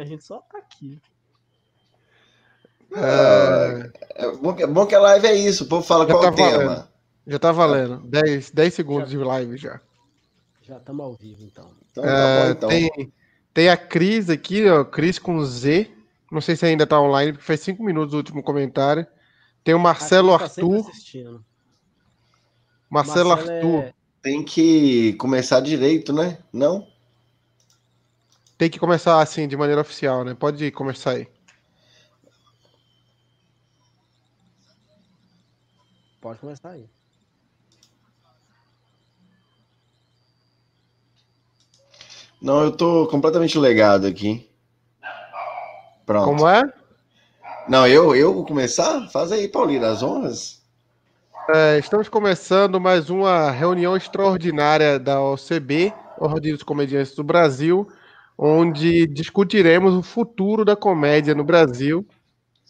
A gente só tá aqui. É, é, bom, que, é bom que a live é isso. O povo fala já qual tá o tema. Valendo. Já tá valendo. 10, 10 segundos já, de live já. Já estamos ao vivo, então. então, tá é, bom, então. Tem, tem a Cris aqui, ó. Cris com Z. Não sei se ainda tá online, porque faz 5 minutos o último comentário. Tem o Marcelo tá Arthur. Marcelo, Marcelo Arthur. É... Tem que começar direito, né? Não? Tem que começar assim, de maneira oficial, né? Pode começar aí. Pode começar aí. Não, eu tô completamente legado aqui. Pronto. Como é? Não, eu, eu vou começar? Faz aí, Paulinho, as honras. É, estamos começando mais uma reunião extraordinária da OCB, Ordem dos Comediantes do Brasil, onde discutiremos o futuro da comédia no Brasil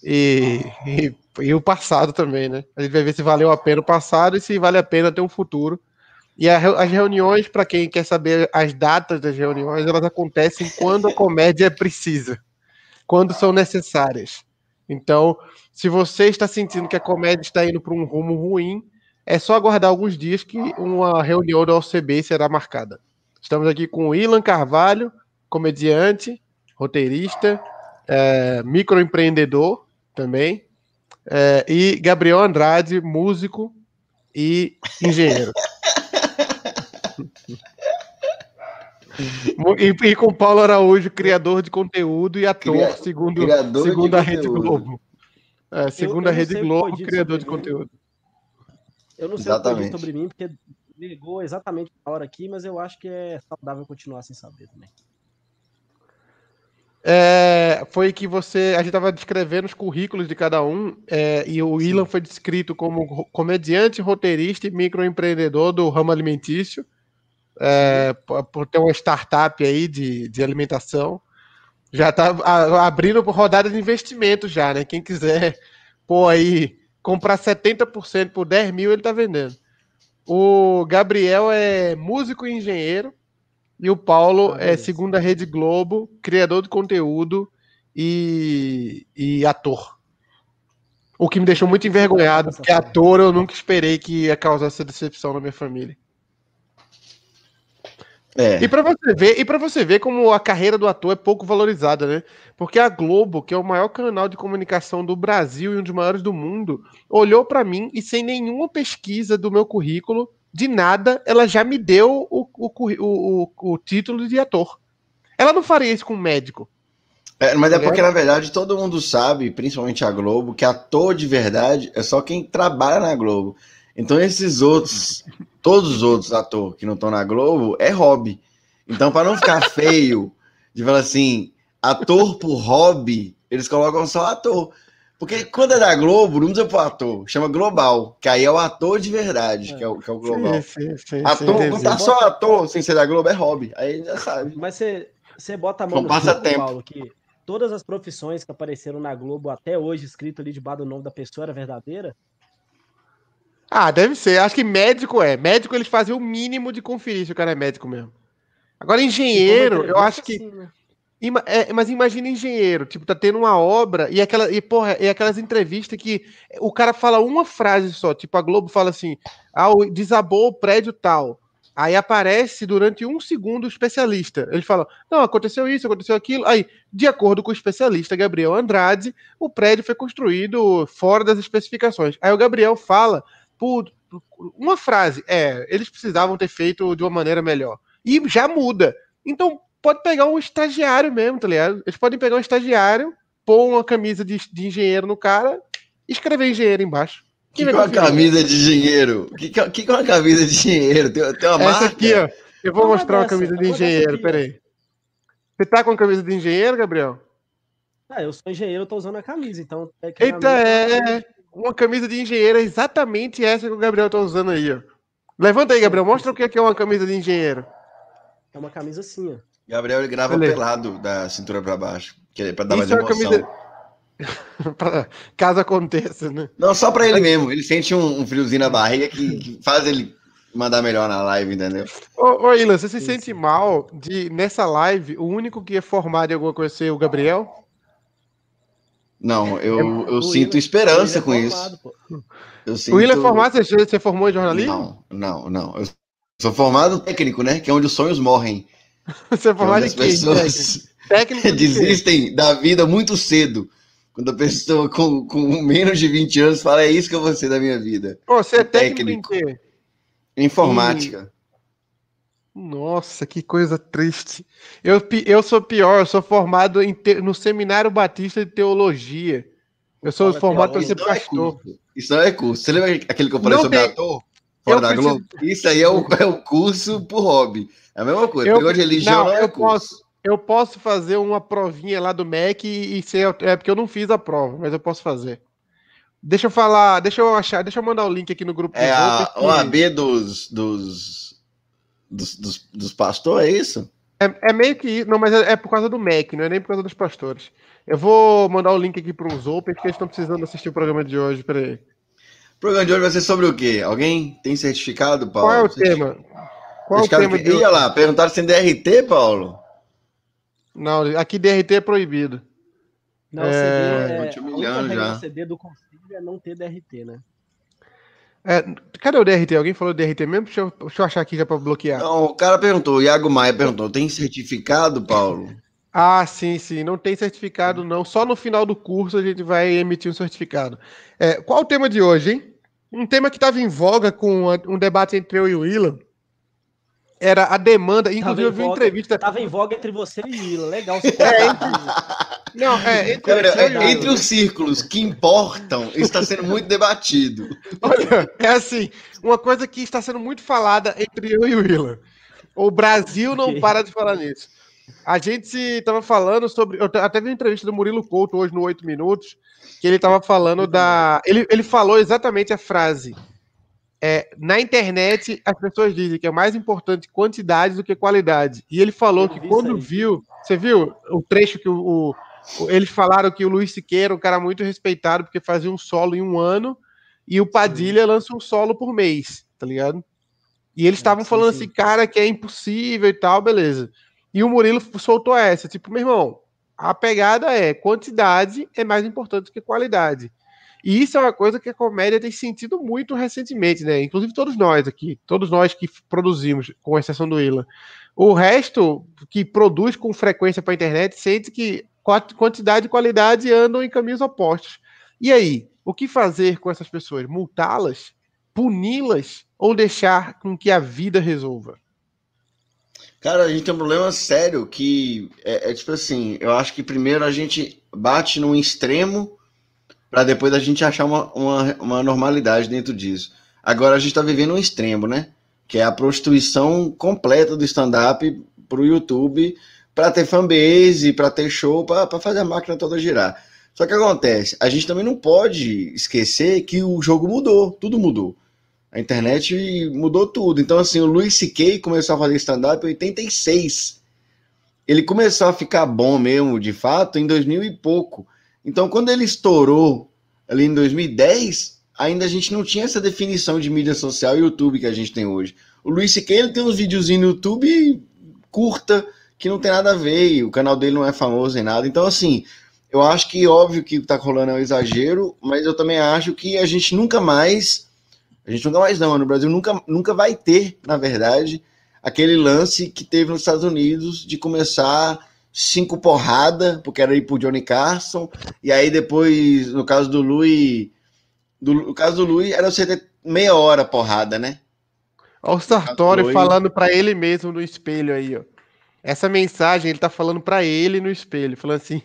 e, e, e, o passado também, né? A gente vai ver se valeu a pena o passado e se vale a pena ter um futuro. E a, as reuniões, para quem quer saber as datas das reuniões, elas acontecem quando a comédia precisa, quando são necessárias. Então, se você está sentindo que a comédia está indo para um rumo ruim, é só aguardar alguns dias que uma reunião da OCB será marcada. Estamos aqui com o Ilan Carvalho, comediante, roteirista, é, microempreendedor também, é, e Gabriel Andrade, músico e engenheiro. e, e, com Paulo Araújo, criador de conteúdo e ator, Cria, segundo, segundo a Rede Globo. É, segundo eu, eu a Rede Globo, criador de conteúdo. Eu não sei exatamente. o que sobre mim, porque ligou exatamente a hora aqui, mas eu acho que é saudável continuar sem saber também. É, foi que você. A gente estava descrevendo os currículos de cada um, é, e o. Ilan foi descrito como comediante, roteirista e microempreendedor do ramo alimentício, é, por ter uma startup aí de, de alimentação. Já está abrindo rodada de investimento já, né? Quem quiser pô aí comprar 70% por 10 mil, ele está vendendo. O Gabriel é músico e engenheiro. E o Paulo ah, é segundo a Rede Globo, criador de conteúdo e, e ator. O que me deixou muito envergonhado, porque ator eu nunca esperei que ia causar essa decepção na minha família. É. E para você ver, e para você ver como a carreira do ator é pouco valorizada, né? Porque a Globo, que é o maior canal de comunicação do Brasil e um dos maiores do mundo, olhou para mim e sem nenhuma pesquisa do meu currículo, de nada, ela já me deu o, o, o, o título de ator. Ela não faria isso com um médico. É, mas é porque, na verdade, todo mundo sabe, principalmente a Globo, que ator de verdade é só quem trabalha na Globo. Então, esses outros, todos os outros atores que não estão na Globo, é hobby. Então, para não ficar feio, de falar assim, ator por hobby, eles colocam só ator. Porque quando é da Globo, não precisa pro ator, chama global, que aí é o ator de verdade, que é o, que é o global. Sim, sim, sim, ator, quando tá só ator sem ser da Globo, é hobby. Aí já sabe. Mas você, você bota a mão no passa tempo. Paulo, que todas as profissões que apareceram na Globo até hoje, escrito ali debaixo do nome da pessoa, era verdadeira? Ah, deve ser. Acho que médico é. Médico eles fazem o mínimo de conferir se o cara é médico mesmo. Agora, engenheiro, eu acho que. Assim, né? Ima, é, mas imagina engenheiro, tipo, tá tendo uma obra e, aquela, e, porra, aquelas entrevistas que o cara fala uma frase só, tipo, a Globo fala assim, ah, desabou o prédio tal. Aí aparece durante um segundo o especialista. Ele fala: não, aconteceu isso, aconteceu aquilo. Aí, de acordo com o especialista Gabriel Andrade, o prédio foi construído fora das especificações. Aí o Gabriel fala por uma frase: é, eles precisavam ter feito de uma maneira melhor. E já muda. Então, pode pegar um estagiário mesmo, tá ligado? Eles podem pegar um estagiário, pôr uma camisa de, de engenheiro no cara e escrever engenheiro embaixo. Que, que é uma camisa de engenheiro? Que, que, que é uma camisa de engenheiro? Tem, tem uma Essa marca? aqui, ó. Eu vou mostrar uma camisa de engenheiro, peraí. Você tá com a camisa de engenheiro, Gabriel? Ah, eu sou engenheiro, eu tô usando a camisa, então. É Eita, é, é. Uma camisa de engenheiro é exatamente essa que o Gabriel tá usando aí, ó. Levanta aí, Gabriel. Mostra o que é uma camisa de engenheiro. É uma camisa assim, ó. Gabriel ele grava Beleza. pelado da cintura para baixo, que é para dar Isso mais é emoção. Camisa... Caso aconteça, né? Não, só para ele mesmo. Ele sente um, um friozinho na barriga que, que, faz ele mandar melhor na live, entendeu? Ô, ô Ilan, você se sente mal de, nessa live, o único que é formado em alguma coisa ser o Gabriel? Não, eu, é, eu sinto Will, esperança com formado, isso. Eu sinto... O Will é formado, você, você formou em jornalismo? Não, não, não. Eu sou formado técnico, né? Que é onde os sonhos morrem. você é formado em quê? pessoas técnico desistem da vida muito cedo. Quando a pessoa com, com menos de 20 anos fala, é isso que eu vou ser da minha vida. Você é técnico, técnico em quê? Informática. Nossa, que coisa triste. Eu, eu sou pior, eu sou formado em te, no Seminário Batista de Teologia. Eu sou Fala formado para ser é pastor. É isso não é curso. Você lembra aquele que eu falei não sobre tem... ator? Fora eu da preciso... Globo? Isso aí é o, é o curso por hobby. É a mesma coisa. Eu, Pegou de religião, não, é eu. Posso, eu posso fazer uma provinha lá do MEC e, e ser. É porque eu não fiz a prova, mas eu posso fazer. Deixa eu falar, deixa eu achar, deixa eu mandar o link aqui no grupo. É a OAB dos, dos, dos, dos, dos pastores, é isso? É, é meio que. Não, mas é, é, por causa do MEC, não é nem por causa dos pastores. Eu vou mandar o link aqui para os Open, porque eles estão precisando assistir o programa de hoje. Peraí. O programa de hoje vai ser sobre o quê? Alguém tem certificado, Paulo? Qual é o tema? Qual é o tema que... de... Ia lá, perguntaram se tem DRT, Paulo? Não, aqui DRT é proibido. Não, é... CD é... Humilhando já. CD do conselho é não ter DRT, né? É, cadê o DRT? Alguém falou DRT mesmo? Deixa eu, deixa eu achar aqui já para bloquear. Não, o cara perguntou, o Iago Maia perguntou: tem certificado, Paulo? Ah, sim, sim. Não tem certificado, não. Só no final do curso a gente vai emitir um certificado. É, qual o tema de hoje, hein? Um tema que estava em voga com um debate entre eu e o Willan era a demanda, inclusive eu vi uma entrevista. Tava em voga entre você e Lila, legal. Você é, entre... Não, é, entre, é, entre os círculos que importam, está sendo muito debatido. Olha, é assim, uma coisa que está sendo muito falada entre eu e o Willa. O Brasil não okay. para de falar nisso. A gente estava falando sobre. Eu até vi uma entrevista do Murilo Couto hoje no 8 Minutos, que ele estava falando da. Ele, ele falou exatamente a frase é, na internet as pessoas dizem que é mais importante quantidade do que qualidade. E ele falou que quando viu, você viu o trecho que o, o, eles falaram que o Luiz Siqueira, um cara muito respeitado, porque fazia um solo em um ano, e o Padilha sim. lança um solo por mês, tá ligado? E eles estavam é, falando sim. assim, cara, que é impossível e tal, beleza. E o Murilo soltou essa, tipo, meu irmão, a pegada é quantidade é mais importante do que qualidade. E isso é uma coisa que a comédia tem sentido muito recentemente, né? Inclusive todos nós aqui, todos nós que produzimos, com exceção do Ilan. O resto que produz com frequência para a internet sente que quantidade e qualidade andam em caminhos opostos. E aí, o que fazer com essas pessoas? Multá-las? Puni-las? Ou deixar com que a vida resolva? Cara, a gente tem um problema sério que é, é tipo assim, eu acho que primeiro a gente bate num extremo para depois a gente achar uma, uma, uma, normalidade dentro disso. Agora a gente está vivendo um extremo, né? Que é a prostituição completa do stand-up para o YouTube, para ter fanbase, para ter show, para fazer a máquina toda girar. Só que acontece, a gente também não pode esquecer que o jogo mudou, tudo mudou. A internet mudou tudo. Então, assim, o Luis C.K. começou a fazer stand-up em 86. Ele começou a ficar bom mesmo, de fato, em 2000 e pouco. Então, quando ele estourou ali em 2010, ainda a gente não tinha essa definição de mídia social e YouTube que a gente tem hoje. O Luiz C.K. tem uns videozinhos no YouTube curta que não tem nada a ver, e o canal dele não é famoso nem nada. Então, assim, eu acho que óbvio que o que tá rolando é um exagero, mas eu também acho que a gente nunca mais, a gente nunca mais não, no Brasil nunca, nunca vai ter, na verdade, aquele lance que teve nos Estados Unidos de começar cinco porrada, porque era ir pro Johnny Carson, e aí depois, no caso do Lui, do, no caso do Lui, era você ter meia hora porrada, né? Olha o Sartori falando para ele mesmo no espelho aí, ó. Essa mensagem ele tá falando para ele no espelho, falando assim,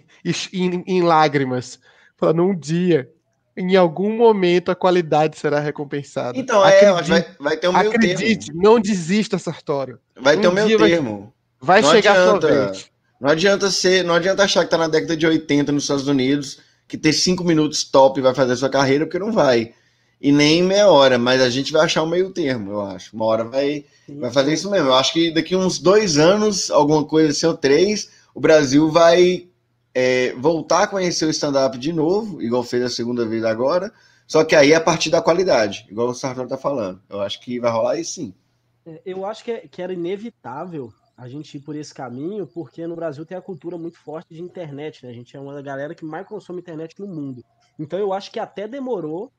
em, em lágrimas, falando um dia, em algum momento a qualidade será recompensada. Então, é, acredite, vai, vai ter um meio acredite, termo. não desista, Sartório. Vai um ter um meio termo. Vai, vai chegar adianta. sua vez. Não adianta ser, não adianta achar que tá na década de 80 nos Estados Unidos, que ter cinco minutos top vai fazer a sua carreira, porque não vai. E nem meia hora, mas a gente vai achar o meio termo, eu acho. Uma hora vai, vai fazer isso mesmo. Eu acho que daqui uns dois anos, alguma coisa assim, ou três, o Brasil vai é, voltar a conhecer o stand-up de novo, igual fez a segunda vez agora. Só que aí é a partir da qualidade, igual o Sartori tá falando. Eu acho que vai rolar aí sim. É, eu acho que, é, que era inevitável a gente ir por esse caminho, porque no Brasil tem a cultura muito forte de internet, né? A gente é uma galera que mais consome internet no mundo. Então eu acho que até demorou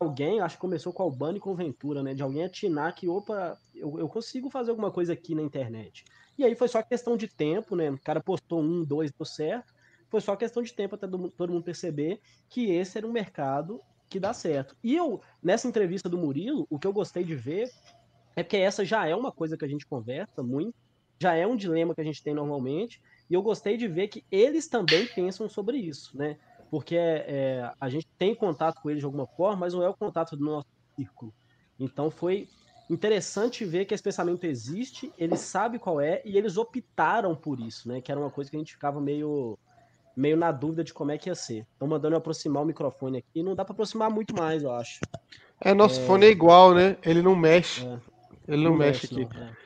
alguém, acho que começou com Albano e com Ventura, né? De alguém atinar que, opa, eu, eu consigo fazer alguma coisa aqui na internet. E aí foi só questão de tempo, né? O cara postou um, dois, deu certo. Foi só questão de tempo até todo mundo perceber que esse era um mercado que dá certo. E eu, nessa entrevista do Murilo, o que eu gostei de ver é que essa já é uma coisa que a gente conversa muito, já é um dilema que a gente tem normalmente, e eu gostei de ver que eles também pensam sobre isso, né? Porque é, a gente tem contato com eles de alguma forma, mas não é o contato do nosso círculo. Então foi interessante ver que esse pensamento existe, eles sabem qual é, e eles optaram por isso, né? Que era uma coisa que a gente ficava meio meio na dúvida de como é que ia ser. Estão mandando eu aproximar o microfone aqui. Não dá para aproximar muito mais, eu acho. É, nosso é... fone é igual, né? Ele não mexe. É. Ele não, não mexe, mexe, aqui. Não, é.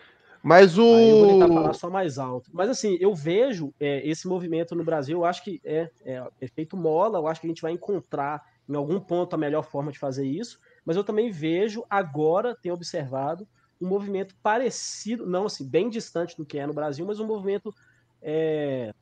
Mas o. Aí eu vou tentar falar só mais alto. Mas assim, eu vejo é, esse movimento no Brasil, eu acho que é, é efeito mola, eu acho que a gente vai encontrar em algum ponto a melhor forma de fazer isso. Mas eu também vejo, agora, tenho observado, um movimento parecido, não assim, bem distante do que é no Brasil, mas um movimento é,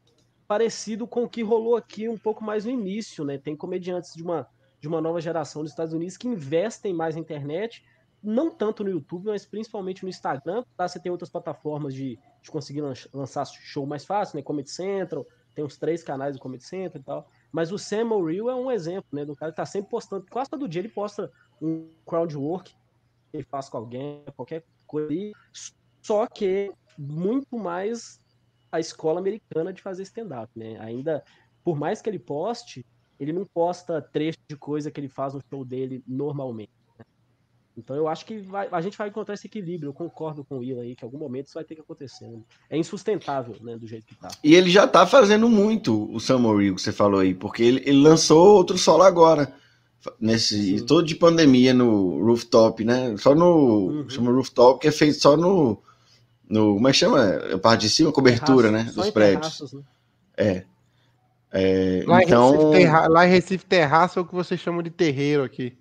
parecido com o que rolou aqui um pouco mais no início, né? Tem comediantes de uma, de uma nova geração dos Estados Unidos que investem mais na internet, não tanto no YouTube, mas principalmente no Instagram. Tá? Você tem outras plataformas de, de conseguir lançar show mais fácil, né? Comedy Central, tem uns três canais do Comedy Central e tal. Mas o Sam Real é um exemplo, né? Do cara que tá sempre postando, quase todo dia ele posta um crowd work que ele faz com alguém, qualquer coisa ali. Só que muito mais a escola americana de fazer stand-up, né? Ainda, por mais que ele poste, ele não posta trecho de coisa que ele faz no show dele normalmente. Então eu acho que vai, a gente vai encontrar esse equilíbrio. Eu concordo com o Will aí, que em algum momento isso vai ter que acontecer. Né? É insustentável, né, do jeito que tá. E ele já tá fazendo muito o Sam Rio que você falou aí, porque ele, ele lançou outro solo agora. Nesse, Sim. todo de pandemia no rooftop, né? Só no. Uhum. Chama rooftop, que é feito só no no como é que chama? A parte de cima, cobertura, Terraço, né? Dos prédios. Né? É. é lá, então... em Recife, terra... lá em Recife, terraço é o que vocês chamam de terreiro aqui.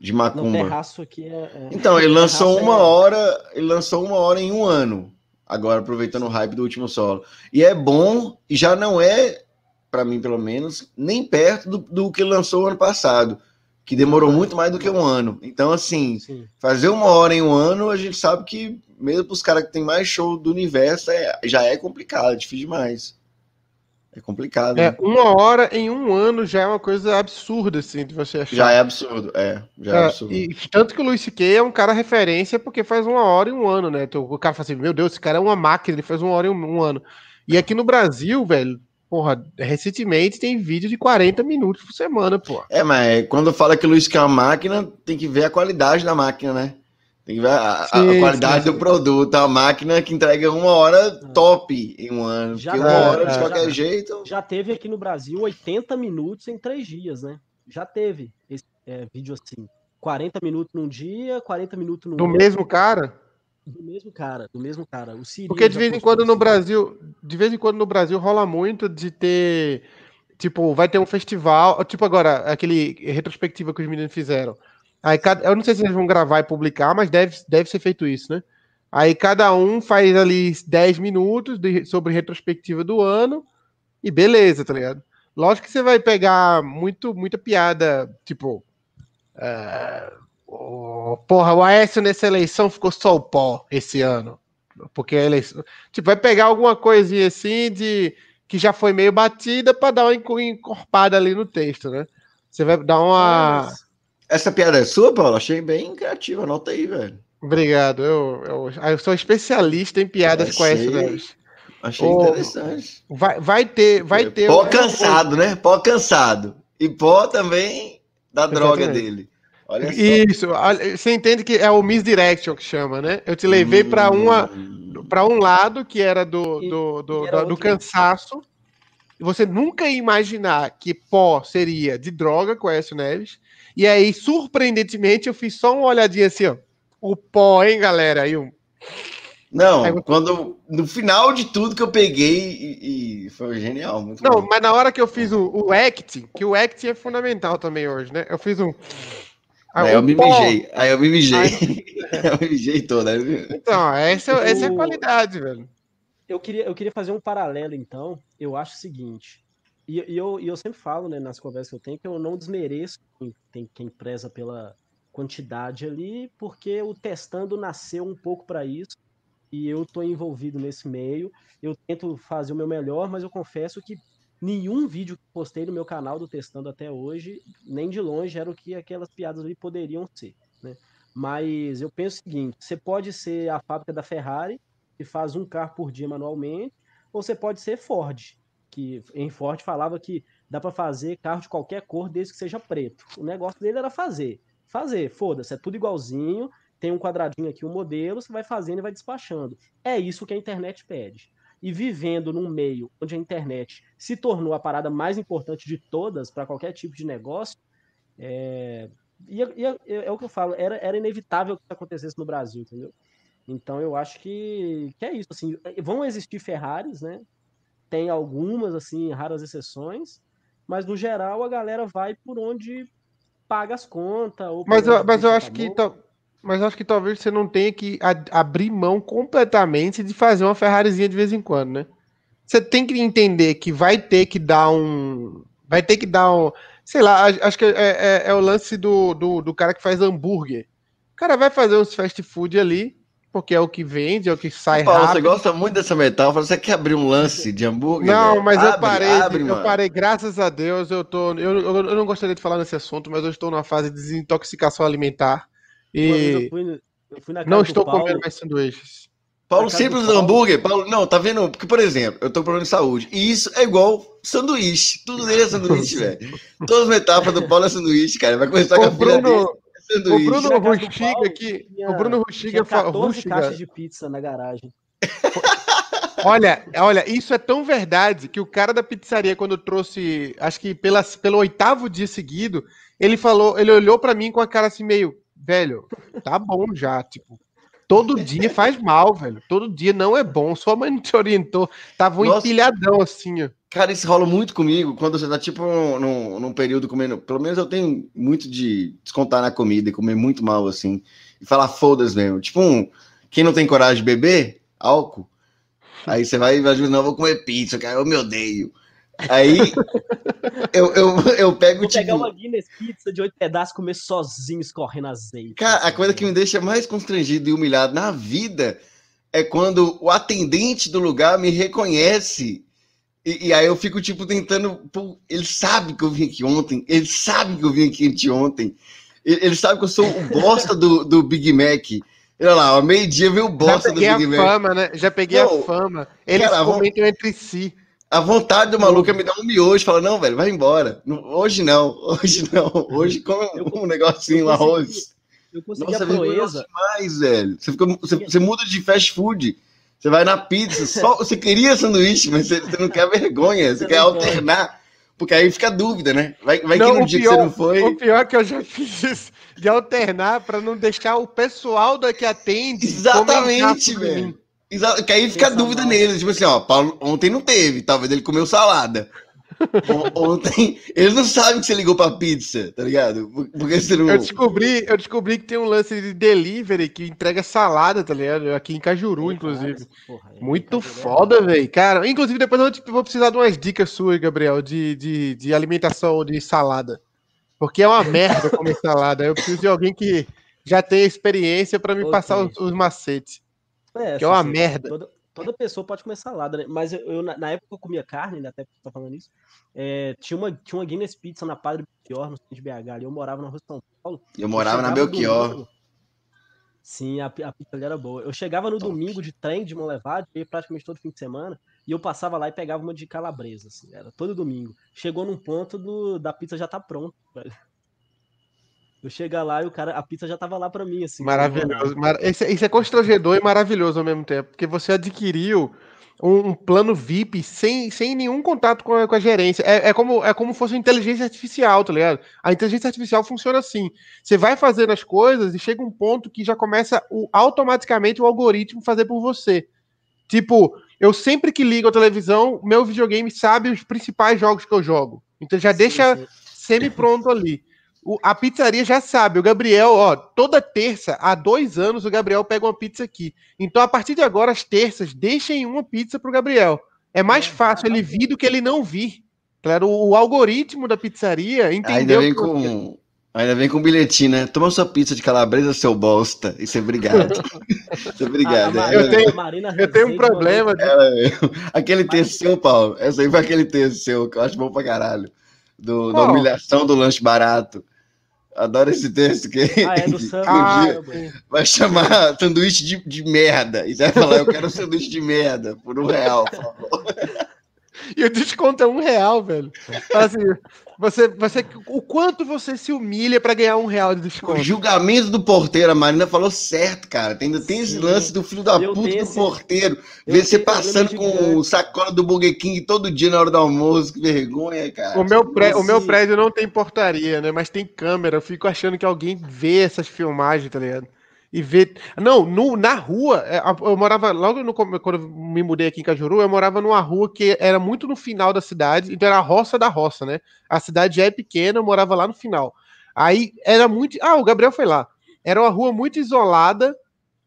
De macumba. terraço aqui é, é... Então, ele lançou uma é... hora, ele lançou uma hora em um ano. Agora, aproveitando o hype do último solo. E é bom, e já não é, para mim pelo menos, nem perto do, do que lançou ano passado que demorou muito mais do que um ano. Então, assim, Sim. fazer uma hora em um ano, a gente sabe que, mesmo para os caras que tem mais show do universo, é, já é complicado, é difícil demais. É complicado. É, né? uma hora em um ano já é uma coisa absurda, assim, de você achar. Já é absurdo, é. Já é, é absurdo. E, tanto que o Luiz C.K. é um cara referência porque faz uma hora em um ano, né? Então, o cara fala assim, meu Deus, esse cara é uma máquina, ele faz uma hora em um, ano. E aqui no Brasil, velho, Porra, recentemente tem vídeo de 40 minutos por semana, pô. É, mas quando fala que o Luiz quer uma máquina, tem que ver a qualidade da máquina, né? Tem que ver a, sim, a qualidade sim, sim. do produto. A máquina que entrega uma hora top em um ano. Já, porque uma hora, de qualquer já, jeito. Já teve aqui no Brasil 80 minutos em três dias, né? Já teve esse é, vídeo assim. 40 minutos num dia, 40 minutos no Do outro. mesmo cara? Do mesmo cara, do mesmo cara. O Siri Porque de vez em quando no Brasil, de vez em quando no Brasil rola muito de ter, tipo, vai ter um festival, tipo agora, aquele retrospectiva que os meninos fizeram. Aí cada, eu não sei se eles vão gravar e publicar, mas deve, deve ser feito isso, né? Aí cada um faz ali 10 minutos de, sobre retrospectiva do ano e beleza, tá ligado? Lógico que você vai pegar muito, muita piada, tipo, uh, Oh, porra, o Aécio nessa eleição ficou só o pó esse ano. Porque a eleição. Tipo, vai pegar alguma coisinha assim de que já foi meio batida para dar uma encorpada ali no texto, né? Você vai dar uma. Essa piada é sua, Paulo? Achei bem criativa, anota aí, velho. Obrigado. Eu, eu, eu sou especialista em piadas com essa, né? Achei oh, interessante. Vai, vai ter. Vai ter pó um... cansado, né? Pó cansado. E pó também da droga dele. Olha Isso, você entende que é o misdirection que chama, né? Eu te levei hum. para uma para um lado que era do, do, do, do, do cansaço. E você nunca ia imaginar que pó seria de droga com Aécio Neves. E aí, surpreendentemente, eu fiz só uma olhadinha assim, ó. O pó, hein, galera? Aí um. Não, aí, quando no final de tudo que eu peguei e, e foi genial. Não, bom. mas na hora que eu fiz o, o act, que o act é fundamental também hoje, né? Eu fiz um Ah, aí eu me mijei. Aí eu me mijei. eu me mijei toda. Então, essa, essa é a qualidade, velho. Eu queria, eu queria fazer um paralelo, então. Eu acho o seguinte. E, e eu, e eu sempre falo, né, nas conversas que eu tenho, que eu não desmereço quem, tem, quem preza pela quantidade ali, porque o testando nasceu um pouco para isso. E eu tô envolvido nesse meio. Eu tento fazer o meu melhor, mas eu confesso que nenhum vídeo que postei no meu canal do Testando até hoje, nem de longe era o que aquelas piadas ali poderiam ser, né? Mas eu penso o seguinte, você pode ser a fábrica da Ferrari, que faz um carro por dia manualmente, ou você pode ser Ford, que em Ford falava que dá para fazer carro de qualquer cor desde que seja preto. O negócio dele era fazer. Fazer, foda-se, é tudo igualzinho, tem um quadradinho aqui, um modelo, você vai fazendo e vai despachando. É isso que a internet pede e vivendo num meio onde a internet se tornou a parada mais importante de todas para qualquer tipo de negócio, é, e, e, é, é, o que eu falo, era, era inevitável que isso acontecesse no Brasil, entendeu? Então eu acho que, que é isso. Assim, vão existir Ferraris, né? Tem algumas, assim, raras exceções, mas no geral a galera vai por onde paga as contas. mas eu, mas eu acho que mas acho que talvez você não tenha que abrir mão completamente de fazer uma Ferrarizinha de vez em quando, né? Você tem que entender que vai ter que dar um. Vai ter que dar um. Sei lá, acho que é, é, é o lance do, do, do, cara que faz hambúrguer. O cara vai fazer uns fast food ali, porque é o que vende, é o que sai Paulo, rápido. Você gosta muito dessa metáfora, você quer abrir um lance de hambúrguer? Não, mas abre, eu parei, abre, eu parei, graças a Deus, eu tô. Eu, eu, eu não gostaria de falar nesse assunto, mas eu estou numa fase de desintoxicação alimentar. E fui, fui não estou Paulo, comendo mais sanduíches. Paulo sempre usa hambúrguer. Paulo, não, tá vendo? Porque, por exemplo, eu tô com problema de saúde. E isso é igual sanduíche. Tudo dele é sanduíche, velho. Todas as metáforas do Paulo é sanduíche, cara. Vai começar com a Bruno, dele. O Bruno Rustiga aqui. O Bruno Rustiga fala. 14 caixas de pizza na garagem. Olha, olha, isso é tão verdade que o cara da pizzaria, quando trouxe, acho que pela, pelo oitavo dia seguido, ele falou, ele olhou para mim com a cara assim meio, velho, tá bom já, tipo, todo dia faz mal, velho. Todo dia não é bom. Sua mãe não te orientou. Tava um Nossa. empilhadão assim, ó. Cara, isso rola muito comigo quando você tá, tipo, num, num, período comendo. Pelo menos eu tenho muito de descontar na comida e comer muito mal, assim. E falar foda-se mesmo. Tipo, um, quem não tem coragem de beber álcool, aí você vai e vai, não, vou comer pizza, cara, eu me odeio. Aí eu, eu, eu pego Vou tipo... pegar uma Guinness pizza de oito pedaços e comer sozinho, escorrendo azeite. Cara, a coisa que me deixa mais constrangido e humilhado na vida é quando o atendente do lugar me reconhece. E, e aí eu fico, tipo, tentando. Pô, ele sabe que eu vim aqui ontem. Ele sabe que eu vim aqui ontem. Ele, ele sabe que eu sou o bosta do, do Big Mac. Olha lá, ao meio-dia veio o bosta do Big Mac. Já peguei a fama, né? Já peguei Não, a fama. Eles cara, comentam entre si. A vontade do maluco é me dar um miojo, fala, não, velho, vai embora. Hoje não, hoje não. Hoje come um negocinho lá, arroz. Eu consegui Nossa, a proeza. demais, velho. Você, fica, você, você, muda de fast food. Você vai na pizza. Só, você queria sanduíche, mas você, não quer vergonha. Você, quer alternar. Porque aí fica a dúvida, né? Vai, vai não, que no dia pior, que você não foi. O pior é que eu já fiz isso, de alternar para não deixar o pessoal daqui atende. Exatamente, velho. Exato, que aí fica a dúvida nele, tipo assim, ó, Paulo, ontem não teve, talvez ele comeu salada. Ontem, eles não sabem que você ligou pra pizza, tá ligado? Porque você não... Eu descobri, eu descobri que tem um lance de delivery que entrega salada, tá ligado? Aqui em Cajuru, inclusive. Porra, é, Muito foda, velho. Cara, inclusive depois eu vou precisar de umas dicas suas, Gabriel, de, de, de alimentação de salada. Porque é uma merda comer salada. Eu preciso de alguém que já tenha experiência para me okay. passar os, os macetes. É, que é uma assim, merda. Toda, toda, pessoa pode comer salada, né? Mas eu, eu na, na, época eu comia carne, né? até tá falando isso. É, tinha, uma, tinha uma Guinness Pizza na Padre Belchior, no centro de BH. Ali eu morava na Rua São Paulo. Eu morava na Belchior. Domingo, sim, a, a pizza ali era boa. Eu chegava no Top. domingo de trem de Monlevade, ia praticamente todo fim de semana, e eu passava lá e pegava uma de calabresa, assim, era todo domingo. Chegou num ponto do, da pizza já tá pronta, velho. Eu chegar lá e o cara, a pizza já tava lá para mim, assim. Maravilhoso. Mar... Isso, isso, é constrangedor e maravilhoso ao mesmo tempo, porque você adquiriu um, um plano VIP sem, sem nenhum contato com a, com a gerência. É, é, como, é como fosse uma inteligência artificial, tá ligado? A inteligência artificial funciona assim. Você vai fazendo as coisas e chega um ponto que já começa o, automaticamente o algoritmo fazer por você. Tipo, eu sempre que ligo a televisão, meu videogame sabe os principais jogos que eu jogo. Então já sim, deixa semi-pronto ali o, a pizzaria já sabe, o Gabriel, ó, toda terça, há dois anos, o Gabriel pega uma pizza aqui. Então, a partir de agora, as terças, deixem uma pizza pro Gabriel. É mais é, fácil ele vir do que ele não vir. Claro, o, o algoritmo da pizzaria entendeu. Ainda vem com. Ainda vem com bilhetinho, né? Toma sua pizza de calabresa, seu bosta. Isso é obrigado. Isso é obrigado. A, a, eu, tenho, eu tenho um problema. De... aquele texto seu, Paulo. Essa aí foi aquele texto seu, que eu acho bom pra caralho. Do, da humilhação do lanche barato. Adoro esse texto que, ah, é do que, ah, vai chamar sanduíche de, de merda. E você vai falar, eu quero um sanduíche de merda por um real, por favor. E o desconto é um real, velho. Assim, você, você, o quanto você se humilha para ganhar um real de desconto? O julgamento do porteiro, a Marina falou certo, cara. Tem, ainda tem esse lance do filho da eu puta do esse... porteiro. Ver você passando com o sacola do Burger King todo dia na hora do almoço. Que vergonha, cara. O meu, pré, o meu prédio não tem portaria, né? Mas tem câmera. Eu fico achando que alguém vê essas filmagens, tá ligado? E ver. Não, no, na rua, é, eu morava logo no, quando eu me mudei aqui em Cajuru, eu morava numa rua que era muito no final da cidade, então era a roça da roça, né? A cidade já é pequena, eu morava lá no final. Aí era muito. Ah, o Gabriel foi lá. Era uma rua muito isolada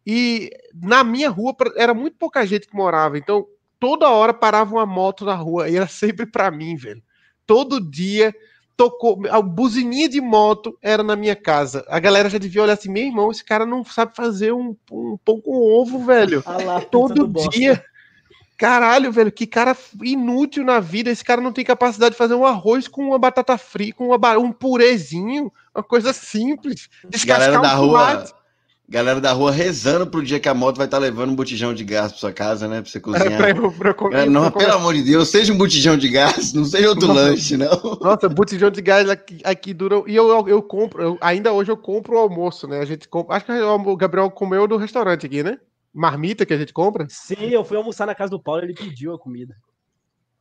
e na minha rua era muito pouca gente que morava, então toda hora parava uma moto na rua e era sempre para mim, velho. Todo dia tocou, a buzininha de moto era na minha casa. A galera já devia olhar assim, meu irmão, esse cara não sabe fazer um, um pão com ovo, velho. Ah lá, Todo dia. Caralho, velho, que cara inútil na vida. Esse cara não tem capacidade de fazer um arroz com uma batata frita, com uma, um purezinho, uma coisa simples. Descascar galera um da rua, Galera da rua rezando pro dia que a moto vai estar tá levando um botijão de gás pra sua casa, né? Pra você cozinhar. É, pra, pra, pra, é, não, pelo amor de Deus, seja um botijão de gás, não seja outro Nossa. lanche, não. Nossa, botijão de gás aqui, aqui dura. E eu, eu, eu compro, eu, ainda hoje eu compro o almoço, né? A gente compra. Acho que o Gabriel comeu do restaurante aqui, né? Marmita que a gente compra? Sim, eu fui almoçar na casa do Paulo e ele pediu a comida.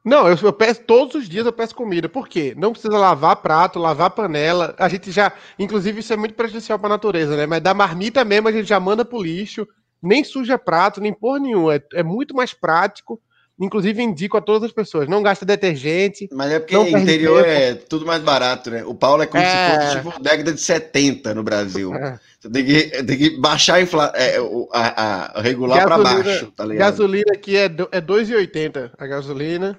Não, eu, eu, peço todos os dias eu peço comida. Por quê? Não precisa lavar prato, lavar panela. A gente já, inclusive, isso é muito prejudicial para a natureza, né? Mas da marmita mesmo a gente já manda pro lixo, nem suja prato, nem por nenhum. É, é muito mais prático. Inclusive, indico a todas as pessoas. Não gasta detergente. Mas é porque o interior tempo. é tudo mais barato, né? O Paulo é como é... se fosse tipo década de 70 no Brasil. É. Você tem que, tem que baixar a, infla... é, a, a regular para baixo, tá ligado? Gasolina aqui é, é 2,80 a gasolina.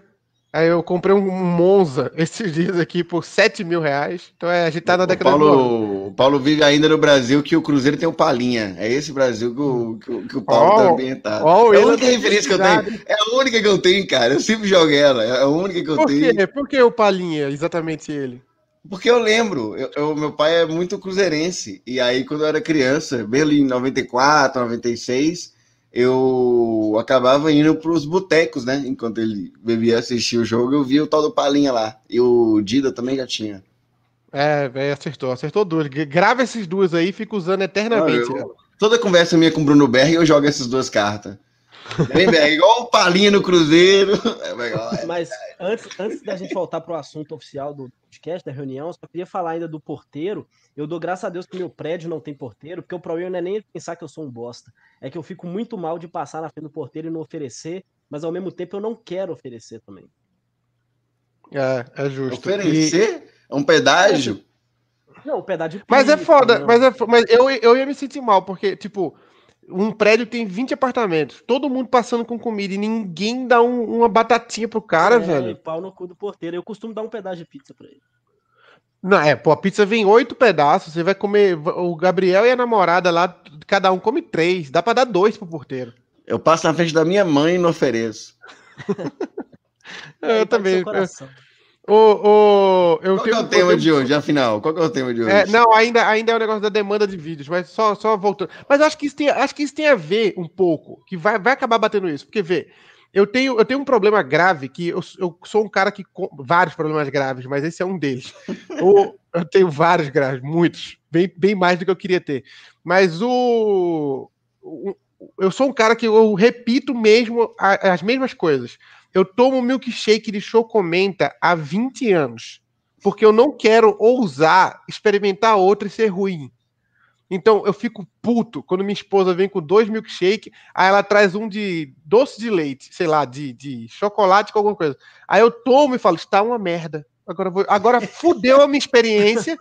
Aí eu comprei um Monza esses dias aqui por 7 mil reais. Então é, a gente tá na década Paulo, O Paulo vive ainda no Brasil que o Cruzeiro tem um palinha. É esse Brasil que o, que o, que o Paulo oh, tá ambientado. Oh, é a única referência que eu tenho. É a única que eu tenho, cara. Eu sempre jogo ela. É a única que eu por tenho. Quê? Por que o palinha? Exatamente ele. Porque eu lembro, eu, eu, meu pai é muito cruzeirense. E aí, quando eu era criança, em 94, 96 eu acabava indo para os botecos, né? Enquanto ele bebia assistir o jogo, eu via o tal do Palinha lá. E o Dida também já tinha. É, velho, acertou, acertou duas. Grava esses duas aí e fica usando eternamente. Não, eu, toda conversa minha com o Bruno Berg, eu jogo essas duas cartas. Bem, Berg, igual o Palinha no Cruzeiro. É Mas antes, antes da gente voltar para o assunto oficial do podcast, da reunião, só queria falar ainda do porteiro. Eu dou graças a Deus que meu prédio não tem porteiro, porque o problema não é nem pensar que eu sou um bosta. É que eu fico muito mal de passar na frente do porteiro e não oferecer, mas ao mesmo tempo eu não quero oferecer também. É, é justo. Oferecer? E... Um pedágio? Não, um pedágio. Mas é foda, mas, é, mas eu, eu ia me sentir mal, porque, tipo, um prédio tem 20 apartamentos, todo mundo passando com comida e ninguém dá um, uma batatinha pro cara, é, velho. pau no cu do porteiro. Eu costumo dar um pedaço de pizza pra ele. Não, é, pô, a pizza vem oito pedaços, você vai comer. O Gabriel e a namorada lá, cada um come três. Dá pra dar dois pro porteiro. Eu passo na frente da minha mãe e não ofereço. eu, eu também. O, o, eu Qual tenho, é o tema de hoje, afinal? Qual é o tema de é, hoje? É, não, ainda, ainda é o negócio da demanda de vídeos, mas só, só voltando. Mas acho que, isso tem, acho que isso tem a ver um pouco, que vai, vai acabar batendo isso. Porque, vê, eu tenho, eu tenho um problema grave que eu, eu sou um cara que. Vários problemas graves, mas esse é um deles. o, eu tenho vários graves, muitos. Bem, bem mais do que eu queria ter. Mas o. o eu sou um cara que eu repito mesmo as mesmas coisas. Eu tomo milkshake de chocomenta há 20 anos. Porque eu não quero ousar experimentar outra e ser ruim. Então eu fico puto quando minha esposa vem com dois milkshake, aí ela traz um de doce de leite, sei lá, de, de chocolate com alguma coisa. Aí eu tomo e falo, está uma merda. Agora, vou... Agora fudeu a minha experiência.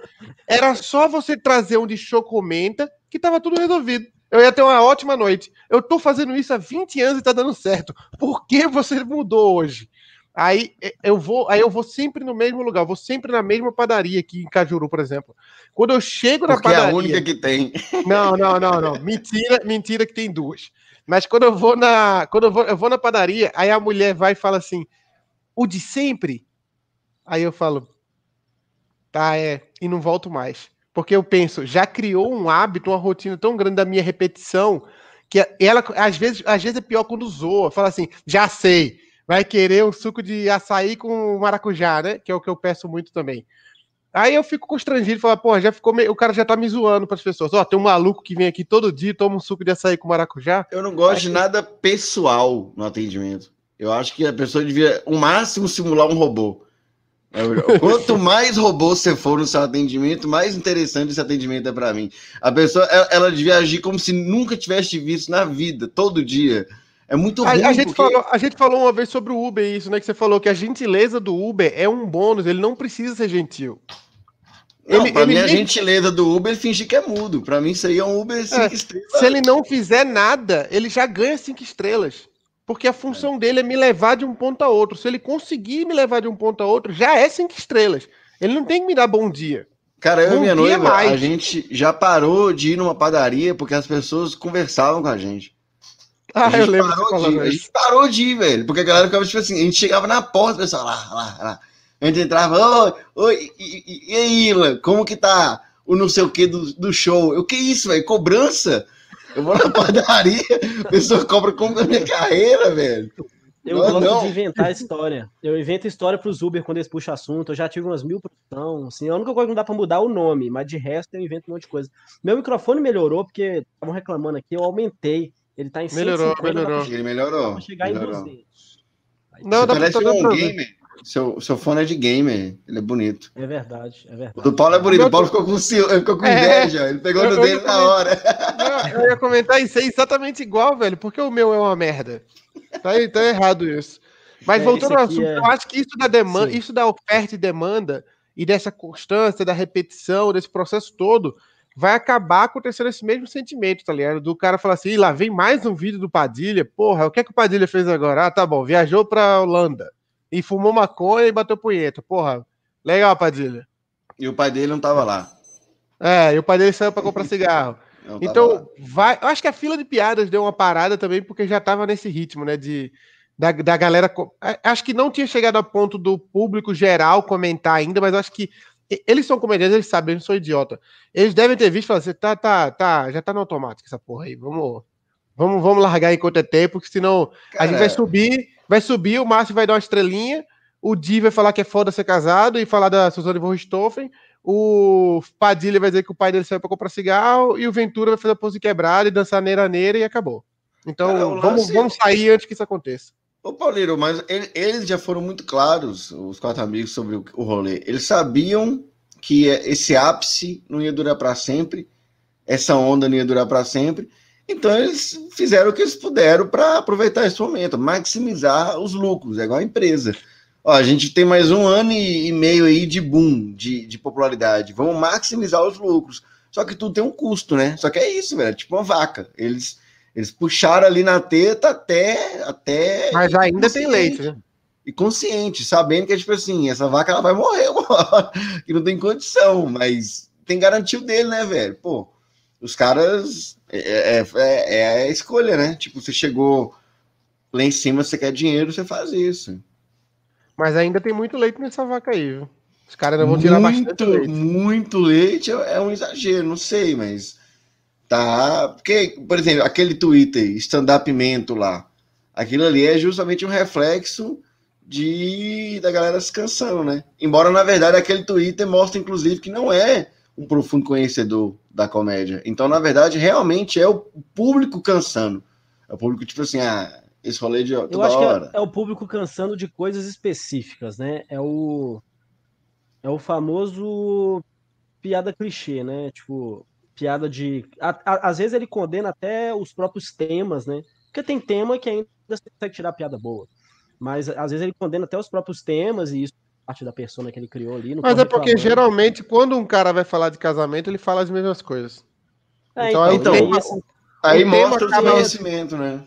Era só você trazer um de chocomenta que tava tudo resolvido. Eu ia ter uma ótima noite. Eu tô fazendo isso há 20 anos e tá dando certo. Por que você mudou hoje? Aí eu vou, aí eu vou sempre no mesmo lugar, vou sempre na mesma padaria aqui em Cajuru, por exemplo. Quando eu chego na Porque padaria, é a única que tem. Não, não, não, não. Mentira, mentira que tem duas. Mas quando eu vou na, quando eu vou, eu vou na padaria, aí a mulher vai e fala assim: "O de sempre?" Aí eu falo: "Tá, é", e não volto mais. Porque eu penso, já criou um hábito, uma rotina tão grande da minha repetição, que ela às vezes, às vezes é pior quando zoa, fala assim: "Já sei, vai querer um suco de açaí com maracujá, né? Que é o que eu peço muito também. Aí eu fico constrangido falo, pô, já ficou meio... o cara já tá me zoando para as pessoas. Ó, oh, tem um maluco que vem aqui todo dia, toma um suco de açaí com maracujá. Eu não gosto Aí... de nada pessoal no atendimento. Eu acho que a pessoa devia, o máximo, simular um robô. Quanto mais robô você for no seu atendimento, mais interessante esse atendimento é para mim. A pessoa, ela, ela devia agir como se nunca tivesse visto na vida, todo dia. É muito ruim. A, a, gente porque... falou, a gente falou uma vez sobre o Uber isso, né? Que você falou que a gentileza do Uber é um bônus, ele não precisa ser gentil. Não, ele, pra ele mim, nem... a gentileza do Uber fingir que é mudo. Pra mim, isso aí é um Uber 5 é, estrelas. Se ele não fizer nada, ele já ganha 5 estrelas. Porque a função é. dele é me levar de um ponto a outro. Se ele conseguir me levar de um ponto a outro, já é 5 estrelas. Ele não tem que me dar bom dia. Cara, eu bom e minha noiva, mais. a gente já parou de ir numa padaria porque as pessoas conversavam com a gente. Ah, eu lembro. Parou de, a gente parou de ir, velho. Porque a galera ficava tipo assim, a gente chegava na porta, o pessoal lá, lá, lá. A gente entrava, oi, oi, e, e, aí, Ila, como que tá o não sei o que do, do show? Eu, que isso, velho? Cobrança? Eu vou na padaria, a pessoa cobra como da minha carreira, velho. Eu não, gosto não. de inventar história. Eu invento história para os Uber quando eles puxam assunto. Eu já tive umas mil produção. Assim, a única coisa que não dá para mudar é o nome, mas de resto eu invento um monte de coisa. Meu microfone melhorou porque estavam reclamando aqui, eu aumentei. Ele tá em melhorou, 150, melhorou. Ele melhorou. chegar melhorou. em 200. Não, dá parece um gamer. Seu, seu fone é de gamer, ele é bonito. É verdade, é verdade. O do Paulo é bonito, o Paulo ficou com, ficou com é, inveja, ele pegou no dele na hora. Eu ia comentar isso é exatamente igual, velho, porque o meu é uma merda. Tá, tá errado isso. Mas é, voltando ao assunto, é... eu acho que isso da demanda, Sim. isso da oferta e demanda, e dessa constância, da repetição, desse processo todo, vai acabar acontecendo esse mesmo sentimento, tá ligado? Do cara falar assim, lá vem mais um vídeo do Padilha, porra, o que é que o Padilha fez agora? Ah, tá bom, viajou pra Holanda e fumou maconha e bateu punheta, porra, legal, Padilha. E o pai dele não tava lá. É, e o pai dele saiu pra comprar cigarro. então, vai. Eu acho que a fila de piadas deu uma parada também, porque já tava nesse ritmo, né? De, da, da galera. Acho que não tinha chegado a ponto do público geral comentar ainda, mas acho que eles são comediantes, eles sabem, eu não sou idiota. Eles devem ter visto e falar assim: tá, tá, tá, já tá no automático essa porra aí. Vamos, vamos, vamos largar enquanto é tempo, porque senão Cara, a gente vai subir, vai subir, o Márcio vai dar uma estrelinha, o Di vai falar que é foda ser casado e falar da Suzane von Richthofen, o Padilha vai dizer que o pai dele saiu pra comprar cigarro e o Ventura vai fazer a pose quebrada e dançar neira neira e acabou. Então Cara, vamos, lance... vamos sair antes que isso aconteça. Ô, Paulino, mas ele, eles já foram muito claros, os quatro amigos, sobre o, o rolê. Eles sabiam que esse ápice não ia durar para sempre, essa onda não ia durar para sempre. Então eles fizeram o que eles puderam para aproveitar esse momento, maximizar os lucros, é igual a empresa. Ó, a gente tem mais um ano e meio aí de boom, de, de popularidade. Vamos maximizar os lucros. Só que tudo tem um custo, né? Só que é isso, velho. Tipo uma vaca. Eles eles puxaram ali na teta até. até Mas ainda tem leite, né? E consciente, sabendo que, tipo assim, essa vaca ela vai morrer agora, que não tem condição, mas tem garantido dele, né, velho? Pô, os caras. É, é, é, é a escolha, né? Tipo, você chegou lá em cima, você quer dinheiro, você faz isso. Mas ainda tem muito leite nessa vaca aí, viu? Os caras não vão tirar muito, bastante leite. Muito leite é, é um exagero, não sei, mas Tá? Porque, por exemplo, aquele Twitter, stand-up mento lá, aquilo ali é justamente um reflexo de da galera se cansando, né? Embora, na verdade, aquele Twitter mostra, inclusive, que não é um profundo conhecedor da comédia. Então, na verdade, realmente é o público cansando. É o público, tipo assim, ah, esse rolê de toda Eu acho hora. que é, é, o público cansando de coisas específicas, né? É o, é o famoso piada clichê, né? Tipo, piada de. A, a, às vezes ele condena até os próprios temas, né? Porque tem tema que ainda você consegue tirar piada boa. Mas às vezes ele condena até os próprios temas e isso parte da persona que ele criou ali. Mas é porque geralmente quando um cara vai falar de casamento, ele fala as mesmas coisas. É, então, então, então aí, aí mostra o conhecimento, né?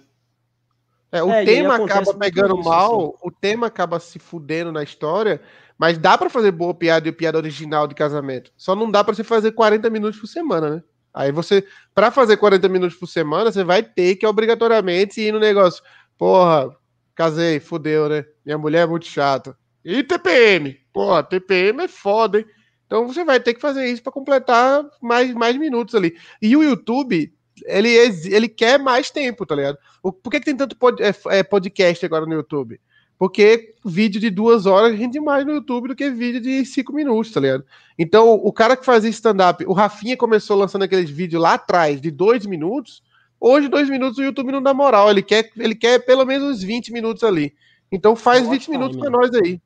É, o é, tema acaba pegando isso, mal, assim. o tema acaba se fudendo na história, mas dá para fazer boa piada e piada original de casamento. Só não dá para você fazer 40 minutos por semana, né? Aí você, para fazer 40 minutos por semana, você vai ter que obrigatoriamente ir no negócio. Porra, casei, fudeu, né? Minha mulher é muito chata. E TPM? Porra, TPM é foda, hein? Então você vai ter que fazer isso para completar mais, mais minutos ali. E o YouTube ele, ele quer mais tempo, tá ligado? Por que, que tem tanto pod, é, é, podcast agora no YouTube? Porque vídeo de duas horas rende mais no YouTube do que vídeo de cinco minutos, tá ligado? Então, o cara que fazia stand-up, o Rafinha começou lançando aqueles vídeos lá atrás de dois minutos. Hoje, dois minutos, o YouTube não dá moral. Ele quer, ele quer pelo menos uns 20 minutos ali. Então, faz 20 minutos para nós aí.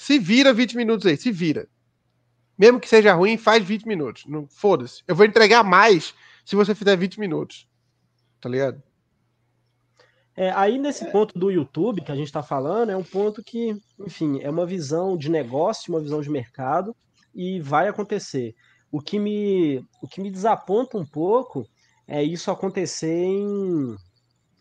Se vira 20 minutos aí, se vira. Mesmo que seja ruim, faz 20 minutos. Foda-se. Eu vou entregar mais se você fizer 20 minutos. Tá ligado? É, aí nesse ponto do YouTube que a gente está falando, é um ponto que, enfim, é uma visão de negócio, uma visão de mercado, e vai acontecer. O que me, o que me desaponta um pouco é isso acontecer em,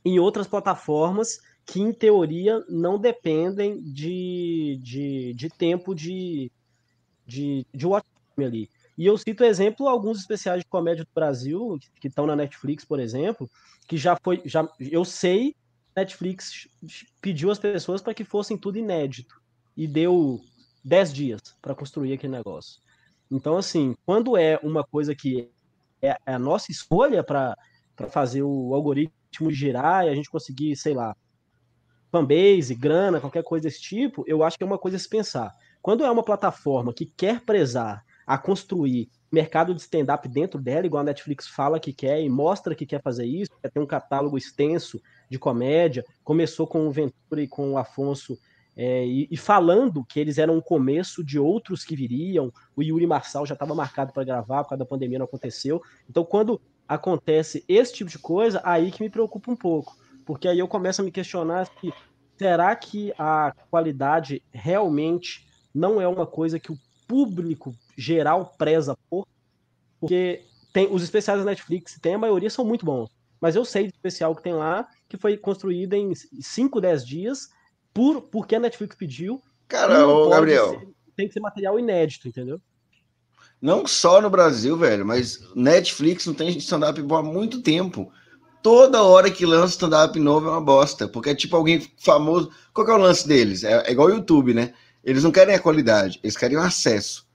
em outras plataformas que, em teoria, não dependem de, de, de tempo de, de, de watch ali. E eu cito exemplo alguns especiais de comédia do Brasil que estão na Netflix, por exemplo, que já foi, já eu sei, Netflix pediu às pessoas para que fossem tudo inédito e deu 10 dias para construir aquele negócio. Então, assim, quando é uma coisa que é a nossa escolha para fazer o algoritmo girar e a gente conseguir, sei lá, fanbase, grana, qualquer coisa desse tipo, eu acho que é uma coisa a se pensar. Quando é uma plataforma que quer prezar a construir mercado de stand-up dentro dela, igual a Netflix fala que quer e mostra que quer fazer isso, quer ter um catálogo extenso de comédia, começou com o Ventura e com o Afonso, é, e, e, falando que eles eram o começo de outros que viriam, o Yuri Marçal já estava marcado para gravar, por causa da pandemia não aconteceu, então quando acontece esse tipo de coisa, aí que me preocupa um pouco, porque aí eu começo a me questionar se será que a qualidade realmente não é uma coisa que o público geral preza por, porque tem os especiais da Netflix, tem a maioria são muito bons. Mas eu sei de especial que tem lá, que foi construído em 5, 10 dias, por, porque a Netflix pediu. Cara, ô Gabriel. Ser, tem que ser material inédito, entendeu? Não só no Brasil, velho, mas Netflix não tem stand-up há muito tempo. Toda hora que lança stand-up novo é uma bosta, porque é tipo alguém famoso. Qual que é o lance deles? É, é igual o YouTube, né? Eles não querem a qualidade, eles querem o acesso.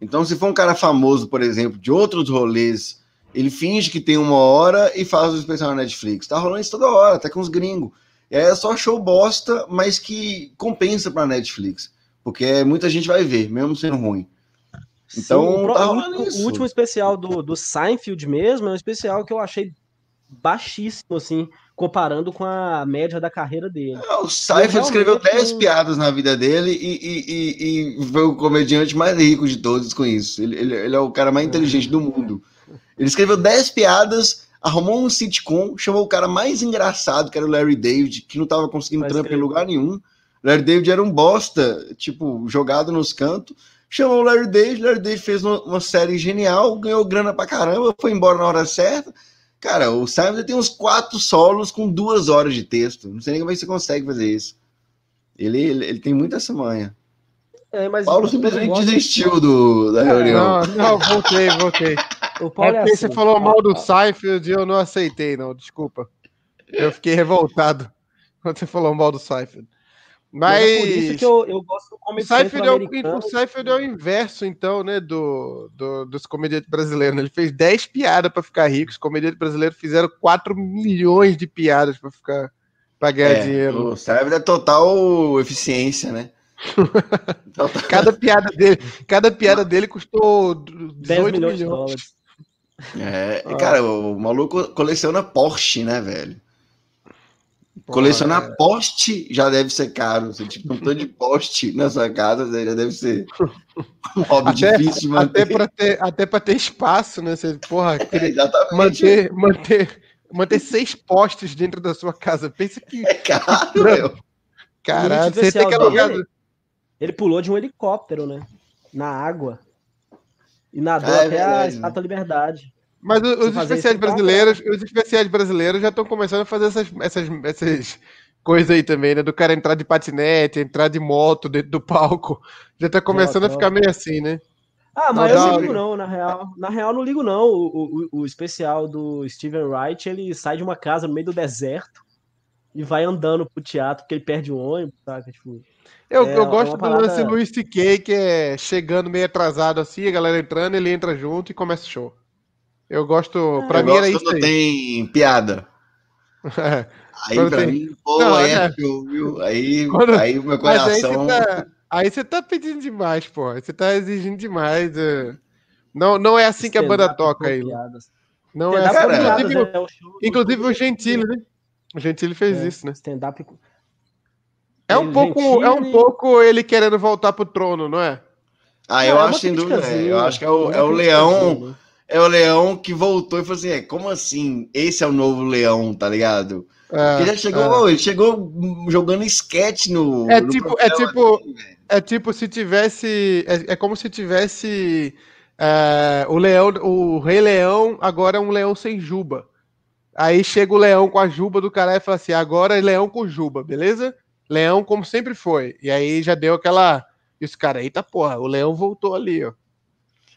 Então, se for um cara famoso, por exemplo, de outros rolês, ele finge que tem uma hora e faz o especial na Netflix. Tá rolando isso toda hora, até com os gringos. E aí é só show bosta, mas que compensa pra Netflix. Porque muita gente vai ver, mesmo sendo ruim. Então, Sim, tá o. O último especial do, do Seinfeld mesmo é um especial que eu achei baixíssimo, assim comparando com a média da carreira dele. É, o Seinfeld escreveu 10 piadas na vida dele e, e, e, e, foi o comediante mais rico de todos com isso. Ele, ele, ele é o cara mais inteligente do mundo. Ele escreveu 10 piadas, arrumou um sitcom, chamou o cara mais engraçado, que era o Larry David, que não tava conseguindo trampo em lugar nenhum. Larry David era um bosta, tipo, jogado nos cantos. Chamou o Larry David, Larry David fez uma, uma série genial, ganhou grana pra caramba, foi embora na hora certa Cara, o Simon tem uns quatro solos com duas horas de texto. Não sei nem como é que você consegue fazer isso. Ele, ele, ele tem muita essa manha. É, mas Paulo simplesmente gosto... desistiu do, da reunião. Não, não, voltei, voltei. O Paulo é, é assim, você falou mal do Seinfeld e eu não aceitei, não, desculpa. Eu fiquei revoltado quando você falou mal do Seinfeld. Mas, é por isso que eu, eu gosto do o Seinfeld, é o, o Seinfeld é o inverso, então, né, do, do, dos comediantes brasileiros. Né? Ele fez 10 piadas para ficar rico. Os comediantes brasileiros fizeram 4 milhões de piadas para ficar para ganhar é, dinheiro. O Seinfeld é total eficiência, né? cada piada dele, cada piada dele custou 18 milhões, milhões. de dólares. É, ah. cara, o maluco coleciona Porsche, né, velho? Colecionar é. poste já deve ser caro. Você tipo um tanto de poste na sua casa já deve ser um hobby até, difícil manter. Até para ter, até ter espaço, né? Você, porra, é, manter, manter, manter seis postes dentro da sua casa. Pensa que. É caro, meu. Caralho, você tem que alugar. Ele pulou de um helicóptero, né? Na água. E nadou Ah, é até a verdade, né? Estátua da Liberdade. Mas os especiais brasileiros, os especiais brasileiros já estão começando a fazer essas, essas, essas coisas aí também, né? Do cara entrar de patinete, entrar de moto dentro do palco. Já tá começando a Troca, ficar meio assim, né? Ah, mas Não, eu não, não ligo não, na real. Na real, não ligo não. O, o, o especial do Steven Wright, ele sai de uma casa no meio do deserto e vai andando pro teatro porque ele perde o ônibus, saca? Tipo, Eu, É, eu é gosto uma do parada- lance Luiz C.K., que é chegando meio atrasado assim, a galera entrando, ele entra junto e começa o show. Eu gosto, pra Eu mim era gosto isso quando aí. tem piada. Aí Quando pra tem- mim, pô, Não, é, é. viu? Aí, Quando- aí o meu Mas aí coração. você tá, aí você tá pedindo demais, pô. Aí Você tá exigindo demais. é. Não, não é assim que a banda toca aí. Não é assim. Inclusive, é o show do- inclusive o Gentili, né? O Gentili fez É, isso, né? Stand-up É um, pouco, é um pouco ele querendo voltar pro trono, não é? Ah, eu é acho sem dúvida. é. Eu acho que é o, é o leão. É o leão que voltou e falou assim: é, como assim? Esse é o novo leão, tá ligado? É, Ele já chegou, ele chegou jogando sketch no. É no tipo- é tipo- assim, velho. É tipo se tivesse. É, é como se tivesse. é, o leão, o Rei Leão agora é um leão sem juba. Aí chega o leão com a juba do cara e fala assim: agora é leão com juba, beleza? Leão como sempre foi. E aí já deu aquela. E os caras, eita porra, o leão voltou ali, ó.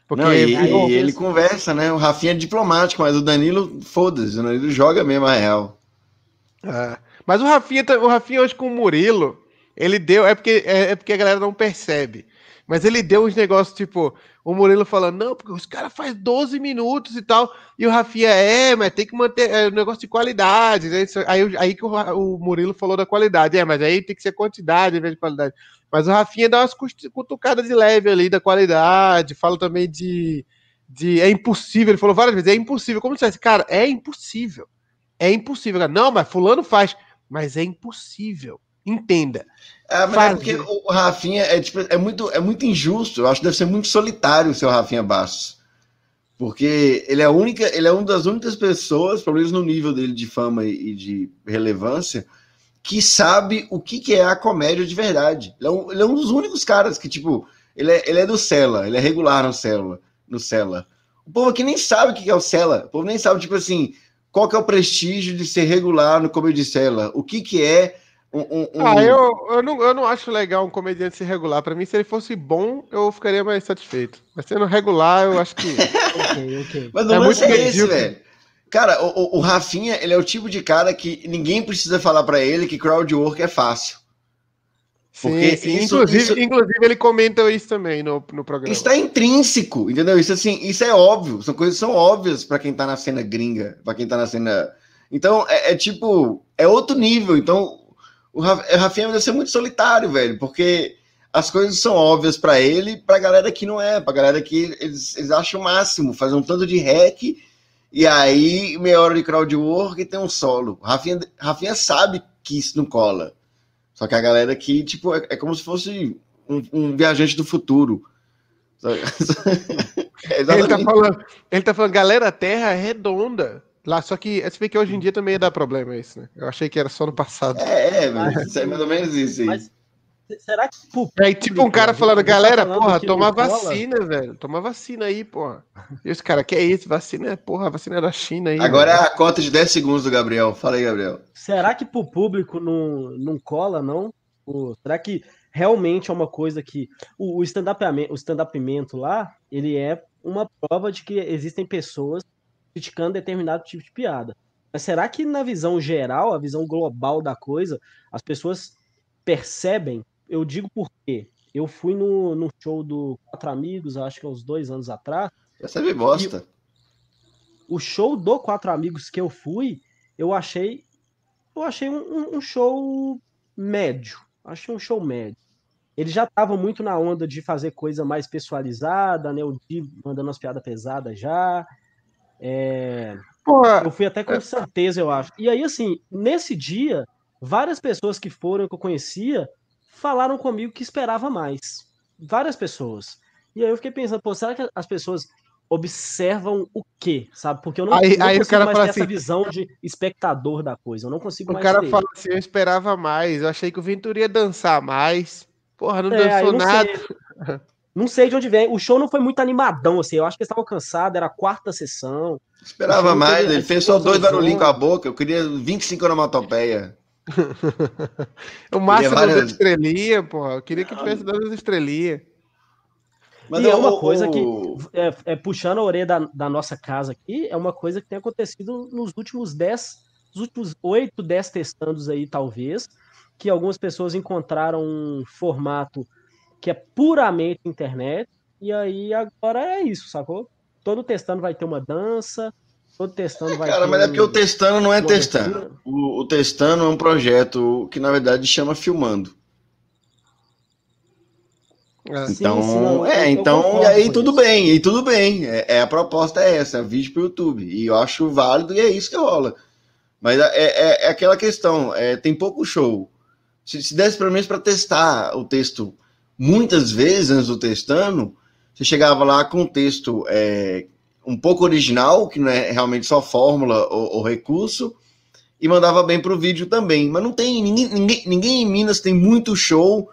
Porque Não, e, e ele conversa, né? O Rafinha é diplomático, mas o Danilo, foda-se, o Danilo joga mesmo a real. É. Mas o Rafinha, tá- o Rafinha hoje com o Murilo, ele deu. É porque, é, é porque a galera não percebe. Mas ele deu uns negócios, tipo, o Murilo falando, não, porque os caras fazem 12 minutos e tal. E o Rafinha, é, mas tem que manter é, um negócio de qualidade. Né? Aí, aí que o, o Murilo falou da qualidade. É, mas aí tem que ser quantidade em vez de qualidade. Mas o Rafinha dá umas cutucadas de leve ali da qualidade. Fala também de, de. É impossível. Ele falou várias vezes, é impossível. Como se dissesse, cara, é impossível. É impossível. Cara, Não, mas fulano faz. Mas é impossível. Entenda. É, mas é porque o Rafinha é, tipo, é, muito, é muito injusto. Eu acho que deve ser muito solitário o seu Rafinha Bastos. Porque ele é, a única, ele é uma das únicas pessoas, pelo menos no nível dele de fama e de relevância, que sabe o que, que é a comédia de verdade. Ele é, um, ele é um dos únicos caras que, tipo, ele é, ele é do Cela, ele é regular no Cela. No Cela. O povo aqui nem sabe o que que é o Cela. O povo nem sabe, tipo assim, qual que é o prestígio de ser regular no Comedy Cela. O que, que é um, um- um- Ah, eu, eu, não, eu não acho legal um comediante ser regular. Pra mim, se ele fosse bom, eu ficaria mais satisfeito. Mas sendo regular, eu acho que. Ok, ok. Mas o É lance muito é esse, velho. Cara, o, o- Rafinha, ele é o tipo de cara que ninguém precisa falar pra ele que crowd work é fácil. Porque Sim, sim. isso- inclusive, isso- inclusive, ele comenta isso também no, no programa. Isso tá intrínseco, entendeu? Isso assim, isso é óbvio, são coisas que são óbvias pra quem tá na cena gringa, pra quem tá na cena. Então, é, é tipo, é outro nível. Então, o Ra- o Rafinha deve ser muito solitário, velho, porque as coisas são óbvias pra ele, pra galera que não é, pra galera que eles, eles acham o máximo, fazer um tanto de hack e aí meia hora de crowd work e tem um solo. Rafinha, Rafinha sabe que isso não cola. Só que a galera aqui, tipo, é, é como se fosse um, um viajante do futuro. É Ele tá, falando, ele tá falando, galera, a Terra é redonda. Lá, só que, bem que hoje em dia também dá problema isso, né? Eu achei que era só no passado. É, é. Isso é mais ou menos isso aí. Mas será que pô, Aí, tipo, um cara falando, tá galera, falando porra, toma cola? vacina, velho. Toma vacina aí, porra. E os caras, que é isso? Vacina é, porra, vacina é da China aí. Agora velho. é a cota de 10 segundos do Gabriel. Fala aí, Gabriel. será que pro público não, não cola, não? Pô, será que realmente é uma coisa que. O, o stand-upamento o stand-upamento lá, ele é uma prova de que existem pessoas criticando determinado tipo de piada. Mas será que na visão geral, a visão global da coisa, as pessoas percebem? Eu digo por quê. Eu fui no, no show do Quatro Amigos, acho que há uns dois anos atrás. Essa é bosta. o show do Quatro Amigos que eu fui, eu achei. Eu achei um, um- um show médio. Achei um show médio. Eles já estavam muito na onda de fazer coisa mais pessoalizada, né? O Di mandando umas piadas pesadas já. É, Porra, eu fui até com certeza, eu acho. E aí, assim, nesse dia, várias pessoas que foram, que eu conhecia, falaram comigo que esperava mais. Várias pessoas. E aí eu fiquei pensando, pô, será que as pessoas observam o quê, sabe? Porque eu não, Aí- não aí o consigo cara mais fala ter essa assim- visão de espectador da coisa. Eu não consigo o mais cara ter. fala assim, eu esperava mais. Eu achei que o Ventura ia dançar mais. Porra, não é, dançou nada. Sei. Não sei de onde vem. O show não foi muito animadão, assim. Eu acho que eles estavam cansados, era a quarta sessão. Esperava mais, teve, ele fez só dois barulhinhos com a boca. Eu queria 25 onomatopeia. o máximo várias... das estrelinhas, porra. Eu queria que tivesse dado as estrelinhas. Mas e é uma coisa que, é, é, puxando a orelha da, da, nossa casa aqui, é uma coisa que tem acontecido nos últimos 10, nos últimos 8, 10 testandos aí, talvez, que algumas pessoas encontraram um formato que é puramente internet, e aí agora é isso, sacou? Todo testando vai ter uma dança, todo testando vai Cara, mas é porque o testando não é testando. O, o testando é um projeto que, na verdade, chama filmando. É. Então, sim, sim, é, então, e aí tudo bem, e tudo bem. É, é, a proposta é essa, é vídeo para o YouTube. E eu acho válido e é isso que rola. Mas é, é, é aquela questão, é, tem pouco show. Se, se desse pelo menos para testar o texto muitas vezes antes do testando, você chegava lá com um texto é, um pouco original, que não é realmente só fórmula ou, ou recurso, e mandava bem para o vídeo também. Mas não tem ninguém, ninguém, ninguém em Minas tem muito show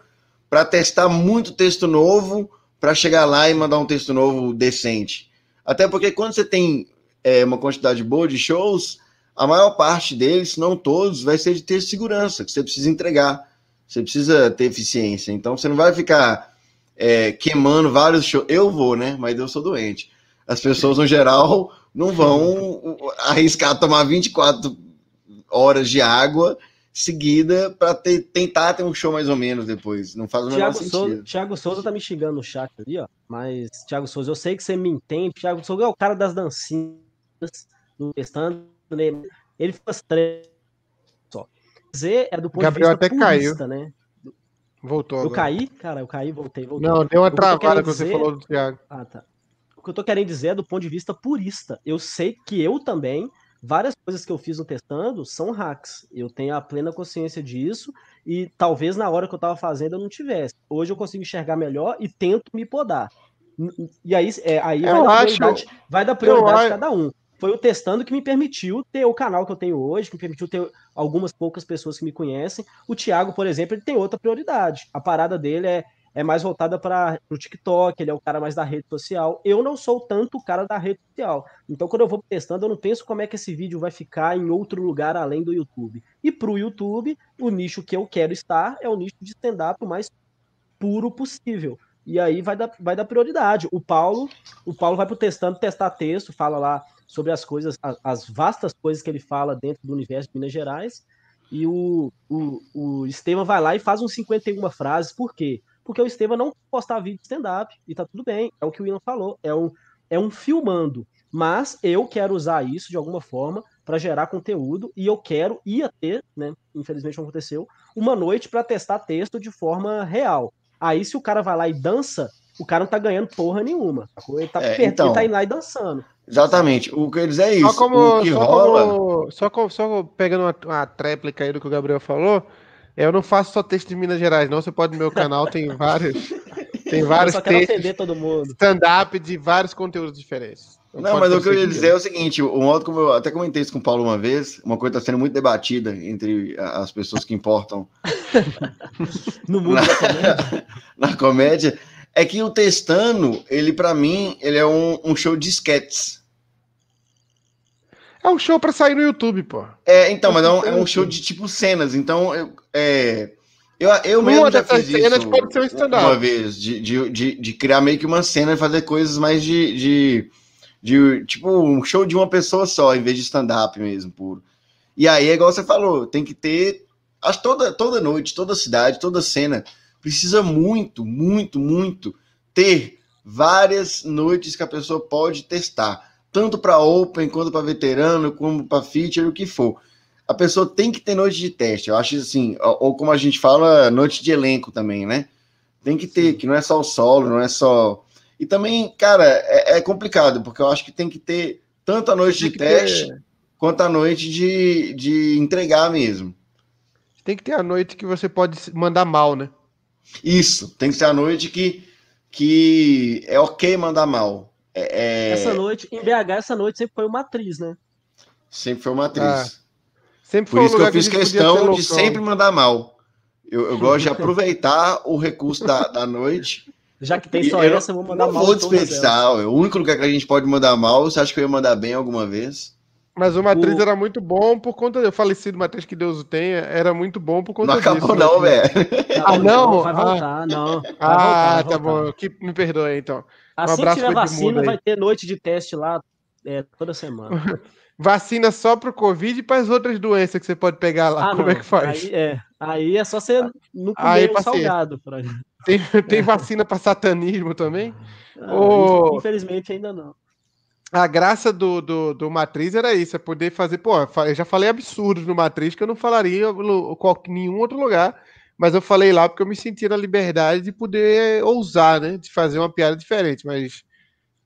para testar muito texto novo, para chegar lá e mandar um texto novo decente. Até porque quando você tem é, uma quantidade boa de shows, a maior parte deles, se não todos, vai ser de texto de segurança, que você precisa entregar. Você precisa ter eficiência. Então você não vai ficar é, queimando vários shows. Eu vou, né? Mas eu sou doente. As pessoas, no geral, não vão arriscar tomar 24 horas de água seguida para tentar ter um show mais ou menos depois. Não faz o menor sentido. Souza, Thiago Souza tá me xingando no chat ali, ó. Mas, Thiago Souza, eu sei que você me entende. Thiago Souza é o cara das dancinhas no testando. Né? Ele faz três só. Dizer é do ponto Gabriel de vista até purista, caiu. né? Voltou. Eu agora. caí? Cara, eu caí, voltei, voltei. Não, deu uma travada que você falou do Thiago. Ah, tá. O que eu tô querendo dizer é do ponto de vista purista. Eu sei que eu também várias coisas que eu fiz no testando são hacks. Eu tenho a plena consciência disso e talvez na hora que eu estava fazendo eu não tivesse. Hoje eu consigo enxergar melhor e tento me podar. E aí, é, aí vai, dar prioridade, vai dar prioridade cada um. Foi o testando que me permitiu ter o canal que eu tenho hoje, que me permitiu ter algumas poucas pessoas que me conhecem. O Thiago, por exemplo, ele tem outra prioridade. A parada dele é é mais voltada para o TikTok, ele é o cara mais da rede social. Eu não sou tanto o cara da rede social. Então, quando eu vou testando, eu não penso como é que esse vídeo vai ficar em outro lugar além do YouTube. E para o YouTube, o nicho que eu quero estar é o nicho de stand-up mais puro possível. E aí vai dar, vai dar prioridade. O Paulo, o Paulo vai pro testando, testar texto, fala lá sobre as coisas, as, as vastas coisas que ele fala dentro do universo de Minas Gerais. E o, o, o Estevam vai lá e faz uns 51 frases. Por quê? O Estevam não postar vídeo de stand-up, e tá tudo bem, é o que o Ian falou, é um, é um filmando, mas eu quero usar isso de alguma forma para gerar conteúdo, e eu quero, ia ter, né, infelizmente não aconteceu, uma noite para testar texto de forma real. Aí se o cara vai lá e dança, o cara não tá ganhando porra nenhuma. Ele tá, é, então, ele tá indo lá e dançando. Exatamente. O que eles é isso. Só como, o que só rola. Como, só, como, só pegando uma, uma tréplica aí do que o Gabriel falou, eu não faço só texto de Minas Gerais, não. Você pode no meu canal, tem vários. Tem vários eu só textos. todo mundo. Stand-up de vários conteúdos diferentes. Não, mas o que eu ia dizer é o seguinte: o modo como eu até comentei isso com o Paulo uma vez, uma coisa está sendo muito debatida entre as pessoas que importam no mundo na, da comédia. na comédia, é que o Testando, ele para mim, ele é um, um show de sketches. É um show para sair no YouTube, pô. É, então, mas é um, é um show de tipo cenas. Então, eu, é, eu, eu mesmo já fiz isso pode ser um uma vez, de, de, de, de, criar meio que uma cena e fazer coisas mais de, de, de, tipo um show de uma pessoa só, em vez de stand-up mesmo, puro. E aí, é igual você falou, tem que ter. Acho toda, toda noite, toda cidade, toda cena precisa muito, muito, muito ter várias noites que a pessoa pode testar tanto para Open, quanto para veterano, como para feature, o que for. A pessoa tem que ter noite de teste. Eu acho assim, ou como a gente fala, noite de elenco também, né? Tem que ter, que não é só o solo, não é só. E também, cara, é, é complicado, porque eu acho que tem que ter tanto a noite tem de teste ter... quanto a noite de, de entregar mesmo. Tem que ter a noite que você pode mandar mal, né? Isso, tem que ser a noite que, que é ok mandar mal. É, é... Essa noite, em BH, essa noite sempre foi uma atriz, né? Sempre foi uma atriz. Ah, sempre Por isso que eu fiz que questão de sempre mandar mal. Eu, eu gosto de aproveitar o recurso da, da noite. Já que tem só eu essa, eu vou mandar não mal. vou desperdiçar. É o único lugar que a gente pode mandar mal. Você acha que eu ia mandar bem alguma vez? Mas o Matriz O- era muito bom por conta do falecido Matriz, que Deus o tenha, era muito bom por conta Não acabou, disso. não, né? velho. elas. Ah, não? Vai Ah. voltar, não. Vai Ah, voltar, vai tá voltar. bom. Que, me perdoe, então. Assim que abraço tiver vacina, aí. vai ter noite de teste lá é, toda semana. Vacina só pro Covid e para as outras doenças que você pode pegar lá. Como é que faz? Aí é, aí é só você não Aí, comer um paciência. salgado. Pra... Tem, tem vacina para satanismo também? Ah, Ô. Infelizmente ainda não. A graça do, do, do Matriz era isso, é poder fazer. Pô, eu já falei absurdos no Matriz que eu não falaria em nenhum outro lugar, mas eu falei lá porque eu me senti na liberdade de poder ousar, né? De fazer uma piada diferente, mas.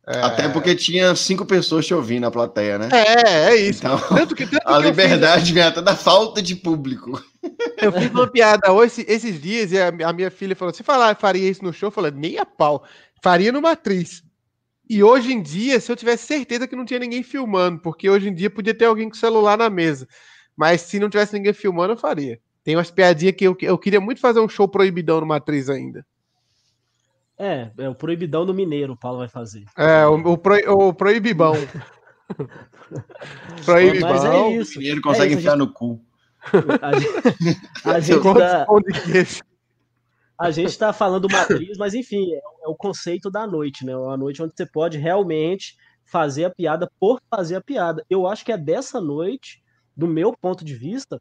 é, Até porque tinha cinco pessoas te ouvindo na plateia, né? É, é isso. Então, Tanto que, tanto a que fiz- liberdade vem até da falta de público. Eu fiz uma piada hoje, esses dias, e a, a minha filha falou: você falar, faria isso no show? Eu falei, nem a pau. Faria no Matriz. E hoje em dia, se eu tivesse certeza que não tinha ninguém filmando, porque hoje em dia podia ter alguém com celular na mesa. Mas se não tivesse ninguém filmando, eu faria. Tem umas piadinhas que eu, eu queria muito fazer um show proibidão no Matriz ainda. É, é o proibidão do mineiro, o Paulo vai fazer. É, o, o, pro, o proibibão. proibibão. Mas é O isso. dinheiro consegue É isso, a enfiar no cu. A gente, a gente tá, a gente tá falando matriz, mas enfim, é, é o conceito da noite, né? Uma noite onde você pode realmente fazer a piada por fazer a piada. Eu acho que é dessa noite, do meu ponto de vista,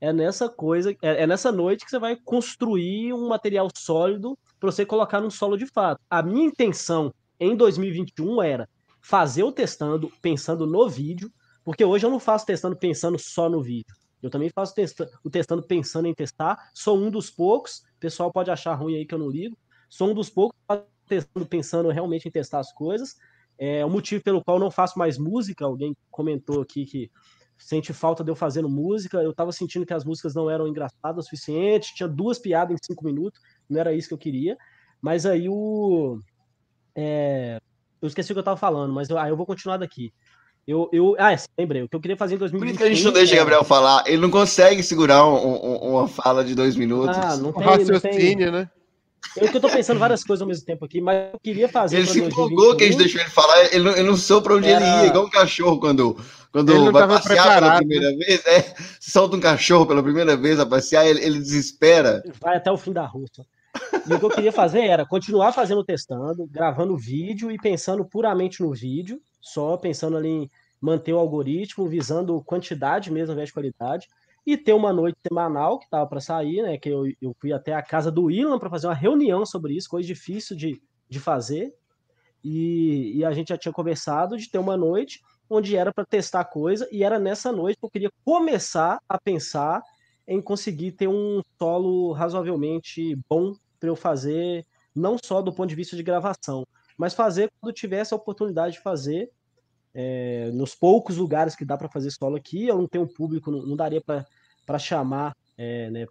é nessa coisa, é, é nessa noite que você vai construir um material sólido para você colocar num solo de fato. A minha intenção em 2021 era fazer o testando pensando no vídeo, porque hoje eu não faço testando pensando só no vídeo. Eu também faço testa- o testando pensando em testar. Sou um dos poucos. O pessoal pode achar ruim aí que eu não ligo. Sou um dos poucos testando pensando realmente em testar as coisas. É o motivo pelo qual não faço mais música. Alguém comentou aqui que sente falta de eu fazendo música. Eu tava sentindo que as músicas não eram engraçadas o suficiente. Tinha duas piadas em cinco minutos. Não era isso que eu queria. Mas aí o. é, eu esqueci o que eu tava falando, mas eu, ah, eu vou continuar daqui. Eu, eu, ah, sim, lembrei. O que eu queria fazer em Por 2021. isso que a gente não deixa o era- Gabriel falar. Ele não consegue segurar um- um- uma fala de dois minutos. Ah, não tem, não tem. raciocínio, né? Eu que eu tô pensando várias coisas ao mesmo tempo aqui, mas eu queria fazer. Ele se 2021. empolgou que a gente deixou ele falar, ele não, ele não soube pra onde Era- ele ia, igual um cachorro quando, quando Ele não vai tava passear pela preparado, primeira vez. É, se solta um cachorro pela primeira vez a passear, ele, ele desespera. Vai até o fim da rua. E o que eu queria fazer era continuar fazendo testando, gravando vídeo e pensando puramente no vídeo, só pensando ali em manter o algoritmo, visando quantidade mesmo ao invés de qualidade, e ter uma noite semanal que tava para sair, né? Que eu, eu fui até a casa do Ilan para fazer uma reunião sobre isso, coisa difícil de, de fazer. E, e a gente já tinha conversado de ter uma noite onde era para testar coisa, e era nessa noite que eu queria começar a pensar em conseguir ter um solo razoavelmente bom para eu fazer, não só do ponto de vista de gravação, mas fazer quando tivesse a oportunidade de fazer. é, nos poucos lugares que dá para fazer solo aqui, eu não tenho público, não, não daria para chamar é, né,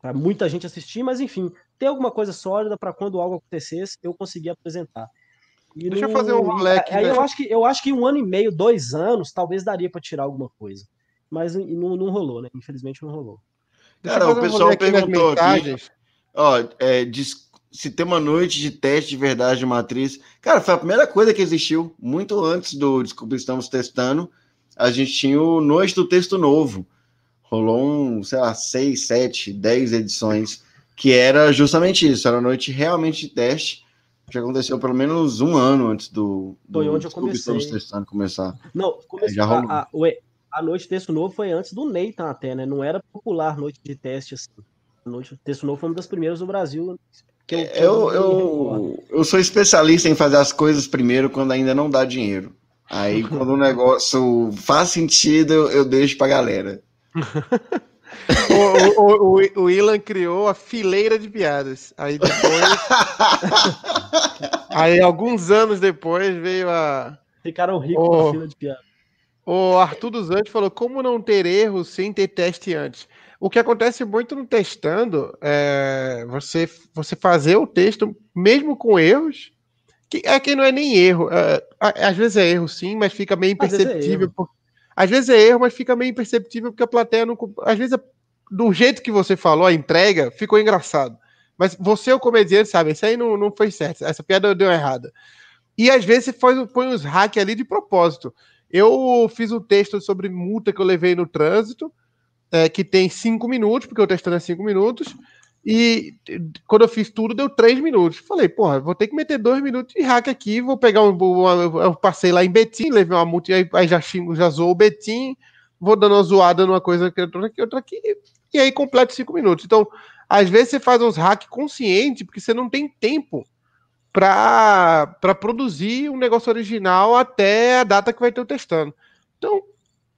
para muita gente assistir, mas enfim, ter alguma coisa sólida para quando algo acontecesse eu conseguir apresentar. E Deixa eu não- fazer um rolê aqui, Aí né? eu acho que eu acho que um ano e meio, dois anos, talvez daria para tirar alguma coisa, mas não, não rolou, né? Infelizmente não rolou. Deixa eu Cara, o um pessoal nas perguntou aqui. Ó, é, diz- se tem uma noite de teste de verdade de matriz. Cara, foi a primeira coisa que existiu. Muito antes do Desculpa, estamos testando. A gente tinha o Noite do Texto Novo. Rolou um, sei lá, seis, sete, dez edições. Que era justamente isso. Era uma noite realmente de teste. Que aconteceu pelo menos um ano antes do, do Foi onde eu comecei. testando começar. Não, começou, já rolou. a, a, a noite de texto novo foi antes do Nathan até, né? Não era popular noite de teste assim. A noite de texto novo foi uma das primeiras do Brasil. Que eu, que Eu, eu, eu sou especialista em fazer as coisas primeiro quando ainda não dá dinheiro. Aí, quando o negócio faz sentido, eu, eu deixo pra galera. O, o, o, o Ilan criou a fileira de piadas. Aí depois. aí, alguns anos depois, veio a. Ficaram ricos Oh. com a fila de piada. O Arthur dos Anjos falou: como não ter erros sem ter teste antes? O que acontece muito no testando é você, você fazer o texto, mesmo com erros, que é que não é nem erro. é, às vezes é erro, sim, mas fica meio é imperceptível. erro. por- Às vezes é erro, mas fica meio imperceptível porque a plateia não. Às vezes a do jeito que você falou, a entrega, ficou engraçado. Mas você, o comediante, sabe, isso aí não, não foi certo. Essa piada deu errada. E às vezes você faz, põe uns hacks ali de propósito. Eu fiz um texto sobre multa que eu levei no trânsito, é, que tem cinco minutos, porque o testando é cinco minutos. E quando eu fiz tudo, deu três minutos. Falei, porra, vou ter que meter dois minutos de hack aqui. Vou pegar um. Eu passei lá em Betim, levei uma multa, aí já, xingo, já zoou o Betim, vou dando uma zoada numa coisa que outra aqui, outra aqui, e aí completo cinco minutos. Então, às vezes você faz uns hacks conscientes, porque você não tem tempo para produzir um negócio original até a data que vai ter o testando. Então,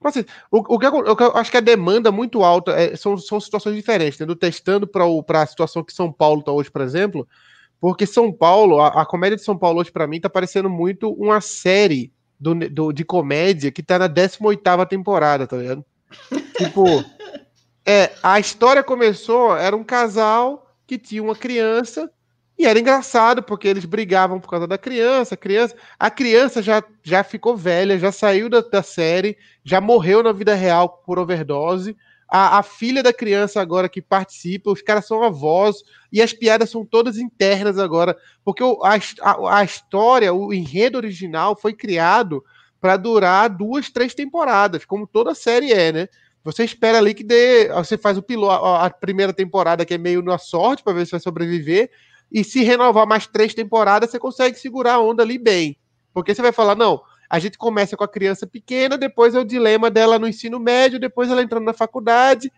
Assim, o, o, que eu, o, que eu, acho que a demanda muito alta é, são, são situações diferentes, né? Do testando para a situação que São Paulo está hoje, por exemplo, porque São Paulo, a, a comédia de São Paulo hoje, para mim, está parecendo muito uma série do, do, de comédia que está na 18 temporada, tá ligado? tipo, é, a história começou, era um casal que tinha uma criança e era engraçado, porque eles brigavam por causa da criança, a criança, a criança já, já ficou velha, já saiu da, da série, já morreu na vida real por overdose. A, a, filha da criança agora que participa, os caras são avós, e as piadas são todas internas agora, porque o, a, a, a história, o enredo original foi criado para durar duas, três temporadas, como toda série é, né? Você espera ali que dê. Você faz o piloto, a primeira temporada, que é meio na sorte, para ver se vai sobreviver, e se renovar mais três temporadas, você consegue segurar a onda ali bem. Porque você vai falar, não, a gente começa com a criança pequena, depois é o dilema dela no ensino médio, depois ela entrando na faculdade.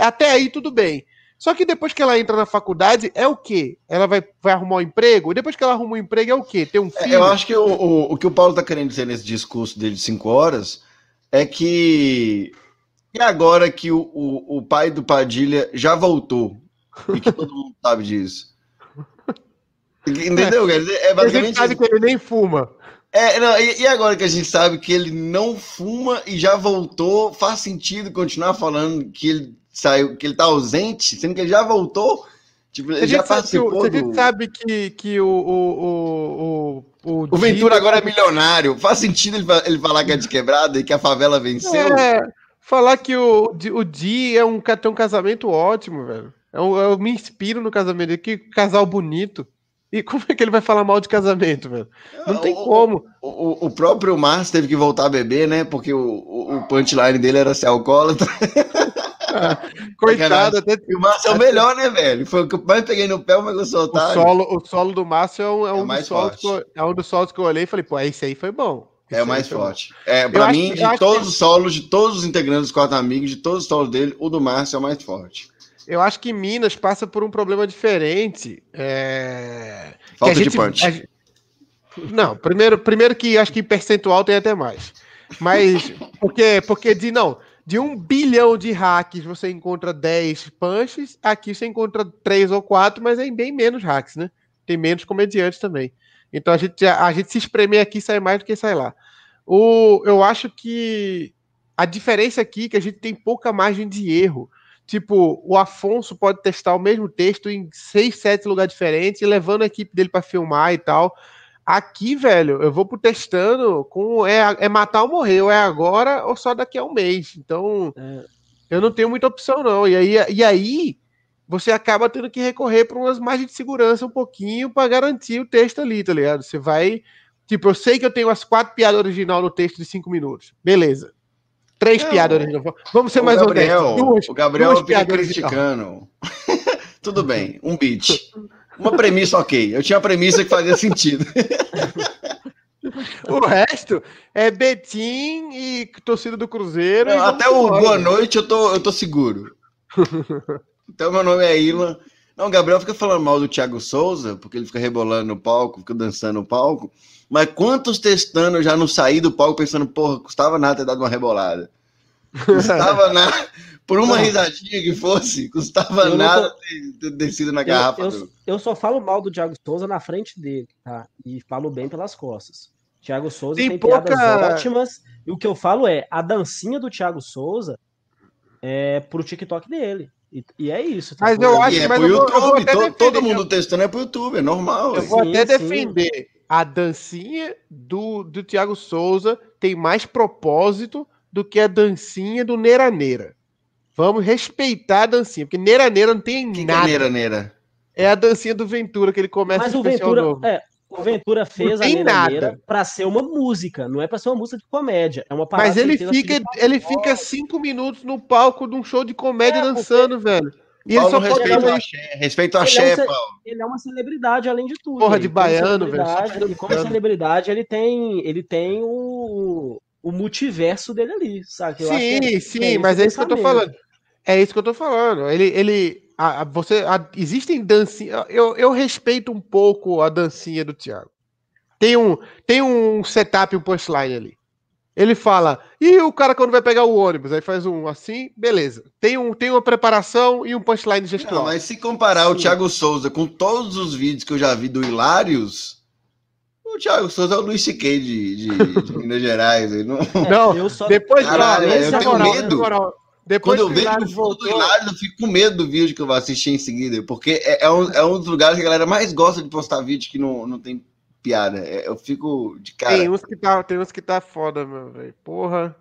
Até aí tudo bem. Só que depois que ela entra na faculdade, é o quê? Ela vai, vai arrumar um emprego? E depois que ela arruma um emprego, é o quê? Ter um é, filho? Eu acho que o, o, o que o Paulo está querendo dizer nesse discurso dele de cinco horas é que. E agora que o, o, o pai do Padilha já voltou? E que todo mundo sabe disso. Entendeu? É, é basicamente. A gente sabe que ele nem fuma. É, não, e, e, agora que a gente sabe que ele não fuma e já voltou, faz sentido continuar falando que ele saiu, que ele tá ausente, sendo que ele já voltou? Tipo, ele já participou. Sabe, do... A gente sabe que, que o, o, o, o, o Ventura agora é milionário. Faz sentido ele, ele falar que é de quebrada e que a favela venceu? É, falar que o, o Di é um, tem um casamento ótimo, velho. Eu, eu me inspiro no casamento dele. Que casal bonito. E como é que ele vai falar mal de casamento, velho? Não tem o, como. O, o, próprio Márcio teve que voltar a beber, né? Porque o, o, punchline dele era ser alcoólatra. Ah, coitado. Até... E o Márcio é o melhor, né, velho? Foi o que eu mais peguei no pé, mas eu soltar. O solo, o solo do Márcio é um, é um, é dos solos que eu, é um dos solos que eu olhei e falei, pô, esse aí foi bom. Esse é o mais forte. É, pra eu mim, acho, de todos que... os solos, de todos os integrantes dos quatro amigos, de todos os solos dele, o do Márcio é o mais forte. Eu acho que Minas passa por um problema diferente. É... Falta gente, de punch. A... Não, primeiro, primeiro que acho que percentual tem até mais. Mas, porque, porque de não, de um bilhão de hacks você encontra 10 punches, aqui você encontra 3 ou 4, mas é bem menos hacks, né? Tem menos comediantes também. Então a gente, a gente se espremer aqui sai mais do que sai lá. O, eu acho que a diferença aqui é que a gente tem pouca margem de erro. Tipo, o Afonso pode testar o mesmo texto em seis, sete lugares diferentes, levando a equipe dele para filmar e tal. Aqui, velho, eu vou pro testando com é, é matar ou morrer, ou é agora ou só daqui a um mês. Então, é. eu não tenho muita opção, não. E aí, e aí você acaba tendo que recorrer para umas margens de segurança um pouquinho para garantir o texto ali, tá ligado? Você vai. Tipo, eu sei que eu tenho as quatro piadas original no texto de cinco minutos. Beleza. Três piadas originais. Vamos ser mais Gabriel, honestos. o Gabriel fica criticando. Tudo bem, um beat. Uma premissa ok. Eu tinha a premissa que fazia sentido. o resto é Betim e torcida do Cruzeiro. Não, até o embora. boa noite eu tô, eu tô seguro. então, meu nome é Ilan. Não, o Gabriel fica falando mal do Thiago Souza, porque ele fica rebolando no palco, fica dançando no palco. Mas quantos testando já não saí do palco pensando, porra, custava nada ter dado uma rebolada. Custava nada. Por uma não. risadinha que fosse, custava eu nada tô... ter, ter descido na garrafa. Eu, eu, eu, só falo mal do Thiago Souza na frente dele, tá? E falo bem pelas costas. Thiago Souza tem, tem pouca... piadas ótimas. E o que eu falo é, a dancinha do Thiago Souza é pro TikTok dele. E, e é isso. Tá mas eu acho que é pro YouTube. Todo, todo mundo testando é pro YouTube, é normal. Eu vou sim, até defender a dancinha do, do Thiago Souza tem mais propósito do que a dancinha do Neira Neira. Vamos respeitar a dancinha, porque Neira Neira não tem Que que nada. é neira, neira? É a dancinha do Ventura que ele começa Mas o especial Ventura, novo. é, o Ventura fez a tem Neira pra ser uma música, não é pra ser uma música de comédia. É uma parada Mas ele assim, fica, de ele fica cinco minutos no palco de um show de comédia É, dançando, velho. E ele Paulo só não pode respeita o fazer axé. Respeita o Ele é um ele é uma celebridade além de tudo. Porra de baiano, velho, só celebridade, E como dançando. celebridade, ele tem, ele tem o, o multiverso dele ali, sabe? Eu acho que Sim, é- sim, é mas é isso que eu tô pensamento. falando. É isso que eu tô falando. Ele, ele, a- a- você, a- existem dancinhas. Eu, eu respeito um pouco a dancinha do Thiago. Tem um, tem um setup, um punchline ali. Ele fala, e o cara quando vai pegar o ônibus? Aí faz um assim, beleza. Tem, um, tem uma preparação e um punchline gestual. Não, mas se comparar o Sim. Thiago Souza com todos os vídeos que eu já vi do Hilários, o Thiago Souza é o Luiz C.K. de, de, de Minas Gerais. não- Não, eu só Depois, Caralho, eu tenho moral, medo. moral, depois Quando eu vejo Hilário o do voltou- Hilários, eu fico com medo do vídeo que eu vou assistir em seguida, porque é, é um, é um dos lugares que a galera mais gosta de postar vídeo que não, não tem piada. É, eu fico de cara. Tem uns que tá, tem uns que tá foda, meu velho. Porra.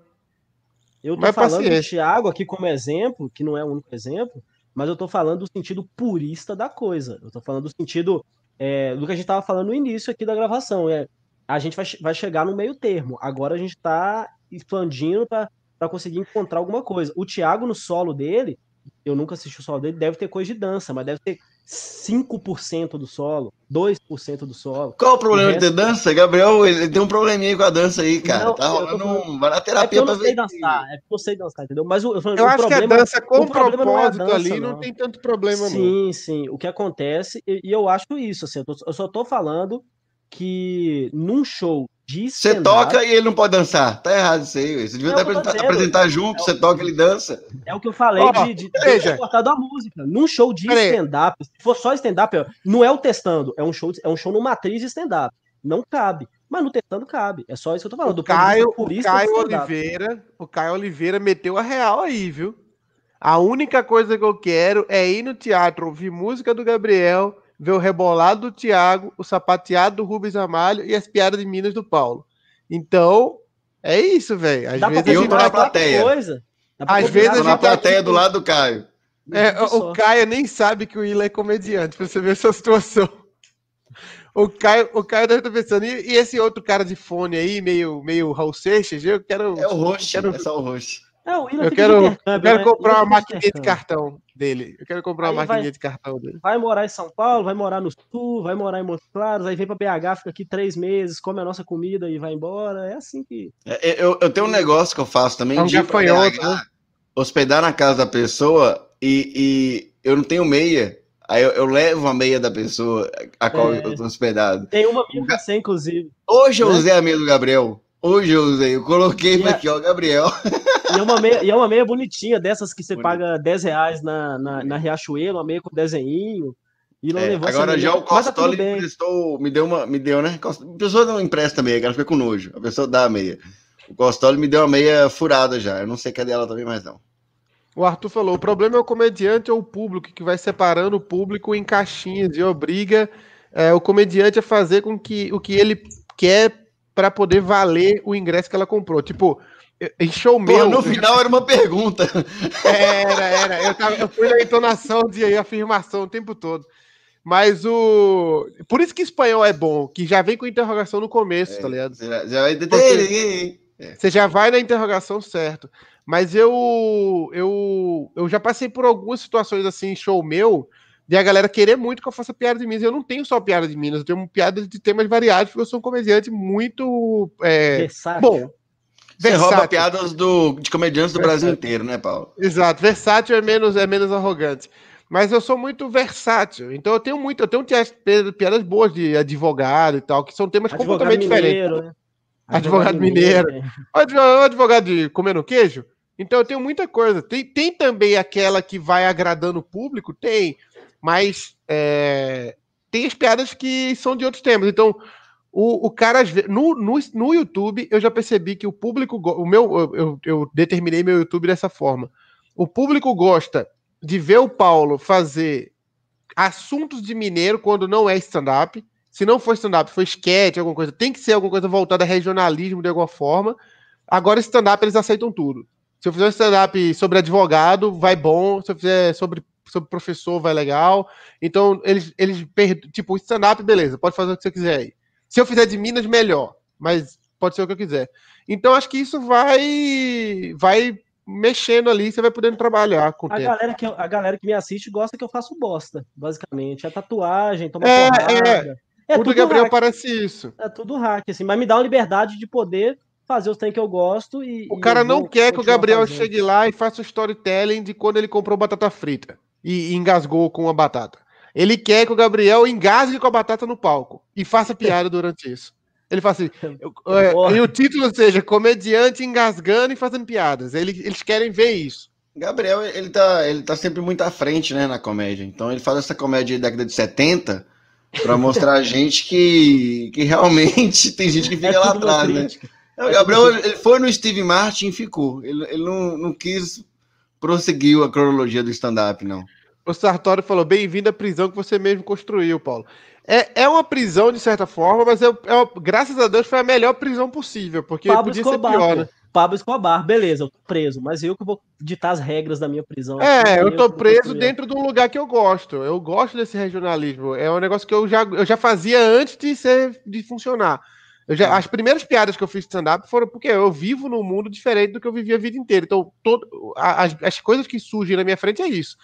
Eu tô Mas falando do paciência. Thiago aqui como exemplo, que não é o único exemplo, mas eu tô falando do sentido purista da coisa. Eu tô falando do sentido é, do que a gente tava falando no início aqui da gravação. É, a gente vai, vai chegar no meio termo. Agora a gente tá expandindo para conseguir encontrar alguma coisa. O Thiago, no solo dele, eu nunca assisti o solo dele, deve ter coisa de dança, mas deve ter 5% do solo, 2% do solo. Qual o problema O de ter dança? Gabriel, ele tem um probleminha com a dança aí, cara. Não, tá eu tô rolando um. Vai na É terapia eu pra não sei ver. dançar, é porque eu sei dançar, entendeu? Mas o, eu, falando, Eu o acho que a problema- dança com o problema não é propósito dança, ali não não. tem tanto problema, não. Sim, sim. O que acontece, e, e eu acho isso, assim, eu, tô- eu só tô falando que num show Você toca e ele não pode dançar. Tá errado isso aí. ué. Você devia É até o que eu tô apresentar, apresentar junto, você toca, ele dança. É o que eu falei de, de, ter cortado a música. Num show de stand-up, se for só stand-up, ó, não é o testando, é um show, é um show numa matriz de stand-up. Não cabe. Mas no testando cabe. É só isso que eu tô falando. O Caio, o Caio. Oliveira, o Caio Oliveira meteu a real aí, viu? A única coisa que eu quero é ir no teatro, ouvir música do Gabriel, ver o rebolado do Thiago, o sapateado do Rubens Amalho e as piadas de Minas do Paulo. Então, é isso, velho. Às Dá vezes a eu gente tô na plateia. coisa. Às vezes a na gente tá plateia do lado do Caio. É, tudo o só. Caio nem sabe que o Willa é comediante, pra você ver essa situação. O Caio, o Caio deve estar pensando, e, e esse outro cara de fone aí, meio, meio Raul Seixas, eu quero. É o roxo, quero- é só o roxo. É, Eu quero, eu quero né? comprar uma maquininha de cartão dele. Eu quero comprar uma Aí vai- maquininha de cartão dele. vai morar em São Paulo, vai morar no Sul, vai morar em Montes Claros, aí vem pra BH, fica aqui três meses, come a nossa comida e vai embora. É assim que. É, Eu, eu tenho um negócio que eu faço também É um de gafanhoto, né? hospedar na casa da pessoa e, e eu não tenho meia. Aí eu, eu levo a meia da pessoa a qual É. eu tô hospedado. Tem uma minha pra você, inclusive. Hoje eu Né? usei a meia do Gabriel. Hoje eu usei. Eu coloquei E a- aqui, ó, Gabriel. E é uma meia, e é uma meia bonitinha, dessas que você Bonito. paga 10 reais na, na, na Riachuelo, uma meia com desenho. E não É, levou agora já o tá Costoli bem. emprestou, me deu uma, me deu, né? A pessoa não empresta meia, que ela fica com nojo. A pessoa dá a meia. O Costoli me deu uma meia furada já. Eu não sei cadê ela também mais não. O Arthur falou: o problema é o comediante ou o público que vai separando o público em caixinhas e obriga é, o comediante a fazer com que o que ele quer para poder valer o ingresso que ela comprou. Tipo, em show meu. no final era uma pergunta. Era, era. Eu, tava, eu fui na entonação de afirmação o tempo todo. Mas o. Por isso que espanhol é bom, que já vem com interrogação no começo, tá ligado? Você já, já vai Porque- entender. Você já vai na interrogação certo. Mas eu, eu, eu já passei por algumas situações assim, show meu, de a galera querer muito que eu faça piada de Minas. Eu não tenho só piada de Minas, eu tenho piada de temas variados, porque eu sou um comediante muito é, Versátil. bom. Você rouba piadas do, de comediantes do Brasil Versátil. inteiro, né, Paulo? Exato, versátil é menos, é menos arrogante. Mas eu sou muito versátil. Então eu tenho muito, eu tenho piadas, piadas boas de advogado e tal, que são temas Advogado completamente diferentes. mineiro, né? Advogado mineiro. é. O adv- o advogado de comendo queijo? Então eu tenho muita coisa. Tem, tem também aquela que vai agradando o público? Tem. Mas é, tem as piadas que são de outros temas. Então, o, o cara, no, no, no YouTube, eu já percebi que o público. O meu, eu, eu, determinei meu YouTube dessa forma. O público gosta de ver o Paulo fazer assuntos de mineiro quando não é stand-up. Se não for stand-up, foi sketch, alguma coisa, tem que ser alguma coisa voltada a regionalismo de alguma forma. Agora, stand-up, eles aceitam tudo. Se eu fizer um stand-up sobre advogado, vai bom. Se eu fizer sobre, sobre professor, vai legal. Então, eles, eles tipo, stand-up, beleza, pode fazer o que você quiser aí. Se eu fizer de Minas, melhor. Mas pode ser o que eu quiser. Então, acho que isso vai vai mexendo ali, você vai podendo trabalhar com a tempo. galera que A galera que me assiste gosta que eu faço bosta, basicamente. É tatuagem, toma é, porrada. É. É o do Gabriel hack. parece isso. É tudo hack, assim, mas me dá uma liberdade de poder fazer os trem que eu gosto e. O cara não quer que o Gabriel fazendo. chegue lá e faça o storytelling de quando ele comprou batata frita e, e engasgou com a batata. Ele quer que o Gabriel engasgue com a batata no palco e faça piada durante isso. Ele fala assim, é, e o título seja comediante engasgando e fazendo piadas. Eles, eles querem ver isso. Gabriel, ele tá, ele tá sempre muito à frente, né, na comédia. Então ele faz essa comédia da década de 70 para mostrar a gente que, que realmente tem gente que fica é lá atrás, né? O Gabriel ele foi no Steve Martin e ficou. Ele, ele não, não quis prosseguir a cronologia do stand-up, não. O Sartori falou: bem-vindo à prisão que você mesmo construiu, Paulo. É, é uma prisão, de certa forma, mas é, é, graças a Deus foi a melhor prisão possível, porque Pablo podia Escobar, ser pior, né? Pablo Escobar, beleza, eu tô preso, mas eu que vou ditar as regras da minha prisão. É, eu tô preso dentro de um lugar que eu gosto. Eu gosto desse regionalismo. É um negócio que eu já, eu já fazia antes de ser de funcionar. Eu já, as primeiras piadas que eu fiz de stand-up foram porque eu vivo num mundo diferente do que eu vivi a vida inteira. Então, todo, as, as coisas que surgem na minha frente é isso.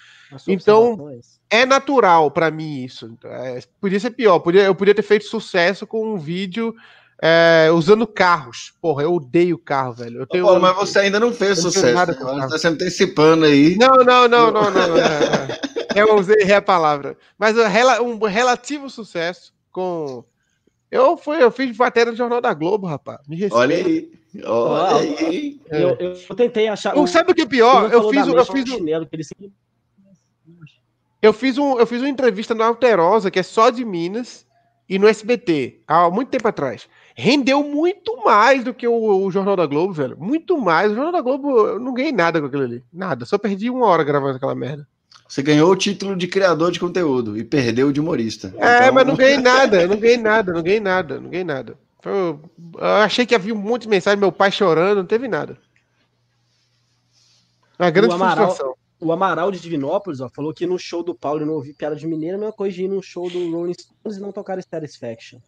Então, é natural para mim isso. É, podia ser pior. Podia, eu podia ter feito sucesso com um vídeo é, usando carros. Porra, eu odeio carro, velho. Eu tenho, Ô, Paulo, mas você ainda não fez sucesso. Nada você tá se antecipando aí. Não, não, não, não, não. não, eu usei a palavra. Mas um relativo sucesso com eu, fui, eu fiz matéria no Jornal da Globo, rapaz. Me respeita. Olha aí. Olha aí. Eu, eu, eu, tentei achar. Não, sabe o que é pior? Eu fiz, eu fiz um. Eu fiz, um, eu fiz uma entrevista na Alterosa, que é só de Minas, e no SBT, há muito tempo atrás. Rendeu muito mais do que o, o Jornal da Globo, velho. Muito mais. O Jornal da Globo, eu não ganhei nada com aquilo ali. Nada. Só perdi uma hora gravando aquela merda. Você ganhou o título de criador de conteúdo e perdeu o de humorista. É, então... mas não ganhei nada, não ganhei nada, não ganhei nada, não ganhei nada. Eu, eu achei que havia um monte de mensagem, meu pai chorando, não teve nada. Uma grande o Amaral, frustração. O Amaral de Divinópolis ó, falou que no show do Paulo não ouvi piada de mineiro, a mesma coisa de ir no show do Rolling Stones e não tocar Satisfaction.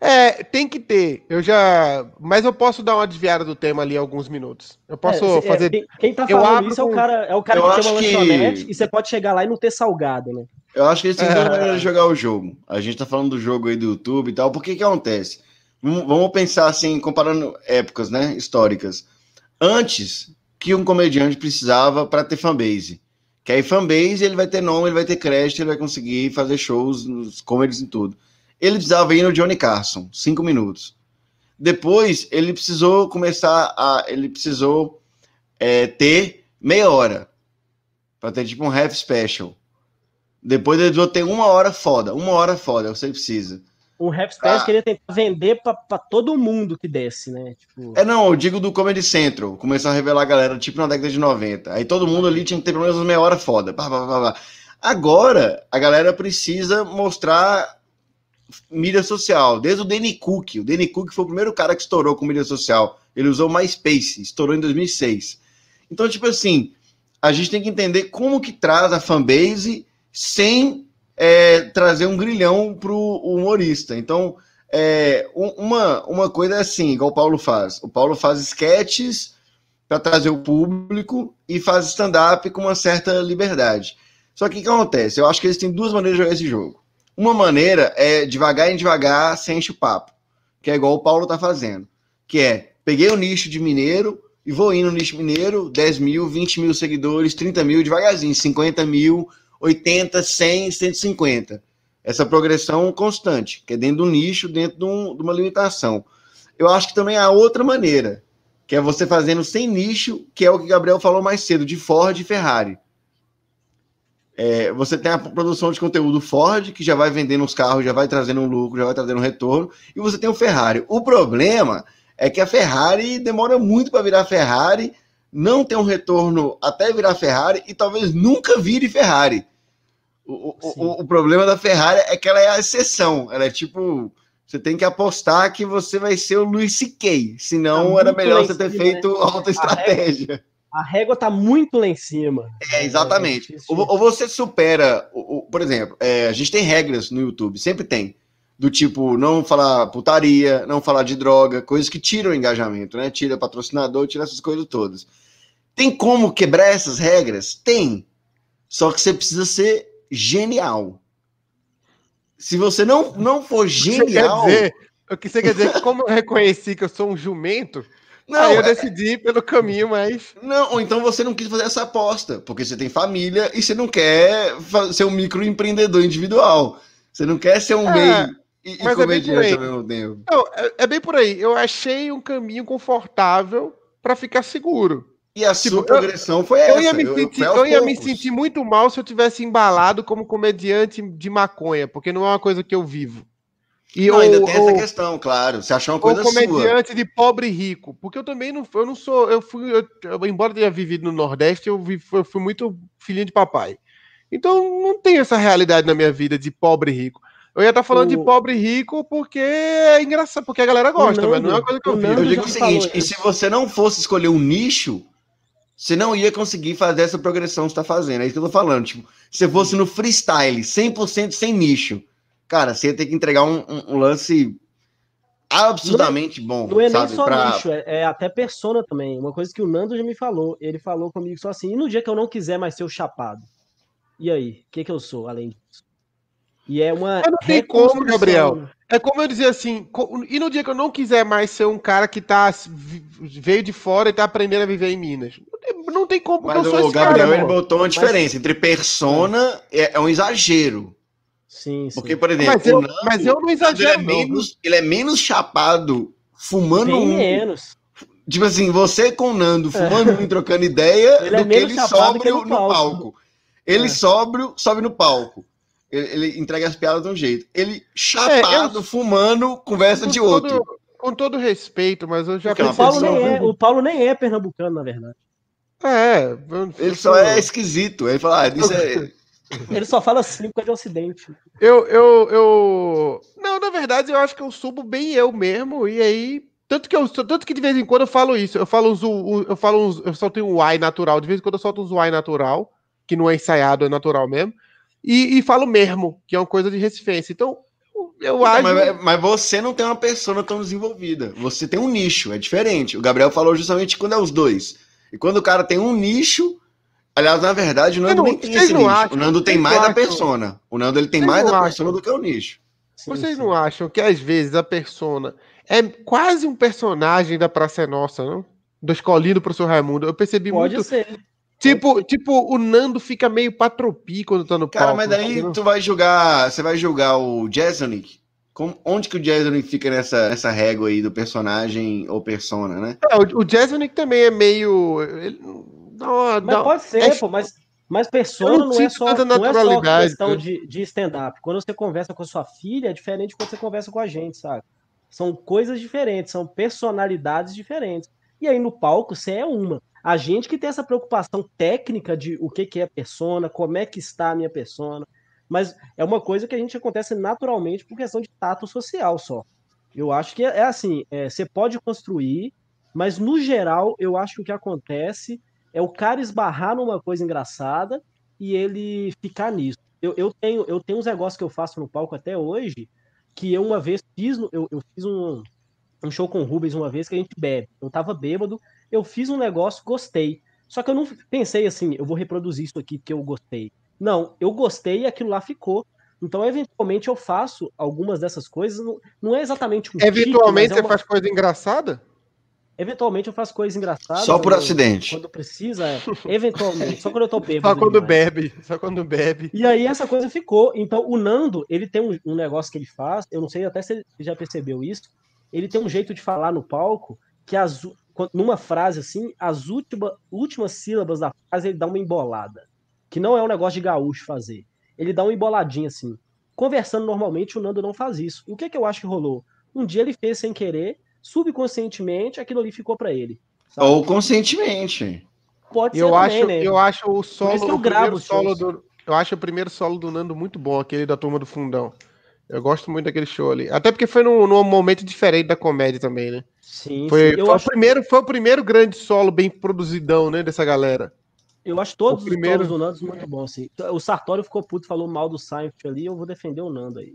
É, tem que ter. Eu já. Mas eu posso dar uma desviada do tema ali alguns minutos. Eu posso é, fazer. É, quem tá falando isso com... é o cara, é o cara que tem uma que... lanchonete e você pode chegar lá e não ter salgado, né? Eu acho que eles têm é. jogar o jogo. A gente tá falando do jogo aí do YouTube e tal. Por que que acontece? Vamos pensar assim, comparando épocas, né? Históricas. Antes que um comediante precisava para ter fanbase. Que aí fanbase ele vai ter nome, ele vai ter crédito, ele vai conseguir fazer shows nos comedies e tudo ele precisava ir no Johnny Carson, cinco minutos. Depois ele precisou começar a. Ele precisou é, ter meia hora. Para ter tipo um half special. Depois ele precisou ter uma hora foda. Uma hora foda, você precisa. Um half special ah. que ele tentar vender para todo mundo que desce, né? Tipo... É, não, eu digo do Comedy Central. Começou a revelar a galera, tipo na década de 90. Aí todo mundo ali tinha que ter pelo menos uma meia hora foda. Agora, a galera precisa mostrar mídia social, desde o Danny Cook. O Danny Cook foi o primeiro cara que estourou com mídia social. Ele usou MySpace, estourou em 2006. Então, tipo assim, a gente tem que entender como que traz a fanbase sem é, trazer um grilhão pro humorista. Então, é, uma, uma coisa é assim, igual o Paulo faz. O Paulo faz sketches para trazer o público e faz stand-up com uma certa liberdade. Só que o que acontece? Eu acho que eles têm duas maneiras de jogar esse jogo. Uma maneira é devagar em devagar, sem enche o papo, que é igual o Paulo tá fazendo, que é peguei o nicho de mineiro e vou indo no nicho mineiro, 10 mil, 20 mil seguidores, 30 mil devagarzinho, 50 mil, 80, 100, 150. Essa progressão constante, que é dentro do nicho, dentro de, um, de uma limitação. Eu acho que também há outra maneira, que é você fazendo sem nicho, que é o que o Gabriel falou mais cedo, de Ford e Ferrari. É, você tem a produção de conteúdo Ford, que já vai vendendo os carros, já vai trazendo um lucro, já vai trazendo um retorno, e você tem o Ferrari. O problema é que a Ferrari demora muito para virar Ferrari, não tem um retorno até virar Ferrari e talvez nunca vire Ferrari. O, o, o, problema da Ferrari é que ela é a exceção, ela é tipo Você tem que apostar que você vai ser o Luiz C.K. Senão tá era melhor você ter feito né? alta estratégia. A régua tá muito lá em cima. É, exatamente. É ou, ou, você supera, ou, por exemplo, é, a gente tem regras no YouTube, sempre tem. Do tipo, não falar putaria, não falar de droga, coisas que tiram o engajamento, né? Tira patrocinador, tira essas coisas todas. Tem como quebrar essas regras? Tem. Só que você precisa ser genial. Se você não, não for genial. Dizer, o que você quer dizer é como eu reconheci que eu sou um jumento, não, aí eu é... decidi pelo caminho mais. Não, ou então você não quis fazer essa aposta, porque você tem família e você não quer ser um microempreendedor individual. Você não quer ser um é, meio e, e comediante é ao mesmo tempo. Não, é, é, bem por aí. Eu achei um caminho confortável para ficar seguro. E a tipo, sua progressão eu, foi essa. Eu ia, me sentir, eu, eu ia me sentir muito mal se eu tivesse embalado como comediante de maconha, porque não é uma coisa que eu vivo. E não, ou, ainda tem essa questão, claro. Você achou uma coisa ou comediante sua. de pobre e rico. Porque eu também não, eu não sou. Eu fui. Eu, embora tenha vivido no Nordeste, eu, vi, eu fui muito filhinho de papai. Então não tem essa realidade na minha vida de pobre e rico. Eu ia estar falando o... de pobre e rico porque é engraçado, porque a galera gosta, Nando, mas não é uma coisa que eu vi. Eu digo o seguinte: e se você não fosse escolher um nicho, você não ia conseguir fazer essa progressão que você está fazendo. É isso que eu tô falando. Tipo, se fosse no freestyle, 100% sem nicho, cara, você ia ter que entregar um, um, um lance absurdamente não é, bom. Não é sabe, nem só pra... nicho, é, é, até persona também. Uma coisa que o Nando já me falou. Ele falou comigo só assim: e no dia que eu não quiser mais ser o chapado? E aí? O que, que eu sou além disso? E é uma. Mas não tem como, Gabriel. É como eu dizer assim, e no dia que eu não quiser mais ser um cara que tá veio de fora e tá aprendendo a viver em Minas? Não tem, não tem como. Mas o Gabriel cara, ele botou uma diferença mas... entre persona é, é, um exagero. Sim, sim. Porque, por exemplo, mas eu, Nando, mas eu não exagero. Ele é, menos, ele é menos chapado fumando Bem um. menos. Tipo assim, você com o Nando fumando um e trocando ideia ele é do é que ele sóbrio no, no palco. palco. Ele é. sóbrio, sobe no palco. Ele, ele, entrega as piadas de um jeito. Ele chapado, é, eu... fumando, conversa de todo, outro. Com todo respeito, mas eu já o Paulo, nem é, o Paulo nem é pernambucano, na verdade. É, ele só é esquisito. Ele fala, ah, isso é. Ele só fala assim por causa de Ocidente. Eu, eu, eu. Não, na verdade, eu acho que eu subo bem eu mesmo, e aí. Tanto que, eu, tanto que de vez em quando eu falo isso. Eu falo uns. Eu falo uns. Eu solto um Y natural. De vez em quando eu solto uns Y natural, que não é ensaiado, é natural mesmo e, e falo mesmo, que é uma coisa de recifense. Então, eu então, acho. Mas, mas, você não tem uma persona tão desenvolvida. Você tem um nicho, é diferente. O Gabriel falou justamente quando é os dois. E quando o cara tem um nicho. Aliás, na verdade, o Nando não, nem tem esse nicho. Acham, o Nando tem mais acham, da persona. O Nando ele tem mais da persona do que o nicho. Sim, vocês sim. não acham que às vezes a persona é quase um personagem da Praça é Nossa, não? Do Escolhido pro seu Raimundo. Eu percebi Pode muito. Ser. Tipo, tipo, o Nando fica meio patropi quando tá no palco. Cara, mas daí tu vai julgar, você vai julgar o Jasonic? onde que o Jasonic fica nessa, nessa régua aí do personagem ou persona, né? É, o, o Jasonic também é meio... Ele, não, mas pode ser, é, pô, mas, mas persona não, não, é só, não é só questão de, de stand-up. Quando você conversa com a sua filha, é diferente quando você conversa com a gente, sabe? São coisas diferentes, são personalidades diferentes. E aí no palco você é uma. A gente que tem essa preocupação técnica de o que, que é persona, como é que está a minha persona, mas é uma coisa que a gente acontece naturalmente por questão de tato social só. Eu acho que é, é assim, é, você pode construir, mas no geral eu acho que o que acontece é o cara esbarrar numa coisa engraçada e ele ficar nisso. Eu, eu tenho eu tenho uns negócios que eu faço no palco até hoje que eu uma vez fiz, eu, eu fiz um, um show com o Rubens uma vez que a gente bebe. Eu tava bêbado eu fiz um negócio, gostei. Só que eu não pensei assim, eu vou reproduzir isso aqui porque eu gostei. Não, eu gostei e aquilo lá ficou. Então, eventualmente, eu faço algumas dessas coisas. Não, é exatamente um Eventualmente tique, é uma... você faz coisa engraçada? Eventualmente eu faço coisas engraçadas. Só por acidente. Quando precisa, é. Eventualmente. Só quando eu tô bêbado. Só quando bebe. Só quando bebe. E aí essa coisa ficou. Então o Nando, ele tem um, um, negócio que ele faz. Eu não sei até se ele já percebeu isso. Ele tem um jeito de falar no palco que as, numa frase assim, as última, últimas sílabas da frase ele dá uma embolada. Que não é um negócio de gaúcho fazer. Ele dá uma emboladinha assim. Conversando normalmente, o Nando não faz isso. E o que, que eu acho que rolou? Um dia ele fez sem querer, subconscientemente, aquilo ali ficou para ele. Sabe? Ou conscientemente. Pode ser eu também, acho, né? Eu acho o solo, eu o gravo solo do, eu acho o primeiro solo do Nando muito bom, aquele da turma do fundão. Eu gosto muito daquele show ali. Até porque foi num, num momento diferente da comédia também, né? Sim, Foi, sim. Eu, foi acho, o primeiro, foi o primeiro grande solo bem produzidão, né? Dessa galera. eu acho todos o primeiro- os solos do Nando muito bons, assim. O Sartório ficou puto, falou mal do Seinfeld ali, eu vou defender o Nando aí.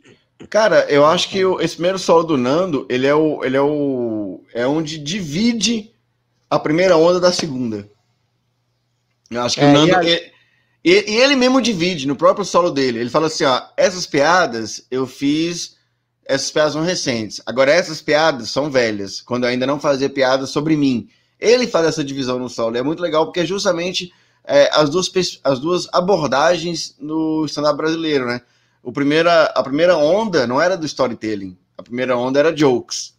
Cara, eu acho que esse primeiro solo do Nando, ele é o. Ele é o. É onde divide a primeira onda da segunda. Eu acho que É, o Nando. e a- E, e- ele mesmo divide no próprio solo dele. Ele fala assim: ó, essas piadas eu fiz. Essas piadas são recentes. Agora, essas piadas são velhas, quando eu ainda não fazia piadas sobre mim. Ele faz essa divisão no solo. É muito legal, porque é justamente é, as, duas, as duas abordagens no stand-up brasileiro, né? O primeira, a primeira onda não era do storytelling. A primeira onda era jokes.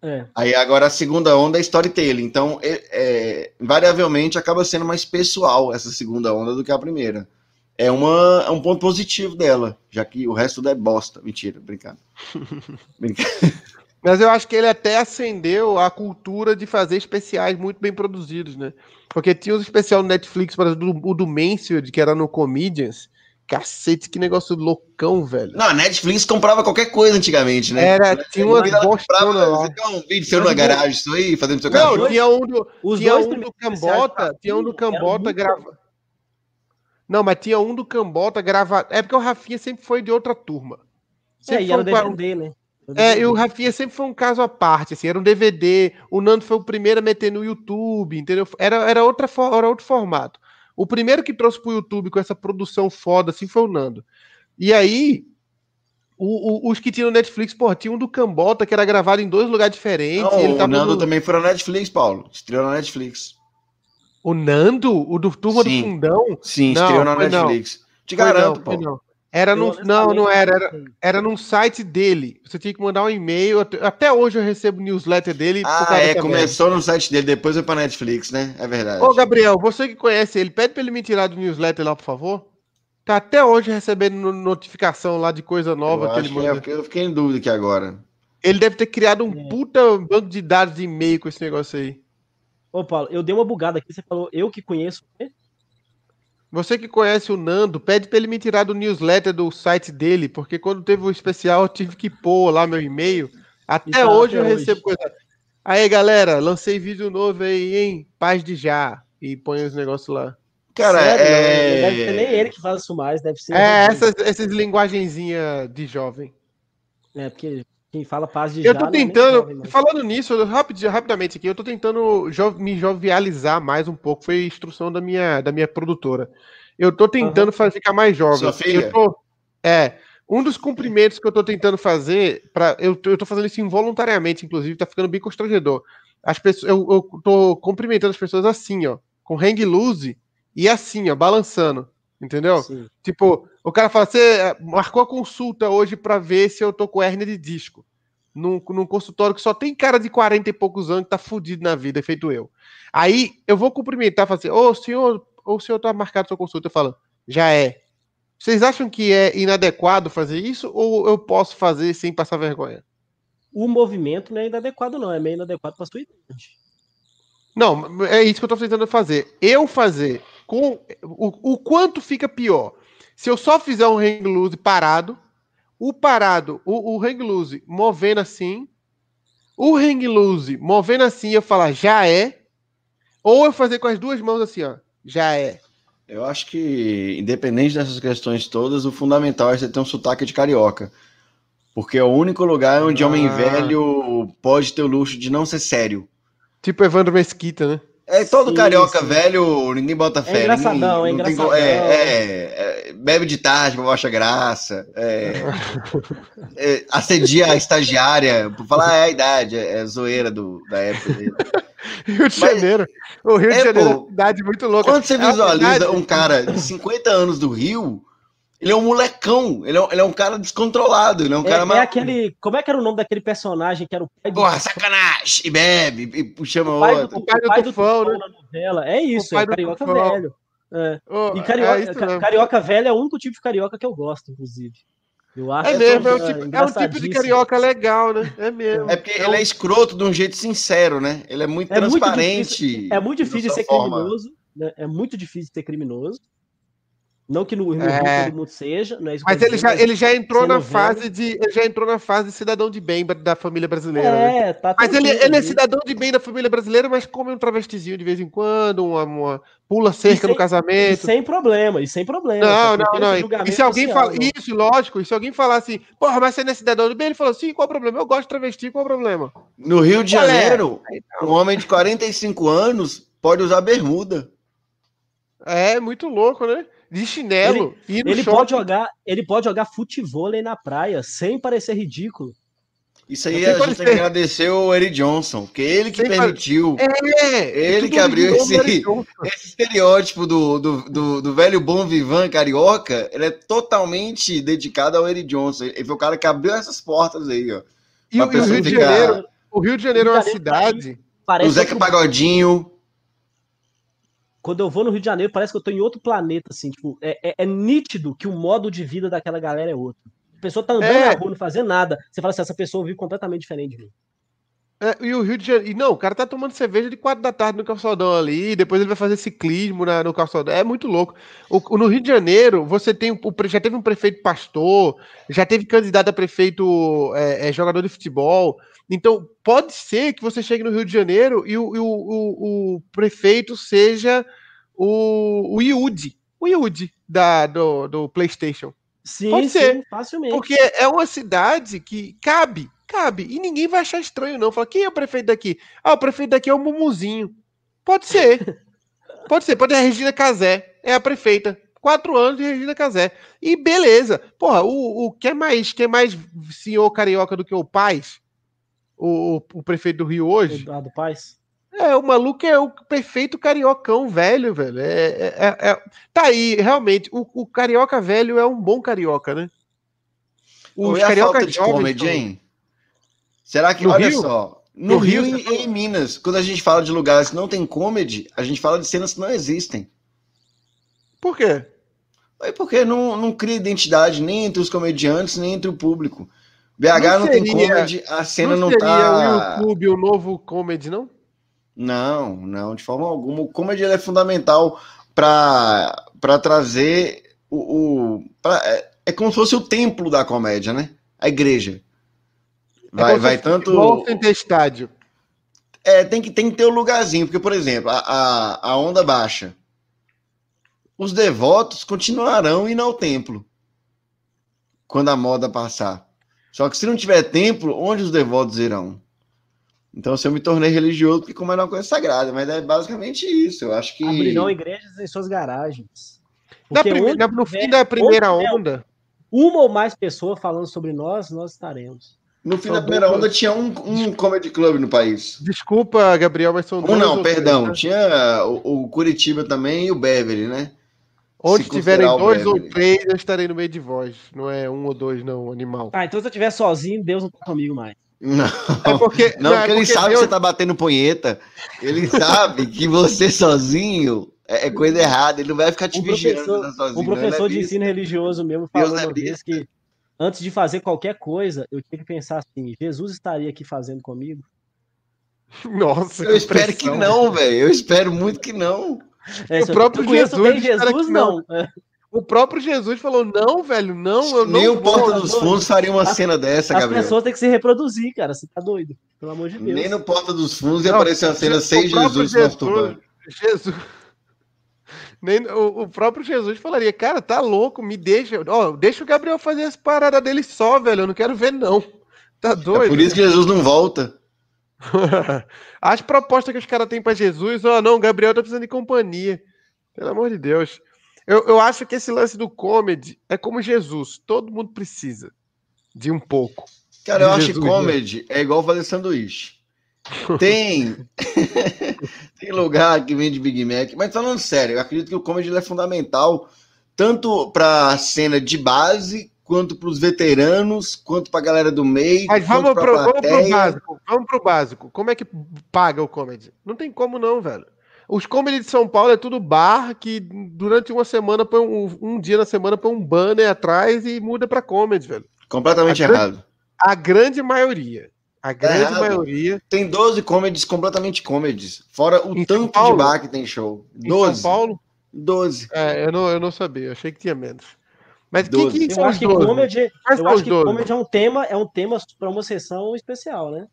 É. Aí agora a segunda onda é storytelling. Então, é, é, invariavelmente, acaba sendo mais pessoal essa segunda onda do que a primeira. É, uma, é um ponto positivo dela, já que o resto é bosta. Mentira, brincando. Brincando. Mas eu acho que ele até acendeu a cultura de fazer especiais muito bem produzidos, né? Porque tinha os especial no Netflix, por exemplo, do- o do Mansfield, que era no Comedians. Cacete, que negócio loucão, velho. Não, a Netflix comprava qualquer coisa antigamente, né? Era, tinha umas bostonas comprava, lá. Você quer um vídeo seu na garagem, isso aí, fazendo seu Não, cachorro? tinha um do, Os tinha dois um do Cambota, tinha um do Cambota muito grava. Não, mas tinha um do Cambota gravado. É porque o Rafinha sempre foi de outra turma. É, Sempre e foi era um DVD, né? É, e o Rafinha sempre foi um caso à parte, assim, era um DVD, o Nando foi o primeiro a meter no YouTube, entendeu? Era, era, outra, era outro formato. O primeiro que trouxe pro YouTube com essa produção foda, assim, foi o Nando. E aí, o- o- os que tinham Netflix, pô, tinha um do Cambota que era gravado em dois lugares diferentes. Não, ele o Nando no- também foi na Netflix, Paulo. Estreou na Netflix. O Nando? O do Turma Sim. do Fundão? Sim, Não, estreou na foi não. Netflix. Te Foi garanto, não, Paulo. Não. Era Eu, num, não, não era, era, era num site dele. Você tinha que mandar um e-mail. Até, hoje eu recebo newsletter dele. Ah, é, começou no site dele, depois foi pra Netflix, né? É verdade. Ô, Gabriel, você que conhece ele, pede pra ele me tirar do newsletter lá, por favor. Tá até hoje recebendo no- notificação lá de coisa nova eu, que ele acho que manda. é porque eu fiquei em dúvida aqui agora. Ele deve ter criado um É. puta banco de dados de e-mail com esse negócio aí. Ô, Paulo, eu dei uma bugada aqui, você falou, eu que conheço. Você que conhece o Nando, pede pra ele me tirar do newsletter do site dele, porque quando teve o especial eu tive que pôr lá meu e-mail. Até Então, hoje até eu hoje. recebo coisa. Aí, galera, lancei vídeo novo aí, hein? Paz de já. E põe os negócios lá. Cara, Sério, é. não deve ser nem ele que faz isso mais, deve ser. É, essas, essas linguagenzinhas de jovem. É, porque quem fala paz de Eu já tô nem tentando, mais. falando nisso, rapid- rapidamente aqui, eu tô tentando jo- me jovializar mais um pouco. Foi instrução da minha, da minha produtora. Eu tô tentando fa- ficar mais jovem. Sua filha? Tô- é, um dos cumprimentos que eu tô tentando fazer, pra, eu, tô- eu tô fazendo isso involuntariamente, inclusive, tá ficando bem constrangedor. As pessoas, eu, eu tô cumprimentando as pessoas assim, ó, com hang loose e assim, ó, balançando. Entendeu? Sim. Tipo, o cara fala, você eh, marcou a consulta hoje pra ver se eu tô com hérnia de disco. Num, num consultório que só tem cara de 40 e poucos anos que tá fudido na vida, feito eu. Aí eu vou cumprimentar, falar assim, ô senhor, o senhor tá marcado sua consulta. Eu falo, já é. Vocês acham que é inadequado fazer isso ou eu posso fazer sem passar vergonha? O movimento não é inadequado, não. É meio inadequado pra sua idade. Não, é isso que eu tô tentando fazer. Eu fazer com o, o quanto fica pior. Se eu só fizer um hang loose parado, o parado, o, o hang loose movendo assim, o hang loose movendo assim, eu falar já é, ou eu fazer com as duas mãos assim, ó, já é. Eu acho que, independente dessas questões todas, o fundamental é você ter um sotaque de carioca. Porque é o único lugar onde homem Ah. velho pode ter o luxo de não ser sério. Tipo Evandro Mesquita, né? É todo Sim, carioca sim. velho, ninguém bota fé. engraçadão, ninguém, é não tem engraçadão. co- é, é, é, bebe de tarde, pra acha graça. É, é, assedia a estagiária, por falar ah, é a idade, é, é zoeira do, da época dele. Rio de Mas- Janeiro. O Rio de É, Janeiro é pô. uma cidade muito louca. Quando você É visualiza um cara de 50 anos do Rio, ele é um molecão, ele é um, ele é um cara descontrolado, ele é um É, cara é maluco. aquele. Como é que era o nome daquele personagem que era o pai do, Porra, sacanagem! E bebe, e chama o pai do, outro. O pai do Tufão, né? na novela? É isso, O pai é do carioca Tufão. velho. É. Ô, E é carioca, mesmo. carioca velho é o único tipo de carioca que eu gosto, inclusive. Eu acho É mesmo, é, um tipo, é um tipo de carioca legal, né? É mesmo. É porque ele é escroto de um jeito sincero, né? Ele é muito É muito transparente. É muito difícil de sua ser forma. criminoso. né? É muito difícil de ser criminoso. Não que no, no É. Rio todo mundo seja, não é isso que eu Mas ele já, ele já entrou na velho- fase de. Ele já entrou na fase de cidadão de bem da família brasileira. né? É, tá Mas ele, ele é cidadão de bem da família brasileira, mas come um travestizinho de vez em quando, uma, uma- pula cerca sem- no E casamento. sem problema, e sem problema. Não, não, não. E se alguém social, fala. não. Isso, lógico. E se alguém falar assim, porra, mas você não é cidadão do bem, ele falou, sim, qual o problema? Eu gosto de travesti, qual o problema? No Rio de é? Janeiro, um homem de 45 anos pode usar bermuda. É muito louco, né? De chinelo. e no Ele shopping. pode jogar, ele pode jogar futevôlei na praia sem parecer ridículo. Isso aí a gente tem que agradecer o Eric Johnson, porque ele que Sem permitiu É, Ele tudo que abriu esse- esse estereótipo do, do, do, do velho bom vivan carioca. Ele é totalmente dedicado ao Eric Johnson. Ele foi o cara que abriu essas portas aí, ó. E, o- e Rio de ficar- Janeiro, o Rio de Janeiro é uma de cidade. Parece o Zeca Pagodinho. Quando eu vou no Rio de Janeiro, parece que eu tô em outro planeta, assim, tipo, é, é- é nítido que o modo de vida daquela galera é outro. A pessoa tá andando É. na rua, não fazendo nada. Você fala assim, essa pessoa vive completamente diferente de mim. É, e o Rio de Janeiro. E não, o cara tá tomando cerveja de 4 da tarde no calçadão ali, depois ele vai fazer ciclismo na- no calçadão. É muito louco. O- no Rio de Janeiro, você tem o, já teve um prefeito pastor, já teve candidato a prefeito é, é, jogador de futebol. Então, pode ser que você chegue no Rio de Janeiro e o, e o- o- o prefeito seja o, o Yudi. O Yudi da, do, do PlayStation. Sim, Pode sim, ser. facilmente. Porque é uma cidade que cabe, cabe. E ninguém vai achar estranho, não. Fala, quem é o prefeito daqui? Ah, o prefeito daqui é o Mumuzinho. Pode ser. Pode ser. Pode ser a Regina Casé. É a prefeita. Quatro anos de Regina Casé. E beleza. Porra, o, o que é mais, que é mais senhor carioca do que o Paz? O, o, o prefeito do Rio hoje? Eduardo Paz. É, o maluco é o perfeito cariocão velho, velho. É, é- é- é- Tá aí, realmente. O, o carioca velho é um bom carioca, né? Os e a falta de comedy, são- hein? Será que, No olha Rio? só, no, No Rio, Rio, e em Minas, quando a gente fala de lugares que não tem comedy, a gente fala de cenas que não existem. Por quê? É porque não, não cria identidade nem entre os comediantes, nem entre o público. BH não, Não tem seria- comedy, a cena não não, tá. o YouTube o novo comedy, não? Não, não, de forma alguma. O comedy é fundamental para trazer o. o pra- é, é como se fosse o templo da comédia, né? A igreja. É Vai, como vai tanto. sem ter estádio. É, tem que, tem que ter o lugarzinho, porque, por exemplo, a, a, a onda baixa. Os devotos continuarão indo ao templo quando a moda passar. Só que se não tiver templo, onde os devotos irão? Então, se eu me tornei religioso, porque como é uma coisa sagrada, mas é basicamente isso. Eu acho que. Abrirão igrejas em suas garagens. Na Porque prime- onde na- no tiver- fim da primeira onda, Uma ou mais pessoas falando sobre nós, nós estaremos. No fim São da primeira onda tinha um, um comedy club no país. desculpa, Gabriel, mas são Um dois não, ou três, perdão. né? Tinha o, o Curitiba também e o Beverly, né? Onde se tiverem dois ou três, eu estarei no meio de vós. Não é um ou dois, não, animal. Ah, então se eu estiver sozinho, Deus não tá comigo mais. Não, É porque, não, é porque ele porque sabe Deus- que você tá batendo punheta. Ele sabe que você sozinho é é coisa errada. Ele não vai ficar te Um vigiando professor- tá sozinho. Um não, professor de é ensino religioso mesmo falou é uma vez que antes de fazer qualquer coisa, eu tinha que pensar assim: Jesus estaria aqui fazendo comigo? Nossa, Eu espero que não, velho. Eu espero muito que não. É, O se próprio Jesus Jesus, que não. É, O próprio Jesus falou: não, velho, não, eu Nem não o vou. Porta dos. Fundos faria uma As- cena dessa, As Gabriel. pessoas têm que se reproduzir, cara. Você tá doido? Pelo amor de Deus. Nem no Porta dos Fundos ia Não, aparecer uma cena o sem Jesus Jesus- masturbando. Jesus. Nem, o, o próprio Jesus falaria, cara, tá louco, me deixa. Ó, deixa o Gabriel fazer as paradas dele só, velho. Eu não quero ver, não. Tá doido? É por isso que Jesus não volta. As propostas que os caras têm pra Jesus, ó, não, o Gabriel tá precisando de companhia. Pelo amor de Deus. Eu, eu acho que esse lance do comedy é como Jesus. Todo mundo precisa de um pouco. Cara, eu acho que Jesus, comedy é igual fazer sanduíche. Tem. tem lugar que vende Big Mac, mas falando sério, eu acredito que o comedy é fundamental tanto para a cena de base, quanto para os veteranos, quanto para a galera do meio. Mas vamos quanto pra pro, vamos pro plateia. básico. Básico. Como é que paga o comedy? Não tem como não, velho. Os comedy de São Paulo é tudo bar que durante uma semana põe um, um dia na semana põe um banner atrás e muda pra comedy, velho. Completamente A grande- errado. A grande maioria. A grande errado. maioria. Tem 12 comedies completamente comedies. Fora o Em tanto Paulo? de bar que tem show. Em 12. São Paulo. 12. É, eu não, eu não sabia, eu achei que tinha menos. Mas quem, quem eu acho que comedy, eu acho que comedy é um tema, é um tema para uma sessão especial, né?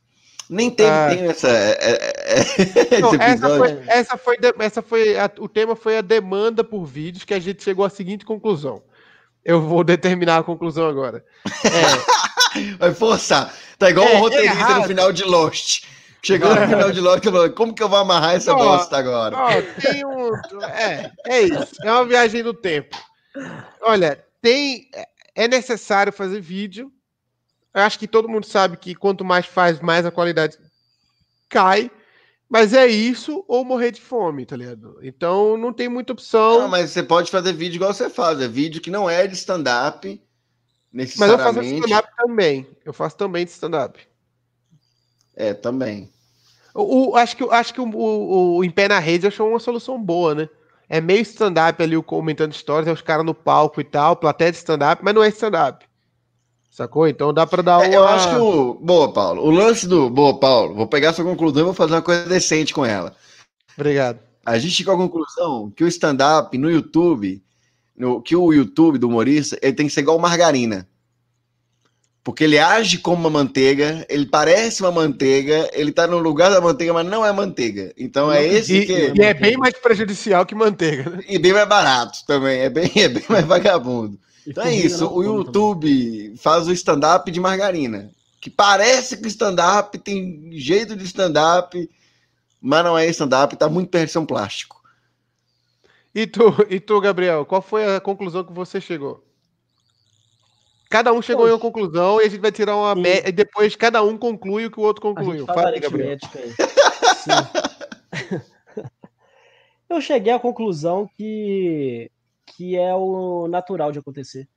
Nem tem, ah. tem essa. É, é, é não, essa foi, essa foi, essa foi a, o tema foi a demanda por vídeos que a gente chegou à seguinte conclusão. Eu vou determinar a conclusão agora. É... Vai forçar. Tá igual é, um roteirista no final de Lost. Chegou no final de Lost e falou: como que eu vou amarrar essa bosta agora? Ó, tem um. É, é isso. É uma viagem no tempo. Olha, tem. É necessário fazer vídeo eu acho que todo mundo sabe que quanto mais faz, mais a qualidade cai. Mas é isso ou morrer de fome, tá ligado? Então não tem muita opção. Não, mas você pode fazer vídeo igual você faz. É vídeo que não é de stand-up. Mas eu faço stand-up também. Eu faço também de stand-up. É, também. O, o, acho que, acho que o, o, o Em Pé na Rede achou uma solução boa, né? É meio stand-up ali, o comentando histórias, é os caras no palco e tal, plateia de stand-up, mas não é stand-up. Sacou? Então dá para dar uma. É, eu acho que o. Boa, Paulo. O lance do. Boa, Paulo. Vou pegar sua conclusão e vou fazer uma coisa decente com ela. Obrigado. A gente chegou à conclusão que o stand-up no YouTube, no, que o YouTube do humorista, ele tem que ser igual margarina. Porque ele age como uma manteiga, ele parece uma manteiga, ele tá no lugar da manteiga, mas não é manteiga. Então é esse e, que. E é bem mais prejudicial que manteiga, né? E bem mais barato também, é bem, é bem mais vagabundo. Então é isso, o YouTube também. faz o stand-up de margarina, que parece que stand-up tem jeito de stand-up, mas não é stand-up, tá muito perto plástico. E tu, e tu, Gabriel, qual foi a conclusão que você chegou? Cada um chegou Poxa. em uma conclusão e a gente vai tirar uma média, e depois cada um conclui o que o outro concluiu. Fala aí, Gabriel. Eu cheguei à conclusão que que é o natural de acontecer.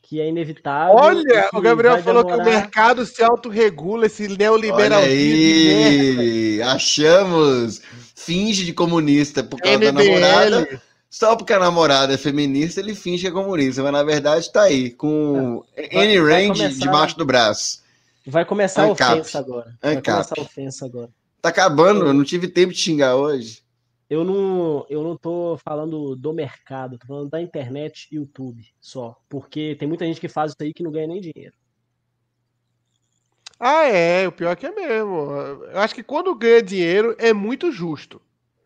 Que é inevitável. Olha, o Gabriel falou demorar... que o mercado se autorregula, esse neoliberalismo. Olha aí, achamos. Finge de comunista por causa MBL. da namorada. Só porque a namorada é feminista, ele finge que é comunista, mas na verdade tá aí, com é. N range começar... debaixo do braço. Vai começar a ofensa agora. Vai começar a ofensa agora. Tá acabando, eu não tive tempo de xingar hoje eu não, eu não tô falando do mercado, tô falando da internet e YouTube só. Porque tem muita gente que faz isso aí que não ganha nem dinheiro. Ah, é, o pior é que é mesmo. Eu acho que quando ganha dinheiro é muito justo.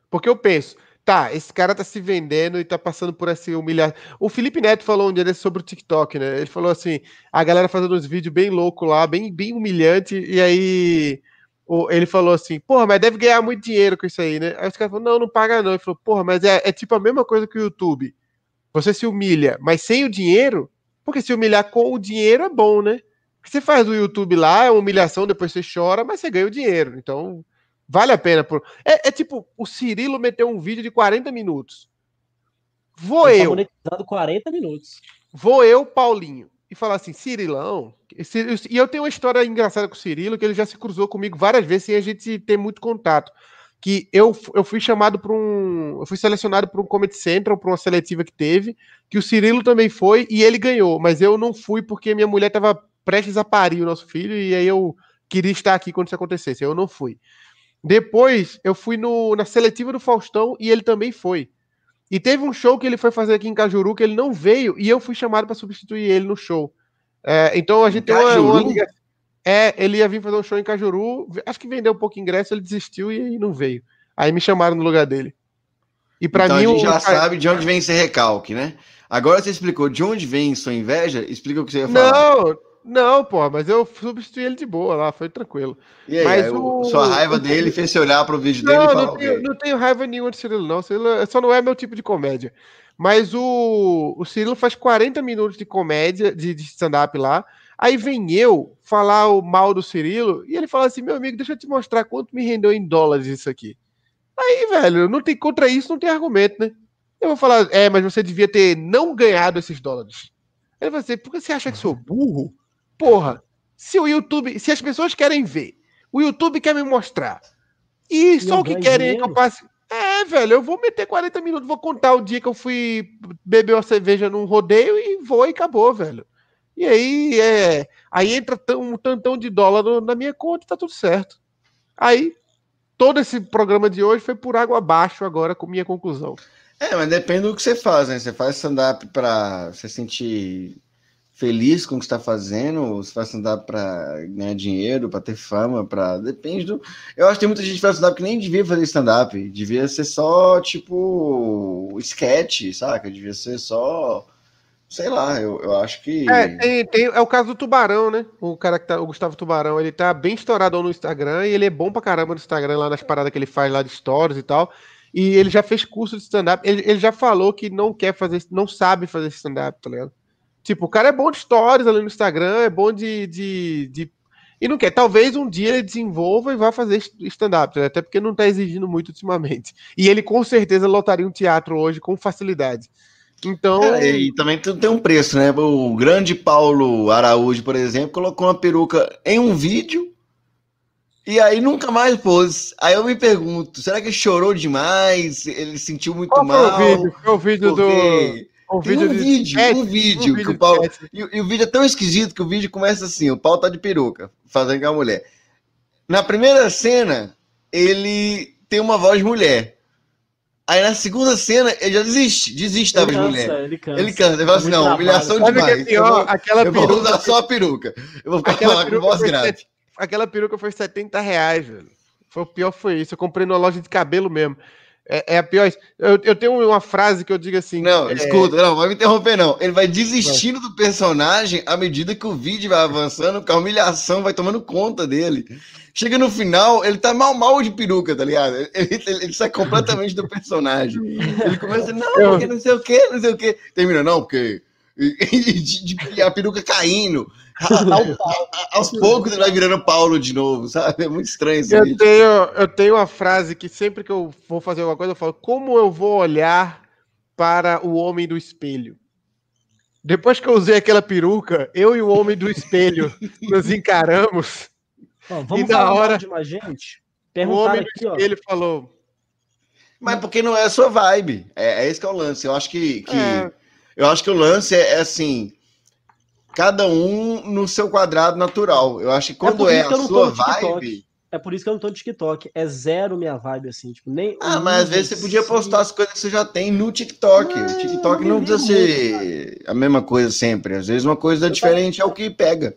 Porque eu penso, tá, esse cara tá se vendendo e tá passando por essa humilhação. O Felipe Neto falou um dia sobre o TikTok, né? Ele falou assim: a galera fazendo uns vídeos bem louco lá, bem, bem humilhante, e aí ele falou assim, porra, mas deve ganhar muito dinheiro com isso aí, né? Aí os caras falaram, não, não paga não. Ele falou, porra, mas é, é tipo a mesma coisa que o YouTube. Você se humilha, mas sem o dinheiro, porque se humilhar com o dinheiro é bom, né? Você faz o YouTube lá, é uma humilhação, depois você chora, mas você ganha o dinheiro. Então, vale a pena. Por... É, é tipo, o Cirilo meteu um vídeo de 40 minutos. Vou Ele tá eu. Tá monetizado 40 minutos. Vou eu, Paulinho e falar assim, Cirilão. E eu tenho uma história engraçada com o Cirilo, que ele já se cruzou comigo várias vezes sem a gente ter muito contato. Que eu, eu fui chamado para um. Eu fui selecionado para um Comedy Central, para uma seletiva que teve, que o Cirilo também foi e ele ganhou, mas eu não fui porque minha mulher estava prestes a parir o nosso filho e aí eu queria estar aqui quando isso acontecesse. Eu não fui. Depois eu fui no, na seletiva do Faustão e ele também foi. E teve um show que ele foi fazer aqui em Cajuru que ele não veio e eu fui chamado para substituir ele no show. É, então a gente tem uma, uma, É, ele ia vir fazer um show em Cajuru, acho que vendeu um pouco de ingresso, ele desistiu e, não veio. Aí me chamaram no lugar dele. E para então mim. A gente já sabe de onde vem esse recalque, né? Agora você explicou de onde vem sua inveja, explica o que você ia falar. Não, não, pô, mas eu substituí ele de boa lá, foi tranquilo. E aí, mas aí o... sua raiva dele fez você olhar para o vídeo não, dele e falar. Não, tenho, não tenho raiva nenhuma de Cirilo, não. Cirilo só não é meu tipo de comédia. Mas o, o Cirilo faz 40 minutos de comédia, de, de stand-up lá. Aí vem eu falar o mal do Cirilo e ele fala assim: meu amigo, deixa eu te mostrar quanto me rendeu em dólares isso aqui. Aí, velho, não tem contra isso, não tem argumento, né? Eu vou falar, é, mas você devia ter não ganhado esses dólares. Ele vai dizer, por que você acha que sou burro? Porra, se o YouTube, se as pessoas querem ver, o YouTube quer me mostrar. E, só o que querem é que eu passe. É, velho, eu vou meter 40 minutos, vou contar o dia que eu fui beber uma cerveja num rodeio e vou e acabou, velho. E aí, é, aí entra um tantão de dólar na minha conta e tá tudo certo. Aí, todo esse programa de hoje foi por água abaixo agora com minha conclusão. É, mas depende do que você faz, né? Você faz stand-up pra você sentir feliz com o que está fazendo, você faz stand-up pra ganhar dinheiro, pra ter fama, pra. Depende do. Eu acho que tem muita gente que faz stand-up que nem devia fazer stand-up. Devia ser só, tipo, sketch, saca? Devia ser só. Sei lá, eu, eu acho que. É, tem, tem, é o caso do Tubarão, né? O cara que tá, o Gustavo Tubarão, ele tá bem estourado no Instagram e ele é bom pra caramba no Instagram, lá nas paradas que ele faz lá de stories e tal. E ele já fez curso de stand-up. Ele, ele já falou que não quer fazer, não sabe fazer stand-up, tá ligado? Tipo, o cara é bom de stories ali no Instagram, é bom de, de, de... E não quer. Talvez um dia ele desenvolva e vá fazer stand-up, né? até porque não tá exigindo muito ultimamente. E ele com certeza lotaria um teatro hoje com facilidade. Então. É, e também tem um preço, né? O grande Paulo Araújo, por exemplo, colocou uma peruca em um vídeo e aí nunca mais pôs. Aí eu me pergunto, será que ele chorou demais? Ele sentiu muito Qual mal? Foi o vídeo, foi o vídeo do. Um vídeo, um, vídeo um vídeo, um vídeo, que o Paulo. E, e, o vídeo é tão esquisito que o vídeo começa assim: o Paulo tá de peruca, fazendo com a mulher. Na primeira cena, ele tem uma voz de mulher. Aí na segunda cena, ele já desiste, desiste da mulher. Ele cansa. Ele cansa. Ele fala assim: não, humilhação Sabe demais. Que é pior, eu vou, aquela eu peruca... vou usar só a peruca. Eu vou ficar aquela com voz grave. Set... Aquela peruca foi 70 reais, velho. Foi o pior foi isso. Eu comprei numa loja de cabelo mesmo. É, é, a pior. Eu, eu, tenho uma frase que eu digo assim. Não, é... escuta, não, vai me interromper, não. Ele vai desistindo do personagem à medida que o vídeo vai avançando, que a humilhação vai tomando conta dele. Chega no final, ele tá mal mal de peruca, tá ligado? Ele, ele, ele sai completamente do personagem. Ele começa, não, porque não sei o que, não sei o que. Termina, não, porque. de, de, a peruca caindo. aos poucos ele vai virando Paulo de novo, sabe? É muito estranho isso. Eu tenho, eu tenho uma frase que sempre que eu vou fazer alguma coisa, eu falo: como eu vou olhar para o homem do espelho? Depois que eu usei aquela peruca, eu e o homem do espelho nos encaramos. Ó, vamos e da hora de mais gente. O homem aqui, do espelho ó. falou. Mas porque não é a sua vibe. É, é esse que é o lance. Eu acho que, que é. eu acho que o lance é, é assim cada um no seu quadrado natural. Eu acho que quando é, é a sua vibe. É por isso que eu não tô no TikTok. É zero minha vibe, assim. Tipo, nem. Ah, mas às vezes você podia postar as coisas que você já tem no TikTok. o TikTok não, não precisa ser a mesma coisa sempre. Às vezes uma coisa eu diferente tava... é o que pega.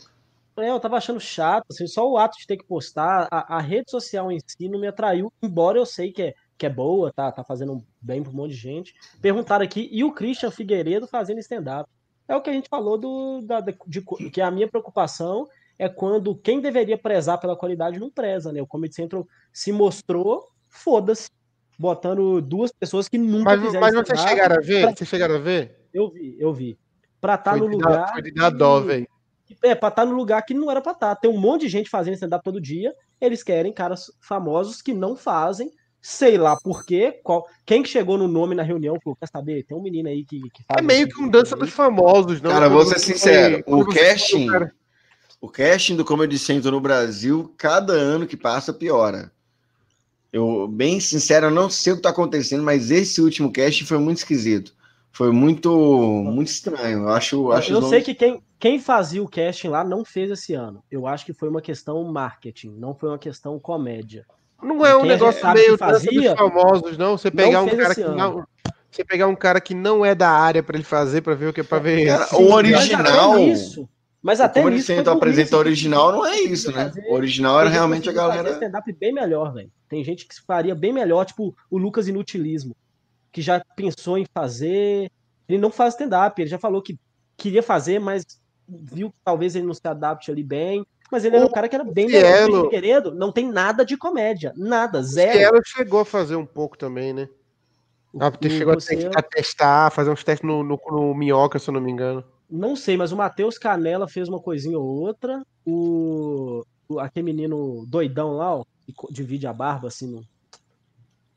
É, eu tava achando chato, assim, só o ato de ter que postar, a, a, rede social em si não me atraiu, embora eu sei que é, que é boa, tá, tá fazendo bem pra um monte de gente. Perguntaram aqui, e o Christian Figueiredo fazendo stand-up? É o que a gente falou do, da, de, que a minha preocupação é quando quem deveria prezar pela qualidade não preza, né? O Comedy Central se mostrou, foda-se, botando duas pessoas que nunca mas, fizeram Mas vocês chegaram a ver? Pra... Vocês chegaram a ver? Eu vi, eu vi. Pra estar tá no lugar... Foi de dar dó, velho. É, pra estar tá no lugar que não era pra estar. Tá. Tem um monte de gente fazendo stand-up todo dia, eles querem caras famosos que não fazem, sei lá por quê. Qual, quem que chegou no nome na reunião falou, quer saber? Tem um menino aí que, que É meio que um dança dos famosos, não? Cara, vou ser sincero, o casting, o casting do Comedy Central no Brasil, cada ano que passa, piora. Eu, bem sincero, eu não sei o que tá acontecendo, mas esse último casting foi muito esquisito. Foi muito, muito estranho. Eu acho, acho eu sei que quem, quem fazia o casting lá não fez esse ano. Eu acho que foi uma questão marketing, não foi uma questão comédia. Não é um negócio meio fazia, famosos, não. Você pegar não um cara que não, você pegar um cara que não é da área para ele fazer, para ver o que é para ver. Cara, o original. Isso. Mas até Como. Como apresenta original, não é isso, né? O original era realmente a galera. stand-up bem melhor, velho. Tem gente que faria bem melhor, tipo o Lucas Inutilismo, que já pensou em fazer. Ele não faz stand-up, ele já falou que queria fazer, mas viu que talvez ele não se adapte ali bem. Mas ele era um cara que era bem Cielo... querendo, não tem nada de comédia, nada, zero. O Cielo chegou a fazer um pouco também, né? Ah, porque chegou a, ter, a testar, fazer uns testes no, no, no, Minhoca, se eu não me engano. Não sei, mas o Matheus Canela fez uma coisinha ou outra. O, o aquele menino doidão lá, ó, que divide a barba assim no.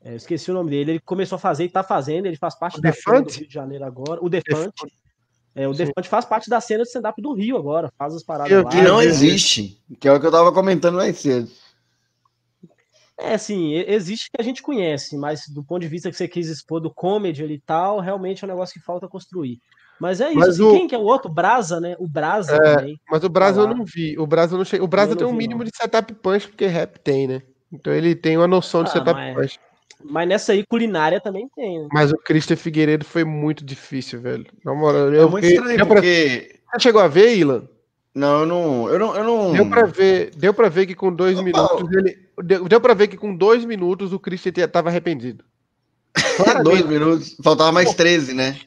É, esqueci o nome dele. Ele começou a fazer e tá fazendo. Ele faz parte o da Defante? do Rio de Janeiro agora. O Defante. Defante. É, o Defante faz parte da cena de stand-up do Rio agora, faz as paradas que, lá. Que não existe, que é o que eu tava comentando mais cedo. É, sim, existe que a gente conhece, mas do ponto de vista que você quis expor do comedy e tal, realmente é um negócio que falta construir. Mas é isso. Mas assim, o... Quem que é o outro? Brasa, né? O Brasa é, também. Mas o Brasa tá eu não vi. O Brasa não O Brasa tem um mínimo não. de setup punch, porque rap tem, né? Então ele tem uma noção de ah, setup mas... punch. Mas nessa aí, culinária também tem. Né? Mas o Christian Figueiredo foi muito difícil, velho. Na moral, eu, é muito estranho, porque... Você chegou a ver, Ilan? Não, eu não, eu não, eu não. Deu para ver, deu para ver que com dois Opa, minutos ele, deu, deu para ver que com dois minutos o Christian estava arrependido. dois minutos, faltava mais 13, né?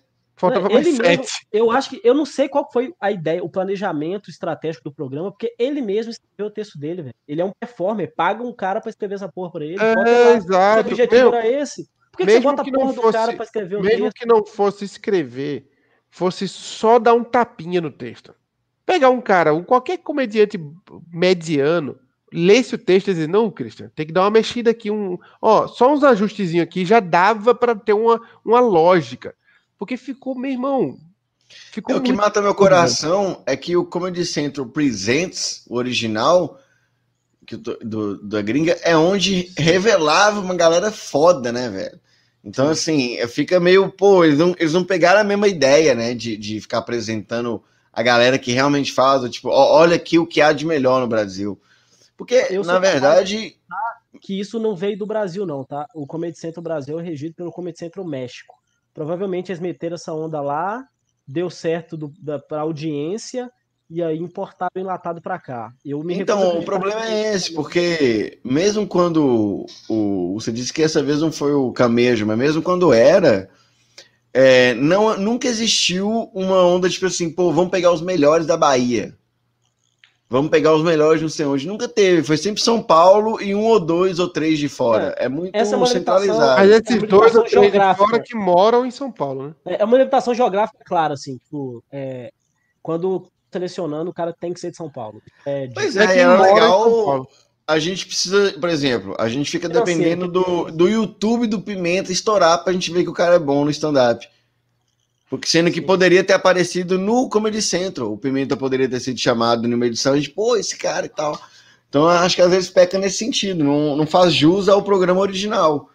Faltava mais ele mesmo, eu acho que eu não sei qual foi a ideia, o planejamento estratégico do programa, porque ele mesmo escreveu o texto dele, velho. Ele é um performer, paga um cara para escrever essa porra para ele. É, exato. O objetivo Meu, era esse. Por que, mesmo que você bota a porra fosse, do cara pra escrever o Mesmo texto? que não fosse escrever, fosse só dar um tapinha no texto. Pegar um cara, um, qualquer comediante mediano, lesse o texto e dizer, não, Christian, tem que dar uma mexida aqui, um, ó, só uns ajustezinhos aqui já dava para ter uma, uma lógica. Porque ficou, meu irmão. Ficou é, o que mata meu coração é que o Comedy Central Presents, o original, que do, da gringa, é onde revelava uma galera foda, né, velho? Então, assim, fica meio, pô, eles não, eles não pegaram a mesma ideia, né, de, de ficar apresentando a galera que realmente faz, tipo, ó, olha aqui o que há de melhor no Brasil. Porque, eu na verdade. Que isso não veio do Brasil, não, tá? O Comedy Central Brasil é regido pelo Comedy Central México. Provavelmente eles meteram essa onda lá, deu certo para a audiência e aí importaram enlatado para cá. Eu me então, o problema é esse, porque mesmo quando o, você disse que essa vez não foi o camejo, mas mesmo quando era, é, não, nunca existiu uma onda tipo assim, pô, vamos pegar os melhores da Bahia. Vamos pegar os melhores não sei onde. Nunca teve. Foi sempre São Paulo e um ou dois ou três de fora. É, é muito Essa é centralizado. Mas esses é dois ou três de fora que moram em São Paulo, né? É, é uma limitação geográfica, claro, assim. Tipo, é, quando selecionando, o cara tem que ser de São Paulo. É, de... Pois é, é, é legal. A gente precisa, por exemplo, a gente fica dependendo do, do YouTube do Pimenta estourar pra gente ver que o cara é bom no stand-up. Porque sendo que poderia ter aparecido no Comedy Central, o Pimenta poderia ter sido chamado numa edição, gente, pô, esse cara e tal. Então acho que às vezes peca nesse sentido, não, não faz jus ao programa original.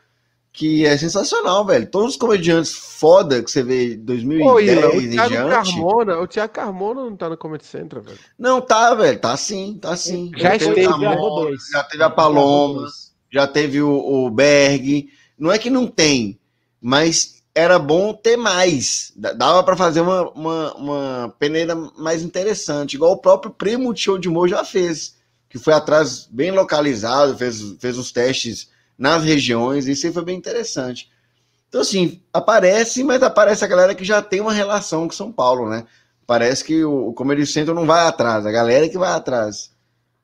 Que é sensacional, velho. Todos os comediantes foda que você vê em 2010 Pô, Ila, o Thiago diante. Carmona, o Thiago Carmona não tá no Comedy Central, velho. Não, tá, velho. Tá sim, tá sim. Já, já esteve, Carmona, já teve a Paloma, já teve o, o Berg. Não é que não tem, mas era bom ter mais. Dava para fazer uma, uma, uma, peneira mais interessante, igual o próprio primo de show de humor já fez, que foi atrás bem localizado, fez, fez uns testes nas regiões, e isso aí foi bem interessante. Então, assim, aparece, mas aparece a galera que já tem uma relação com São Paulo, né? Parece que o, o Comedy Central não vai atrás, a galera que vai atrás.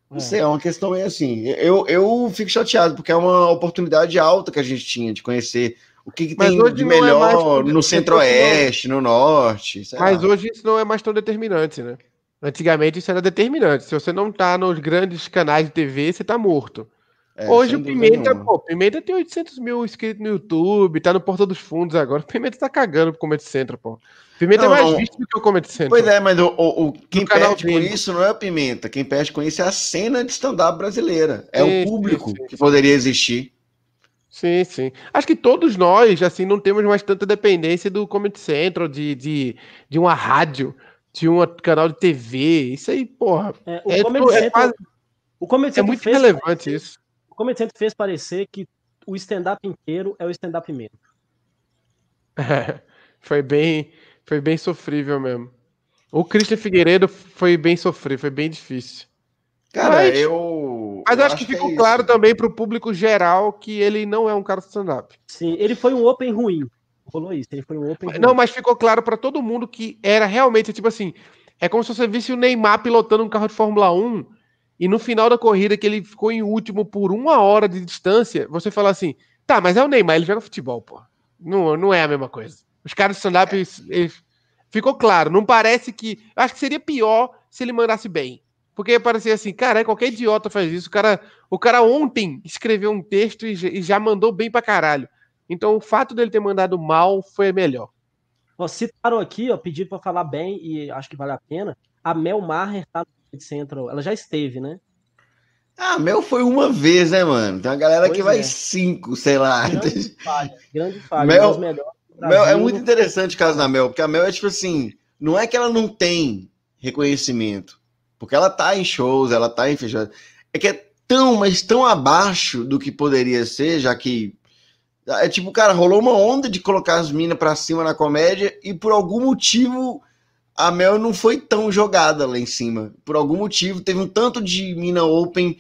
Não é. sei, é uma questão meio assim. Eu, eu fico chateado, porque é uma oportunidade alta que a gente tinha de conhecer o que, que tem de é melhor é no centro-oeste, no norte. Mas lá. hoje isso não é mais tão determinante, né? Antigamente isso era determinante. Se você não tá nos grandes canais de TV, você tá morto. É, hoje o Pimenta, pô, Pimenta tem 800 mil inscritos no YouTube, tá no Porta dos Fundos agora. O Pimenta tá cagando pro Comedy Central, pô. Pimenta não, é mais não. visto do que o Comedy Central. Pois é, mas o, o, o quem perde com isso não é o Pimenta. Quem perde com isso é a cena de stand-up brasileira. É sim, o público sim, sim. que poderia existir. Sim, sim. Acho que todos nós, assim, não temos mais tanta dependência do Comedy Central, de, de, de uma rádio, de um canal de TV. Isso aí, porra. É, o, é, Comedy tipo, é, quase, o Comedy é muito relevante parecer, isso. O Comedy Central fez parecer que o stand-up inteiro é o stand-up mesmo. É, foi bem, foi bem sofrível mesmo. O Christian Figueiredo foi bem sofrível, foi bem difícil. Cara, Mas... eu mas eu acho, acho que ficou é claro também para o público geral que ele não é um cara de stand-up. Sim, ele foi um open ruim. Rolou isso, ele foi um open Não, ruim. mas ficou claro para todo mundo que era realmente, tipo assim, é como se você visse o Neymar pilotando um carro de Fórmula 1 e no final da corrida que ele ficou em último por uma hora de distância, você fala assim, tá, mas é o Neymar, ele joga futebol, pô. Não, não é a mesma coisa. Os caras de stand-up, é. ficou claro, não parece que... Acho que seria pior se ele mandasse bem. Porque parecia assim, cara, é qualquer idiota faz isso. O cara, o cara ontem escreveu um texto e, e já mandou bem pra caralho. Então o fato dele ter mandado mal foi melhor. Ó, citaram aqui, ó, pedido para falar bem e acho que vale a pena. A Mel Maher tá no Central. Ela já esteve, né? Ah, Mel foi uma vez, né, mano? Tem uma galera pois que vai é. cinco, sei lá. Grande falha, grande falha. Mel, Mel é muito interessante o caso da Mel, porque a Mel é tipo assim, não é que ela não tem reconhecimento. Porque ela tá em shows, ela tá em festivais. É que é tão, mas tão abaixo do que poderia ser, já que É tipo, cara, rolou uma onda de colocar as minas pra cima na comédia e por algum motivo a Mel não foi tão jogada lá em cima. Por algum motivo teve um tanto de mina open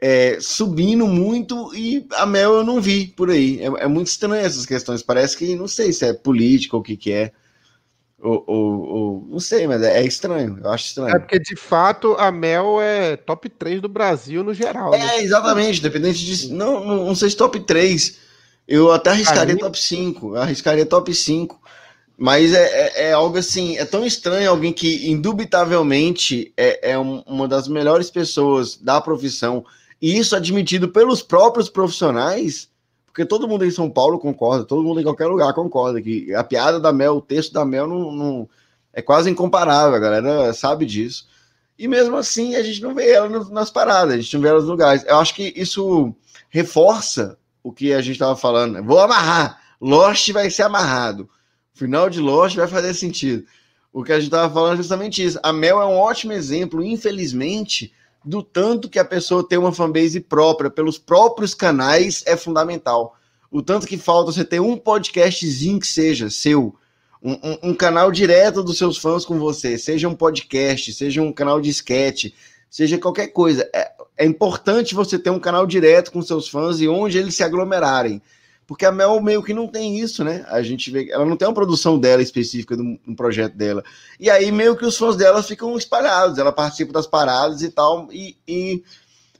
é, subindo muito e a Mel eu não vi por aí. É, é, muito estranho essas questões. Parece que não sei se é política ou o que, que é. Ou, ou, ou, não sei, mas é, estranho. Eu acho estranho. É porque de fato a Mel é top 3 do Brasil no geral. É, né? exatamente. Dependente de. Não, não, não sei se top 3. Eu até arriscaria top 5. arriscaria top 5. Mas é, é, é, algo assim, é tão estranho alguém que, indubitavelmente, é, é uma das melhores pessoas da profissão e isso admitido pelos próprios profissionais, porque todo mundo em São Paulo concorda, todo mundo em qualquer lugar concorda que a piada da Mel, o texto da Mel não, não é quase incomparável, a galera sabe disso. E mesmo assim a gente não vê ela nas paradas, a gente não vê ela nos lugares. Eu acho que isso reforça o que a gente estava falando. Vou amarrar, Lost vai ser amarrado. O final de Lost vai fazer sentido. O que a gente estava falando é justamente isso. A Mel é um ótimo exemplo, infelizmente, do tanto que a pessoa ter uma fanbase própria pelos próprios canais é fundamental. O tanto que falta você ter um podcastzinho que seja seu, um, um, um, canal direto dos seus fãs com você, seja um podcast, seja um canal de sketch, seja qualquer coisa. É, é importante você ter um canal direto com seus fãs e onde eles se aglomerarem. Porque a Mel meio que não tem isso, né? A gente vê, ela não tem uma produção dela específica de um projeto dela. E aí meio que os fãs dela ficam espalhados, ela participa das paradas e tal, e, e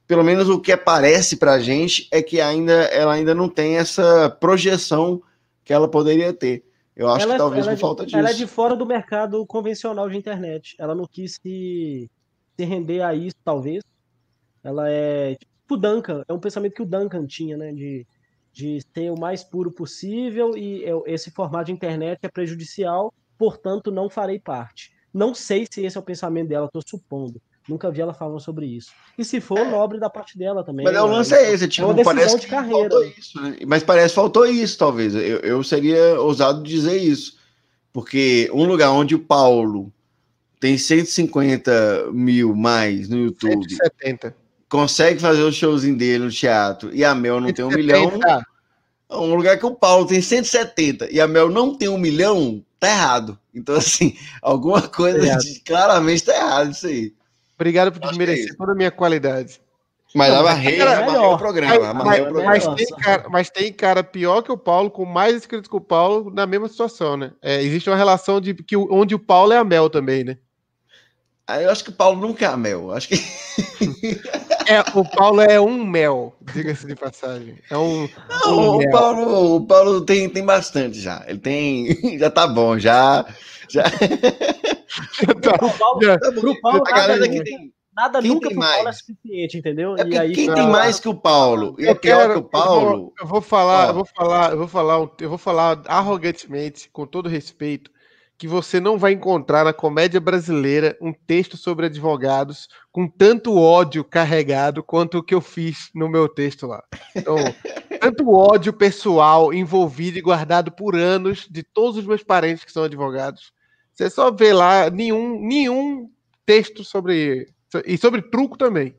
pelo menos o que aparece pra gente é que ainda ela ainda não tem essa projeção que ela poderia ter. Eu acho ela, que talvez por é falta disso. Ela é de fora do mercado convencional de internet. Ela não quis se, se render a isso, talvez. Ela é tipo o Duncan, é um pensamento que o Duncan tinha, né? De de ser o mais puro possível e eu, esse formato de internet é prejudicial, portanto não farei parte. Não sei se esse é o pensamento dela, estou supondo. Nunca vi ela falando sobre isso. E se for, é. nobre da parte dela também. Mas né? o lance é esse, tipo, é uma parece de carreira. faltou isso, né? Mas parece que faltou isso, talvez. Eu, eu seria ousado dizer isso. Porque um lugar onde o Paulo tem 150 mil mais no YouTube. 170 consegue fazer o showzinho dele no teatro e a Mel não tem um milhão. Um lugar que o Paulo tem 170 e a Mel não tem um milhão, tá errado. Então, assim, alguma coisa de, claramente tá errado isso aí. Obrigado por desmerecer é toda a minha qualidade. Mas amarrei, amarrei o programa. Mas, o programa. Mas, tem cara, mas, tem cara, pior que o Paulo, com mais inscritos que o Paulo, na mesma situação, né? É, existe uma relação de que onde o Paulo é a Mel também, né? Ah, eu acho que o Paulo nunca é a Mel. Acho que. É, o Paulo é um mel, diga-se de passagem. É um. Não, um o, Paulo, o Paulo tem, tem bastante já. Ele tem. Já tá bom, já. Já. tá, pro Paulo, já, pro Paulo a galera que tem. Nada quem nunca pro mais? Paulo é suficiente, entendeu? É e aí, quem tem mais que o Paulo? E é pior que o Paulo. Eu vou, eu vou falar, eu vou falar, eu vou falar, eu vou falar arrogantemente, com todo respeito, que você não vai encontrar na comédia brasileira um texto sobre advogados com tanto ódio carregado quanto o que eu fiz no meu texto lá. Então, tanto ódio pessoal envolvido e guardado por anos de todos os meus parentes que são advogados. Você só vê lá nenhum, nenhum texto sobre. E sobre truco também.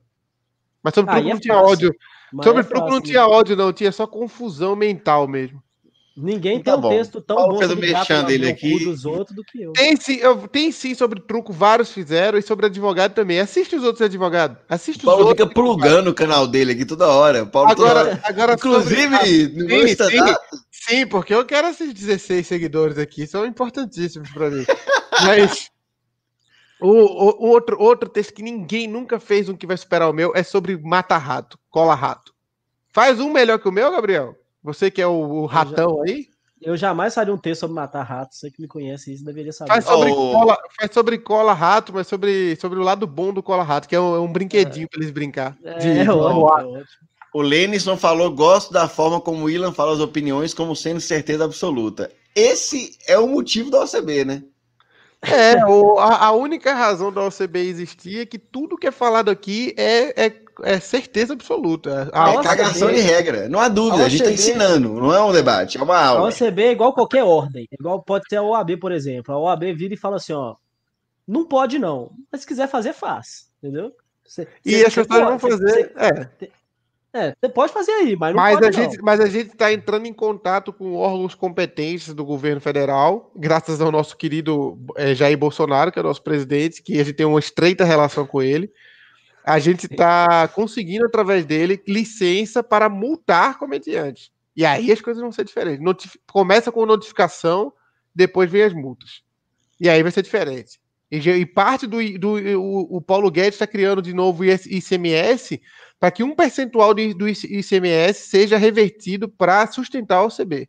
Mas sobre truco é não tinha ódio. Mas sobre é truco fácil, não tinha ódio, não. Tinha só confusão mental mesmo. Ninguém tá tem bom. um texto tão Paulo bom sobre gato ele aqui. dos outros do que eu. Tem sim, eu, tem sim sobre truco, vários fizeram, e sobre advogado também. Assiste os outros advogados. Assiste os Paulo outros. fica plugando o canal dele aqui toda hora. Paulo agora, hora. agora Inclusive, sobre... no sim, sim, sim, porque eu quero esses 16 seguidores aqui, são importantíssimos para mim. Mas o, o, o, outro, outro texto que ninguém nunca fez um que vai superar o meu é sobre mata-rato, cola-rato. Faz um melhor que o meu, Gabriel? Você que é o, o ratão eu já, aí? Eu jamais faria um texto sobre matar ratos. Você que me conhece isso deveria saber. Faz sobre, oh. cola, faz sobre cola rato, mas sobre, sobre o lado bom do cola rato, que é um, é um brinquedinho é. para eles brincar. É, de, é, ótimo, O Lenison falou: gosto da forma como o Ilan fala as opiniões, como sendo certeza absoluta. Esse é o motivo da OCB, né? É, o, a, a, única razão da OCB existir é que tudo que é falado aqui é, é, é certeza absoluta. A é cagação de regra, não há dúvida, a, a gente está ensinando, não é um debate, é uma aula. A OCB é igual qualquer ordem, igual pode ser a OAB, por exemplo. A OAB vira e fala assim: ó, não pode não, mas se quiser fazer, faz, entendeu? Você, e as pessoas vão fazer. Você, é. É, você pode fazer aí, mas não mas pode a gente, Mas a gente está entrando em contato com órgãos competentes do governo federal, graças ao nosso querido é, Jair Bolsonaro, que é o nosso presidente, que a gente tem uma estreita relação com ele. A gente está conseguindo, através dele, licença para multar comediantes. E aí as coisas vão ser diferentes. Notif começa com notificação, depois vem as multas. E aí vai ser diferente. E, e parte do, do o, o Paulo Guedes está criando de novo ICMS para que um percentual de, do ICMS seja revertido para sustentar o CB.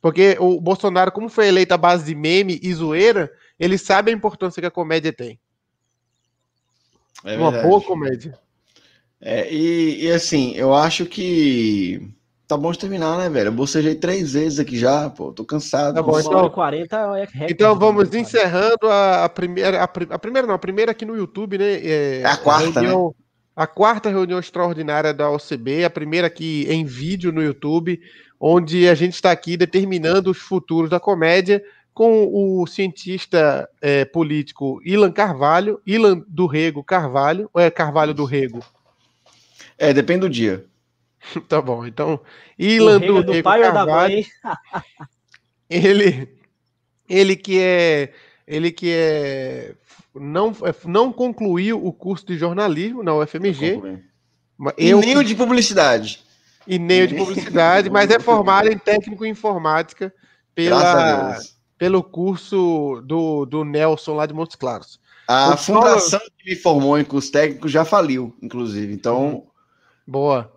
Porque o Bolsonaro, como foi eleito à base de meme e zoeira, ele sabe a importância que a comédia tem. É Uma boa comédia. É, e, e, assim, eu acho que tá bom de terminar, né, velho? Eu bocejei três vezes aqui já, pô, tô cansado. Tá bom, então, 40 é então vamos encerrando a, a primeira, a, a, primeira não, a primeira aqui no YouTube, né? É, é a quarta, reunião, né? a quarta reunião extraordinária da OCB, a primeira aqui em vídeo no YouTube, onde a gente está aqui determinando os futuros da comédia com o cientista é, político Ilan Carvalho, Ilan do Rego Carvalho, ou é Carvalho do Rego? É, depende do dia. tá bom, então Ilan do, do Rego Carvalho, ele, ele que é, ele que é não, não concluiu o curso de jornalismo na UFMG. E eu, nem o de publicidade. E nem o de publicidade, mas é formado em técnico em informática pela, pelo curso do, do Nelson lá de Montes Claros. A o fundação Paulo... que me formou em curso técnico já faliu, inclusive. Então. Boa.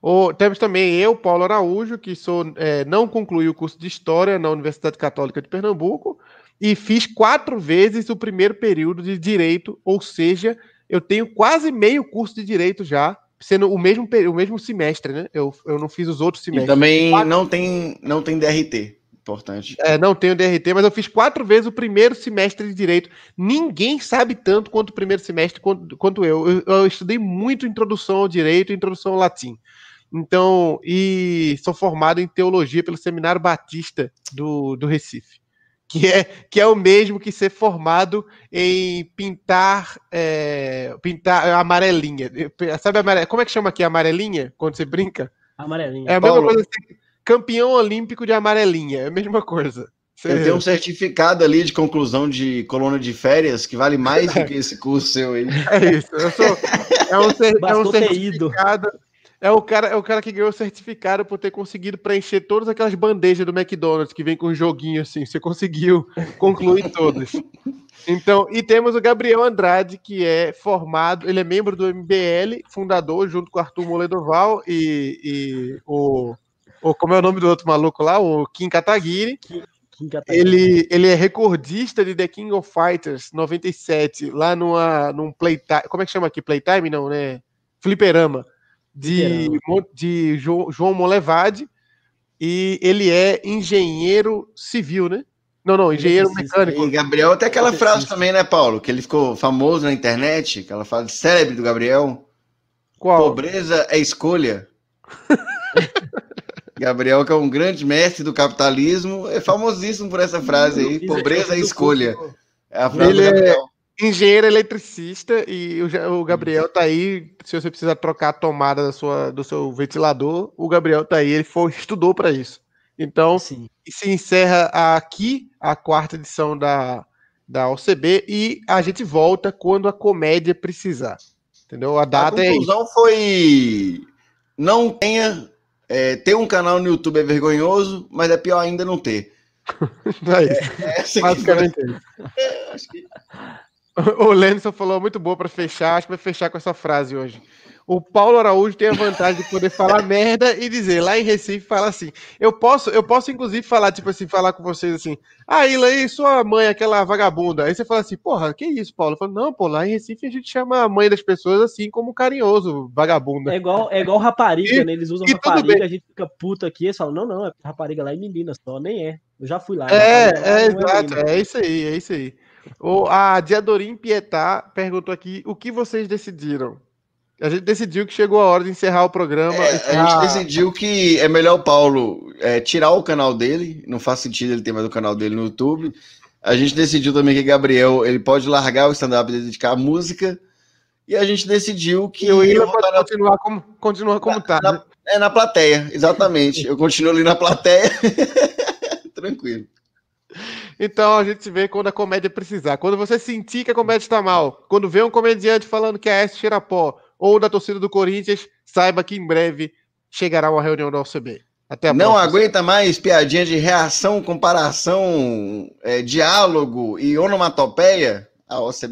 O, temos também eu, Paulo Araújo, que sou, é, não concluí o curso de História na Universidade Católica de Pernambuco, e fiz quatro vezes o primeiro período de direito, ou seja, eu tenho quase meio curso de direito já, sendo o mesmo, o mesmo semestre, né? Eu, eu não fiz os outros semestres. E também quatro... não tem, não tem DRT. Importante. É, não tenho DRT, mas eu fiz quatro vezes o primeiro semestre de direito. Ninguém sabe tanto quanto o primeiro semestre quanto, quanto eu. eu. eu. estudei muito introdução ao direito e introdução ao latim. Então, e sou formado em teologia pelo Seminário Batista do, do Recife que é, que é o mesmo que ser formado em pintar é, pintar amarelinha. Sabe amarelinha? Como é que chama aqui amarelinha? Quando você brinca? Amarelinha. É a mesma Paulo. coisa assim, campeão olímpico de amarelinha, é a mesma coisa. Você... Eu tenho um certificado ali de conclusão de coluna de férias que vale mais do que esse curso seu aí. É isso. Eu sou, é um, é um certificado. É o cara, é o cara que ganhou o certificado por ter conseguido preencher todas aquelas bandejas do McDonald's que vem com um joguinho assim. Você conseguiu concluir todas. Então, e temos o Gabriel Andrade, que é formado, ele é membro do MBL, fundador, junto com o Arthur Moledoval e, e o, o. Como é o nome do outro maluco lá? O Kim Kataguiri. Kim Kataguiri. Ele, ele é recordista de The King of Fighters 97, lá numa, num playtime. Como é que chama aqui? Playtime? Não, né? Fliperama de, de João Molevade, e ele é engenheiro civil, né? Não, não, engenheiro mecânico. E Gabriel tem aquela frase também, né, Paulo? Que ele ficou famoso na internet, aquela frase célebre do Gabriel. Qual? Pobreza é escolha. Gabriel, que é um grande mestre do capitalismo, é famosíssimo por essa frase aí. Pobreza é escolha. É a frase ele do é Gabriel engenheiro eletricista e o, Gabriel tá aí. Se você precisar trocar a tomada da sua, do seu ventilador, o Gabriel tá aí. Ele foi, estudou para isso. Então, Sim. se encerra aqui a quarta edição da, da OCB e a gente volta quando a comédia precisar. Entendeu? A data a conclusão é. foi. Não tenha. É, ter um canal no YouTube é vergonhoso, mas é pior ainda não ter. é. É, é Basicamente que... é, acho que... O Lenson falou muito boa para fechar, acho que vai fechar com essa frase hoje. O Paulo Araújo tem a vantagem de poder falar merda e dizer lá em Recife fala assim. Eu posso, eu posso inclusive falar tipo assim, falar com vocês assim: "Ah, Ila, e sua mãe, aquela vagabunda". Aí você fala assim: "Porra, que isso, Paulo?". Eu falo: "Não, pô, lá em Recife a gente chama a mãe das pessoas assim como carinhoso, vagabunda". É igual, é igual rapariga, e, né? Eles usam rapariga, a gente fica puto aqui, eles falam: "Não, não, é rapariga lá é menina só, nem é". Eu já fui lá. É, é, é exato, é, é isso aí, é isso aí. O, a Diadorim Pietá perguntou aqui o que vocês decidiram. A gente decidiu que chegou a hora de encerrar o programa. É, encerrar... A gente decidiu que é melhor o Paulo é, tirar o canal dele. Não faz sentido ele ter mais o canal dele no YouTube. A gente decidiu também que Gabriel ele pode largar o stand-up e dedicar a música. e a gente decidiu que. E pode na... continuar como, continua como está. Né? É, na plateia, exatamente. Eu continuo ali na plateia. Tranquilo. Então a gente vê quando a comédia precisar. Quando você sentir que a comédia está mal, quando vê um comediante falando que a S cheira pó, ou da torcida do Corinthians, saiba que em breve chegará uma reunião da OCB. Até a Não próxima. aguenta mais piadinha de reação, comparação, é, diálogo e onomatopeia? A OCB